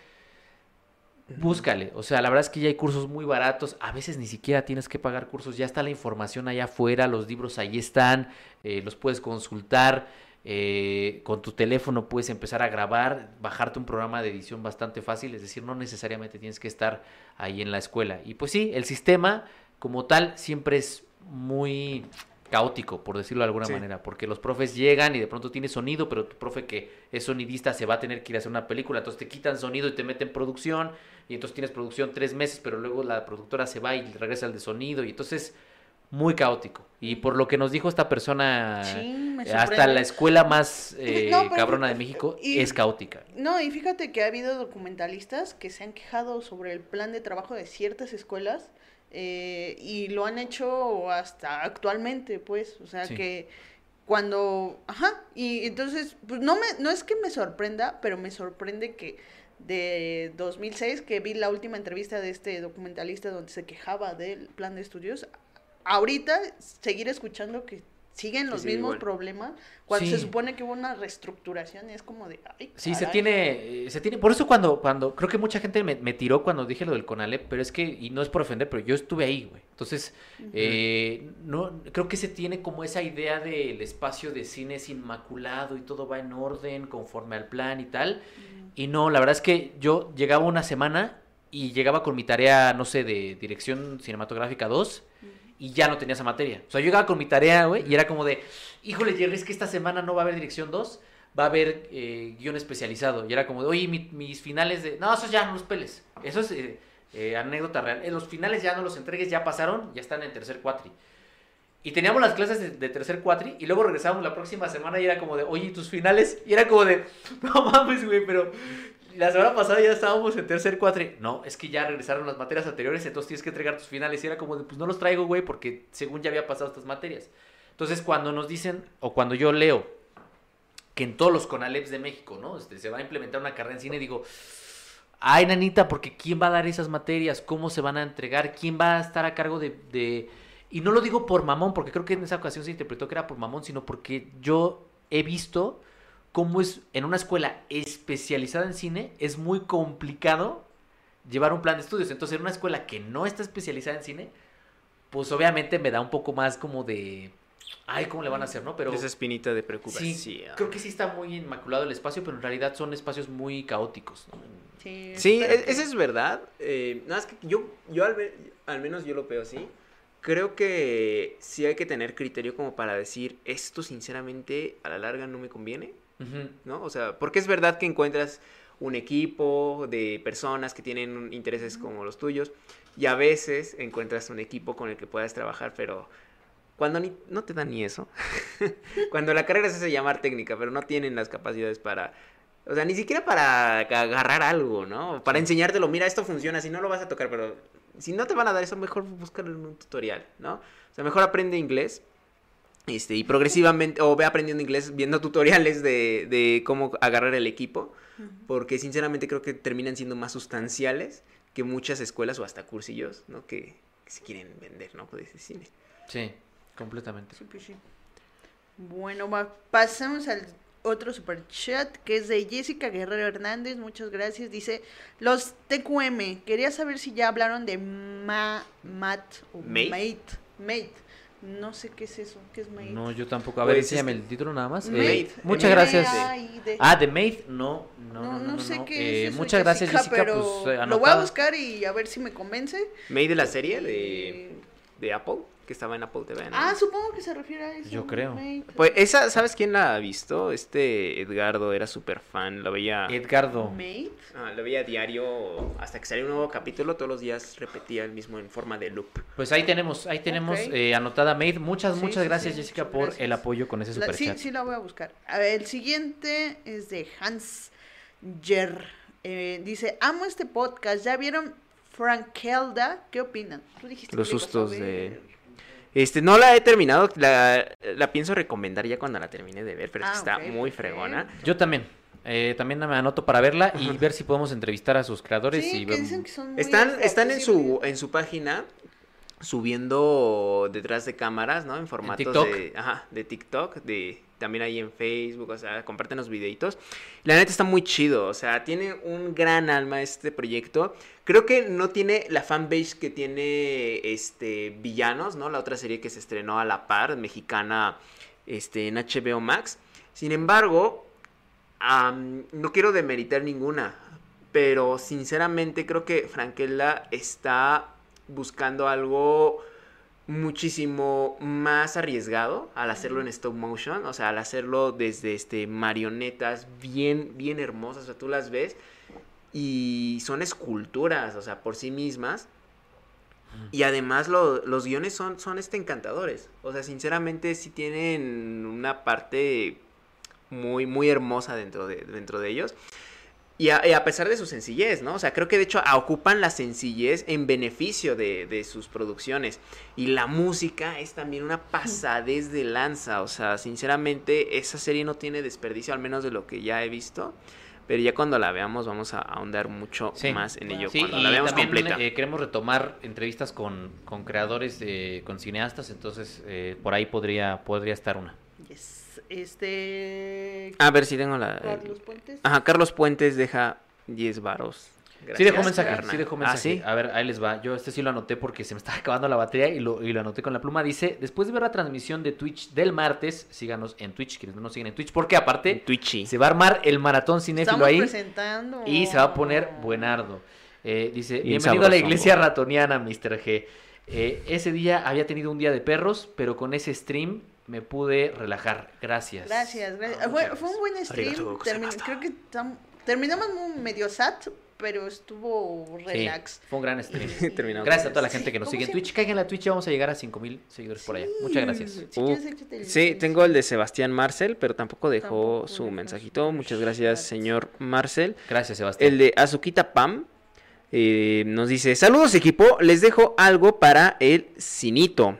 búscale. O sea, la verdad es que ya hay cursos muy baratos. A veces ni siquiera tienes que pagar cursos. Ya está la información allá afuera, los libros ahí están, eh, los puedes consultar. Eh, con tu teléfono puedes empezar a grabar, bajarte un programa de edición bastante fácil. Es decir, no necesariamente tienes que estar ahí en la escuela. Y pues sí, el sistema como tal siempre es muy caótico, por decirlo de alguna Sí. manera, porque los profes llegan y de pronto tiene sonido, pero tu profe que es sonidista se va a tener que ir a hacer una película, entonces te quitan sonido y te meten producción, y entonces tienes producción tres meses, pero luego la productora se va y regresa al de sonido, y entonces muy caótico. Y por lo que nos dijo esta persona, Sí, eh, hasta la escuela más eh, No, pero- cabrona de México y- es caótica. No, y fíjate que ha habido documentalistas que se han quejado sobre el plan de trabajo de ciertas escuelas eh, y lo han hecho hasta actualmente, pues, o sea Sí. que cuando, ajá, y entonces, pues no me, no es que me sorprenda, pero me sorprende que de 2006, que vi la última entrevista de este documentalista donde se quejaba del plan de estudios, ahorita seguir escuchando que siguen los mismos igual. problemas cuando Sí. se supone que hubo una reestructuración y es como de, ay, Sí, se tiene, se tiene, por eso cuando, cuando, creo que mucha gente me, me tiró cuando dije lo del Conalep, pero es que, y no es por ofender, pero yo estuve ahí, güey. Entonces, eh, no, creo que se tiene como esa idea del espacio de cine es inmaculado y todo va en orden, conforme al plan y tal. Y no, la verdad es que yo llegaba una semana y llegaba con mi tarea, no sé, de dirección cinematográfica 2 y ya no tenía esa materia. O sea, yo llegaba con mi tarea, güey, y era como de, híjole, Jerry, es que esta semana no va a haber dirección 2, va a haber eh, guion especializado. Y era como de, oye, mi- mis finales de... No, esos ya no los peles. Eso es eh, eh, anécdota real. Los finales ya no los entregues, ya pasaron, ya están en tercer cuatri. Y teníamos las clases de, tercer cuatri y luego regresábamos la próxima semana y era como de, oye, ¿y tus finales? Y era como de, no mames, güey, pero la semana pasada ya estábamos en tercer cuatri. No, es que ya regresaron las materias anteriores, entonces tienes que entregar tus finales. Y era como de, pues no los traigo, güey, porque según ya había pasado estas materias. Entonces, cuando nos dicen, o cuando yo leo que en todos los CONALEPs de México, ¿no? Este, se va a implementar una carrera en cine, digo, ay, nanita, porque ¿quién va a dar esas materias? ¿Cómo se van a entregar? ¿Quién va a estar a cargo de, de- Y no lo digo por mamón, porque creo que en esa ocasión se interpretó que era por mamón, sino porque yo he visto cómo es en una escuela especializada en cine, es muy complicado llevar un plan de estudios. Entonces, en una escuela que no está especializada en cine, pues obviamente me da un poco más como de... Ay, ¿cómo le van a hacer, no? Pero... Esa espinita de preocupación. Sí, creo que sí está muy inmaculado el espacio, pero en realidad son espacios muy caóticos. ¿no? Sí, Sí, e- que- eso es verdad. Eh, nada más que yo, yo al menos yo lo veo así. Creo que sí hay que tener criterio como para decir, esto sinceramente a la larga no me conviene, ¿no? O sea, porque es verdad que encuentras un equipo de personas que tienen intereses como los tuyos y a veces encuentras un equipo con el que puedas trabajar, pero cuando ni- no te dan ni eso, cuando la carrera se hace llamar técnica, pero no tienen las capacidades para, o sea, ni siquiera para agarrar algo, ¿no? Para enseñártelo, mira, esto funciona, si no lo vas a tocar, pero si no te van a dar eso, mejor en un tutorial, ¿no? O sea, mejor aprende inglés. Este, y progresivamente, o ve aprendiendo inglés viendo tutoriales de, de cómo agarrar el equipo, porque sinceramente creo que terminan siendo más sustanciales que muchas escuelas o hasta cursillos, ¿no? Que, que se quieren vender, ¿no? De cine. Sí, completamente. Sí, pues sí. Bueno, va, pasamos al otro super chat que es de Jessica Guerrero Hernández. Muchas gracias. Dice: Los TQM, quería saber si ya hablaron de Ma, Mat o Mate. Mate. Mate. No sé qué es eso. ¿Qué es Mate? No, yo tampoco. A ver, Pues, enséñame el título nada más. Mate. Eh, muchas M- gracias. M-A-I-D. Ah, de Maid, no, no, no, No, no, no sé no. qué Eh, es eso, muchas gracias, Jessica, pero pues eh, lo voy a buscar y a ver si me convence. May de la serie de, Y- de Apple, que estaba en Apple TV. ¿no? Ah, supongo que se refiere a eso. Yo creo. Pues esa, ¿sabes quién la ha visto? Este Edgardo era súper fan, lo veía, Edgardo. Mate. ah, lo veía diario hasta que salía un nuevo capítulo, todos los días repetía el mismo en forma de loop. Pues ahí tenemos, ahí tenemos eh, anotada Maid. Muchas, Sí, muchas sí, gracias, sí, Jessica, muchas por gracias. el apoyo con ese La- sí, sí la voy a buscar. A ver, el siguiente es de Hans Jer. Eh, dice, amo este podcast. ¿Ya vieron Frankelda? ¿Qué opinan? Tú dijiste Los sustos de- Este, no la he terminado, la, la pienso recomendar ya cuando la termine de ver, pero es que Ah, está muy fregona. Yo también. Eh, también me anoto para verla y ver si podemos entrevistar a sus creadores Sí, y que ver- dicen que son muy Están, están en su, en su página, subiendo detrás de cámaras, ¿no? En formatos TikTok? de, ajá, de TikTok, de también ahí en Facebook, o sea, comparten los videitos. La neta está muy chido, o sea, tiene un gran alma este proyecto. Creo que no tiene la fanbase que tiene este Villanos, ¿no? La otra serie que se estrenó a la par, mexicana, este, en HBO Max. Sin embargo, no quiero demeritar ninguna, pero sinceramente creo que Franquella está buscando algo muchísimo más arriesgado al hacerlo en stop motion, o sea, al hacerlo desde este marionetas bien bien hermosas, o sea, tú las ves y son esculturas, o sea, por sí mismas. Y además lo- los guiones son, son este encantadores. O sea, sinceramente sí tienen una parte muy, muy hermosa dentro de, dentro de ellos. Y a, y a pesar de su sencillez, ¿no? O sea, creo que de hecho ocupan la sencillez en beneficio de, de sus producciones. Y la música es también una pasadez de lanza. O sea, sinceramente esa serie no tiene desperdicio, al menos de lo que ya he visto. Pero ya cuando la veamos vamos a ahondar mucho Sí. más en ello. Sí, cuando y la veamos también completa. eh, queremos retomar entrevistas con, con creadores, de- con cineastas, entonces eh, por ahí podría, podría estar una. Yes. Este. A ver si tengo la... Carlos Puentes. Ajá, Carlos Puentes deja 10 varos. sí dejó Gracias, mensaje, sí dejó Ah, mensaje. ¿sí? A ver, ahí les va. Yo este sí lo anoté porque se me estaba acabando la batería y lo, y lo anoté con la pluma. Dice, después de ver la transmisión de Twitch del martes, síganos en Twitch, quienes no nos siguen en Twitch, porque aparte Twitchy. se va a armar el maratón cinéfilo ahí presentando. y se va a poner buenardo. Eh, dice, Bien bienvenido a la iglesia ratoniana, Mr. G. Eh, ese día había tenido un día de perros, pero con ese stream me pude relajar. Gracias. Gracias, gracias. Ah, fue, un buen stream. Creo que tam- terminamos muy medio sad, pero estuvo Sí, relax. fue un gran stream. Terminamos. Gracias a toda la gente Sí, que nos ¿cómo sigue en se- Twitch. Caigan a Twitch, vamos a llegar a 5000 seguidores por allá. Muchas gracias. Si Uh, el- Sí, tengo el de Sebastián Marcel, pero tampoco dejó Tampoco su mensajito. Muchas gracias, Gracias. señor Marcel. Gracias, Sebastián. El de Azuquita Pam eh, nos dice: Saludos, equipo. Les dejo algo para el cinito.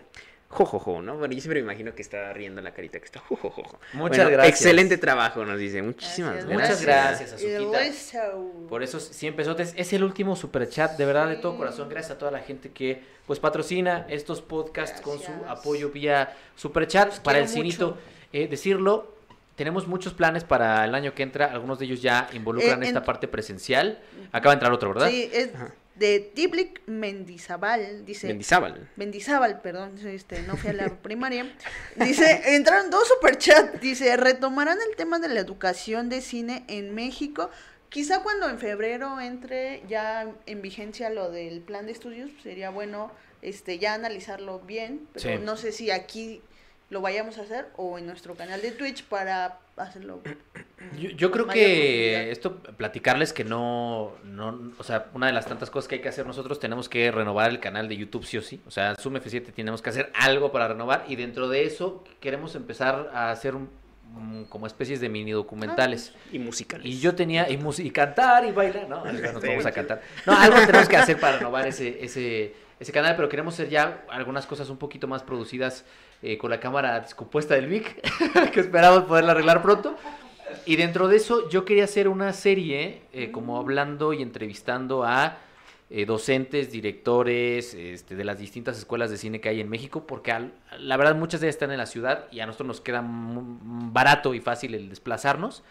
Jojojo, ¿no? Bueno, yo siempre me imagino que está riendo la carita que está. Jojojo. Muchas Bueno, gracias. Excelente trabajo, nos dice. Muchísimas Gracias, Muchas gracias. Azuquita. eso. Por esos 100 pesotes. Es el último super chat, de verdad, de todo corazón. Gracias a toda la gente que pues patrocina estos podcasts con su apoyo vía super chat. Para el cinito, eh, decirlo, tenemos muchos planes para el año que entra. Algunos de ellos ya involucran Eh, en- esta parte presencial. Acaba de entrar otro, ¿verdad? Sí, es Ajá. De Tiblic Mendizábal, dice. Mendizábal. Mendizábal, perdón, este, no fui a la primaria. Dice, entraron dos superchats. Dice, retomarán el tema de la educación de cine en México. Quizá cuando en febrero entre ya en vigencia lo del plan de estudios, sería bueno este ya analizarlo bien, pero Sí. no sé si aquí lo vayamos a hacer o en nuestro canal de Twitch para hacerlo. Yo, yo creo que esto, platicarles que no, no, o sea, una de las tantas cosas que hay que hacer nosotros, tenemos que renovar el canal de YouTube sí o sí. O sea, Zoom F7 tenemos que hacer algo para renovar y dentro de eso queremos empezar a hacer un, mm, como especies de mini documentales. Y musicales. Y yo tenía, y, mus- y cantar y bailar, ¿no? Nos vamos a cantar. No, algo tenemos que hacer para renovar ese, ese, ese canal, pero queremos hacer ya algunas cosas un poquito más producidas eh, con la cámara descompuesta del Vic, que esperamos poderla arreglar pronto. Y dentro de eso yo quería hacer una serie eh, como hablando y entrevistando a eh, docentes, directores este, de las distintas escuelas de cine que hay en México, porque al- la verdad muchas de ellas están en la ciudad y a nosotros nos queda mu- barato y fácil el desplazarnos.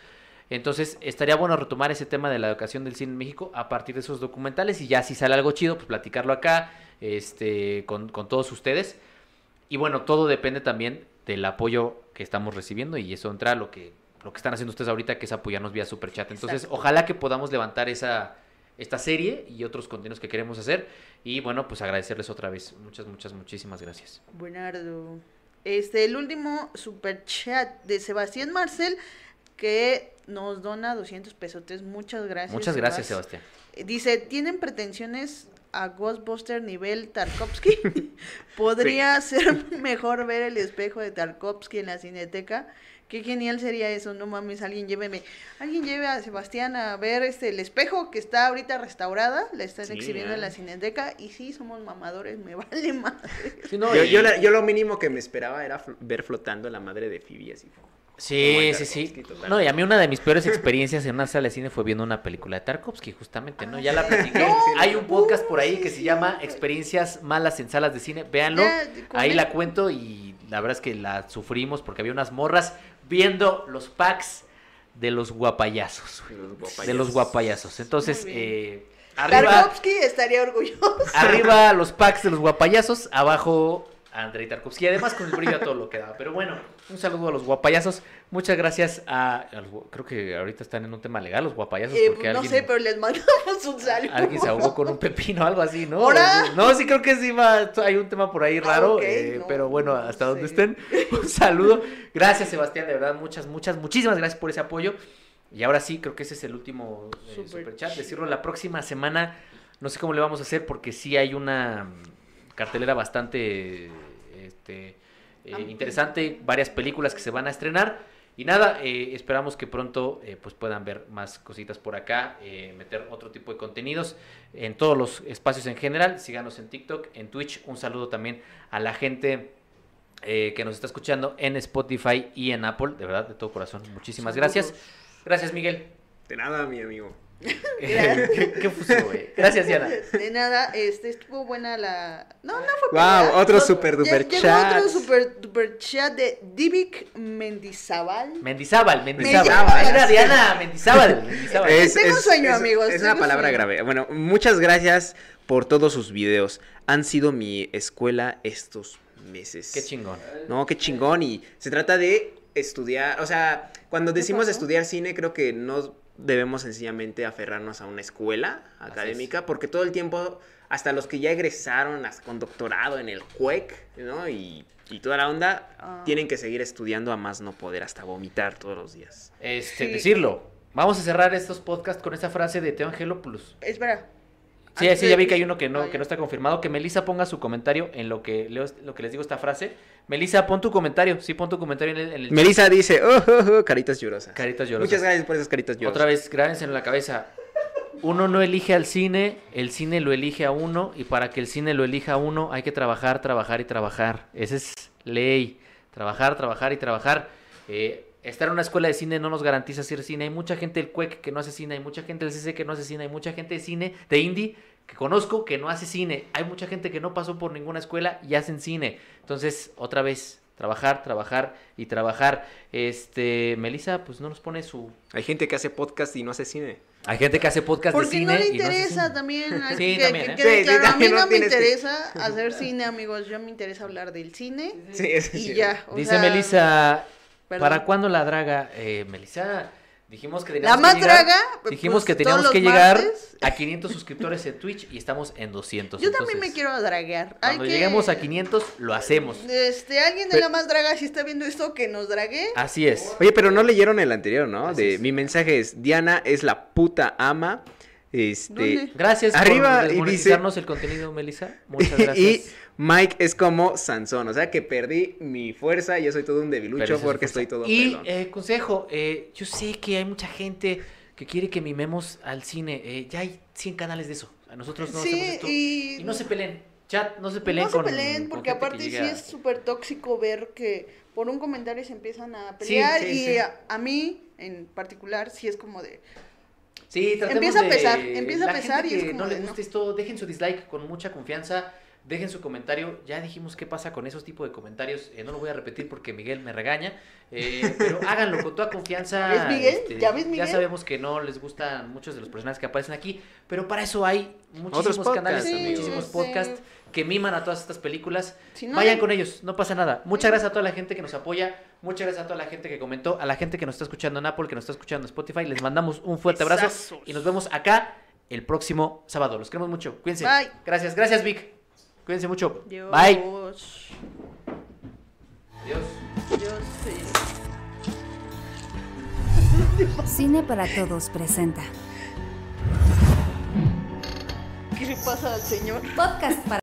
Entonces estaría bueno retomar ese tema de la educación del cine en México a partir de esos documentales y ya si sale algo chido, pues platicarlo acá este, con, con todos ustedes. Y bueno, todo depende también del apoyo que estamos recibiendo y eso entra a lo que, lo que están haciendo ustedes ahorita, que es apoyarnos vía Super Chat. Entonces, Exacto. ojalá que podamos levantar esa, esta serie y otros contenidos que queremos hacer. Y bueno, pues agradecerles otra vez. Muchas, muchas, muchísimas gracias. Buenardo. Este, el último super chat de Sebastián Marcel que nos dona 200 pesotes. Muchas gracias. Muchas gracias, Sebas. Sebastián. Dice, ¿tienen pretensiones a Ghostbuster nivel Tarkovsky? ¿Podría ser mejor ver el espejo de Tarkovsky en la cineteca? Qué genial sería eso, no mames, alguien lléveme. Alguien lleve a Sebastián a ver este el espejo que está ahorita restaurada, la están Sí, exhibiendo ¿eh? en la cineteca y sí somos mamadores, me vale madre. Sí, no, Yo, yo la- yo lo mínimo que me esperaba era fl- ver flotando la madre de Phoebe así. Sí, sí, sí. No, y a mí una de mis peores experiencias en una sala de cine fue viendo una película de Tarkovsky, justamente, ¿no? Ya la platiqué. Hay un podcast por ahí que se llama Experiencias malas en salas de cine. Véanlo. Ahí la cuento y la verdad es que la sufrimos porque había unas morras viendo los packs de los guapayazos. güey. Los guapayazos. De los guapayazos. Entonces, eh, arriba, Tarkovsky estaría orgulloso. arriba los packs de los guapayazos, abajo Andrei Tarkovsky. Además con el brillo a todo lo que daba. Pero bueno, un saludo a los guapayazos. Muchas gracias a... a los creo que ahorita están en un tema legal los guapayazos. Eh, porque no alguien, sé, pero les mandamos un saludo. alguien se ahogó con un pepino o algo así, ¿no? No, sí creo que sí va, hay un tema por ahí Ah, raro, eh, no, pero bueno, no hasta donde sé. estén, un saludo. Gracias Sebastián, de verdad, muchas, muchas, muchísimas gracias por ese apoyo. Y ahora sí, creo que ese es el último eh, Super superchat. Decirlo la próxima semana, no sé cómo le vamos a hacer porque sí hay una cartelera bastante este, eh, interesante, varias películas que se van a estrenar. Y nada, eh, esperamos que pronto eh, pues puedan ver más cositas por acá, eh, meter otro tipo de contenidos en todos los espacios en general. Síganos en TikTok, en Twitch. Un saludo también a la gente eh, que nos está escuchando en Spotify y en Apple. De verdad, de todo corazón, muchísimas gracias. Gracias, Miguel. De nada, mi amigo. ¿Qué, qué fuso, güey? Gracias, Diana. De nada, este, estuvo buena la... No, no fue Wow, buena. otro No, super duper chat. otro super duper chat de Divik Mendizábal. Mendizábal, Mendizábal. Era Diana, Mendizábal. Mendizábal. Es- Tengo sueño, amigos, Es una palabra sueño. grave. Bueno, muchas gracias por todos sus videos. Han sido mi escuela estos meses. Qué chingón. No, qué chingón. Y se trata de estudiar. O sea, cuando decimos estudiar cine, creo que no debemos sencillamente aferrarnos a una escuela académica, porque todo el tiempo, hasta los que ya egresaron con doctorado en el CUEC, ¿no? Y, y toda la onda, Ah. tienen que seguir estudiando a más no poder, hasta vomitar todos los días. Este, Sí. decirlo. Vamos a cerrar estos podcasts con esta frase de Teo Angelopoulos. Espera. Sí, sí, ya vi que hay uno que no, Ah, que no está confirmado. Que Melissa ponga su comentario en lo que leo, lo que les digo esta frase. Melissa, pon tu comentario. Sí, pon tu comentario en el, en el chat. Melissa dice, oh, oh, oh, caritas llorosas. Caritas llorosas. Muchas gracias por esas caritas llorosas. Otra vez, grábense en la cabeza. Uno no elige al cine, el cine lo elige a uno. Y para que el cine lo elija a uno, hay que trabajar, trabajar y trabajar. Esa es ley. Trabajar, trabajar y trabajar. Eh, estar en una escuela de cine no nos garantiza hacer cine. Hay mucha gente del CUEC que no hace cine, hay mucha gente del CC que no hace cine, hay mucha gente de cine, de indie, que conozco que no hace cine. Hay mucha gente que no pasó por ninguna escuela y hacen cine. Entonces, otra vez, trabajar, trabajar y trabajar. Este, Melissa, pues no nos pone su... Hay gente que hace podcast y no hace cine. Hay gente que hace podcast de Porque cine no le y no hace interesa cine. también. hay Sí, que- también, que ¿eh? sí, claro, a mí no no me que- interesa hacer cine, amigos. Yo me interesa hablar del cine. Sí, es Y ya. o Dice sea, Melissa. ¿para cuándo la draga? Eh, Melissa, dijimos que La teníamos más que llegar, draga. dijimos pues, que todos teníamos los que llegar martes. a 500 suscriptores en Twitch y estamos en 200. Yo también me quiero draguear. Hay Cuando que- lleguemos a 500, lo hacemos. Este, alguien de la más draga, si está viendo esto, que nos drague. Así es. Oye, pero no leyeron el anterior, ¿no? Así De es. mi mensaje es Diana es la puta ama. Este ¿Dónde? Gracias Arriba, y dice- el contenido, Melissa. Muchas gracias. y Mike es como Sansón, o sea que perdí mi fuerza y yo soy todo un debilucho porque estoy todo Y eh, consejo, eh, yo sé que hay mucha gente que quiere que mimemos al cine. eh, ya hay 100 canales de eso. A nosotros no sí, hacemos esto. y... Y no se peleen. Chat, no se peleen no se con peleen, con porque aparte sí es súper tóxico ver que por un comentario se empiezan a Sí, pelear sí, y sí. A, a mí en particular sí es como de Sí, tratemos Empieza a de- pesar, empieza a pesar gente y es que como no de, les no. guste esto, dejen su dislike con mucha confianza, dejen su comentario. Ya dijimos qué pasa con esos tipos de comentarios. eh, no lo voy a repetir porque Miguel me regaña, eh, pero háganlo con toda confianza. este, ¿Ves, Miguel? ¿Ya ves, Miguel? sabemos que no les gustan muchos de los personajes que aparecen aquí, pero para eso hay muchísimos Otros canales, Sí, muchísimos sí. podcasts que miman a todas estas películas. si no Vayan hay- con ellos, no pasa nada. Muchas gracias a toda la gente que nos apoya, muchas gracias a toda la gente que comentó, a la gente que nos está escuchando en Apple, que nos está escuchando en Spotify. Les mandamos un fuerte abrazo y nos vemos acá el próximo sábado. Los queremos mucho. Cuídense. Bye. Gracias, gracias Vic. Cuídense mucho. Dios, Bye. Adiós. Dios, sí. Cine para Todos presenta. ¿Qué le pasa al señor? Podcast para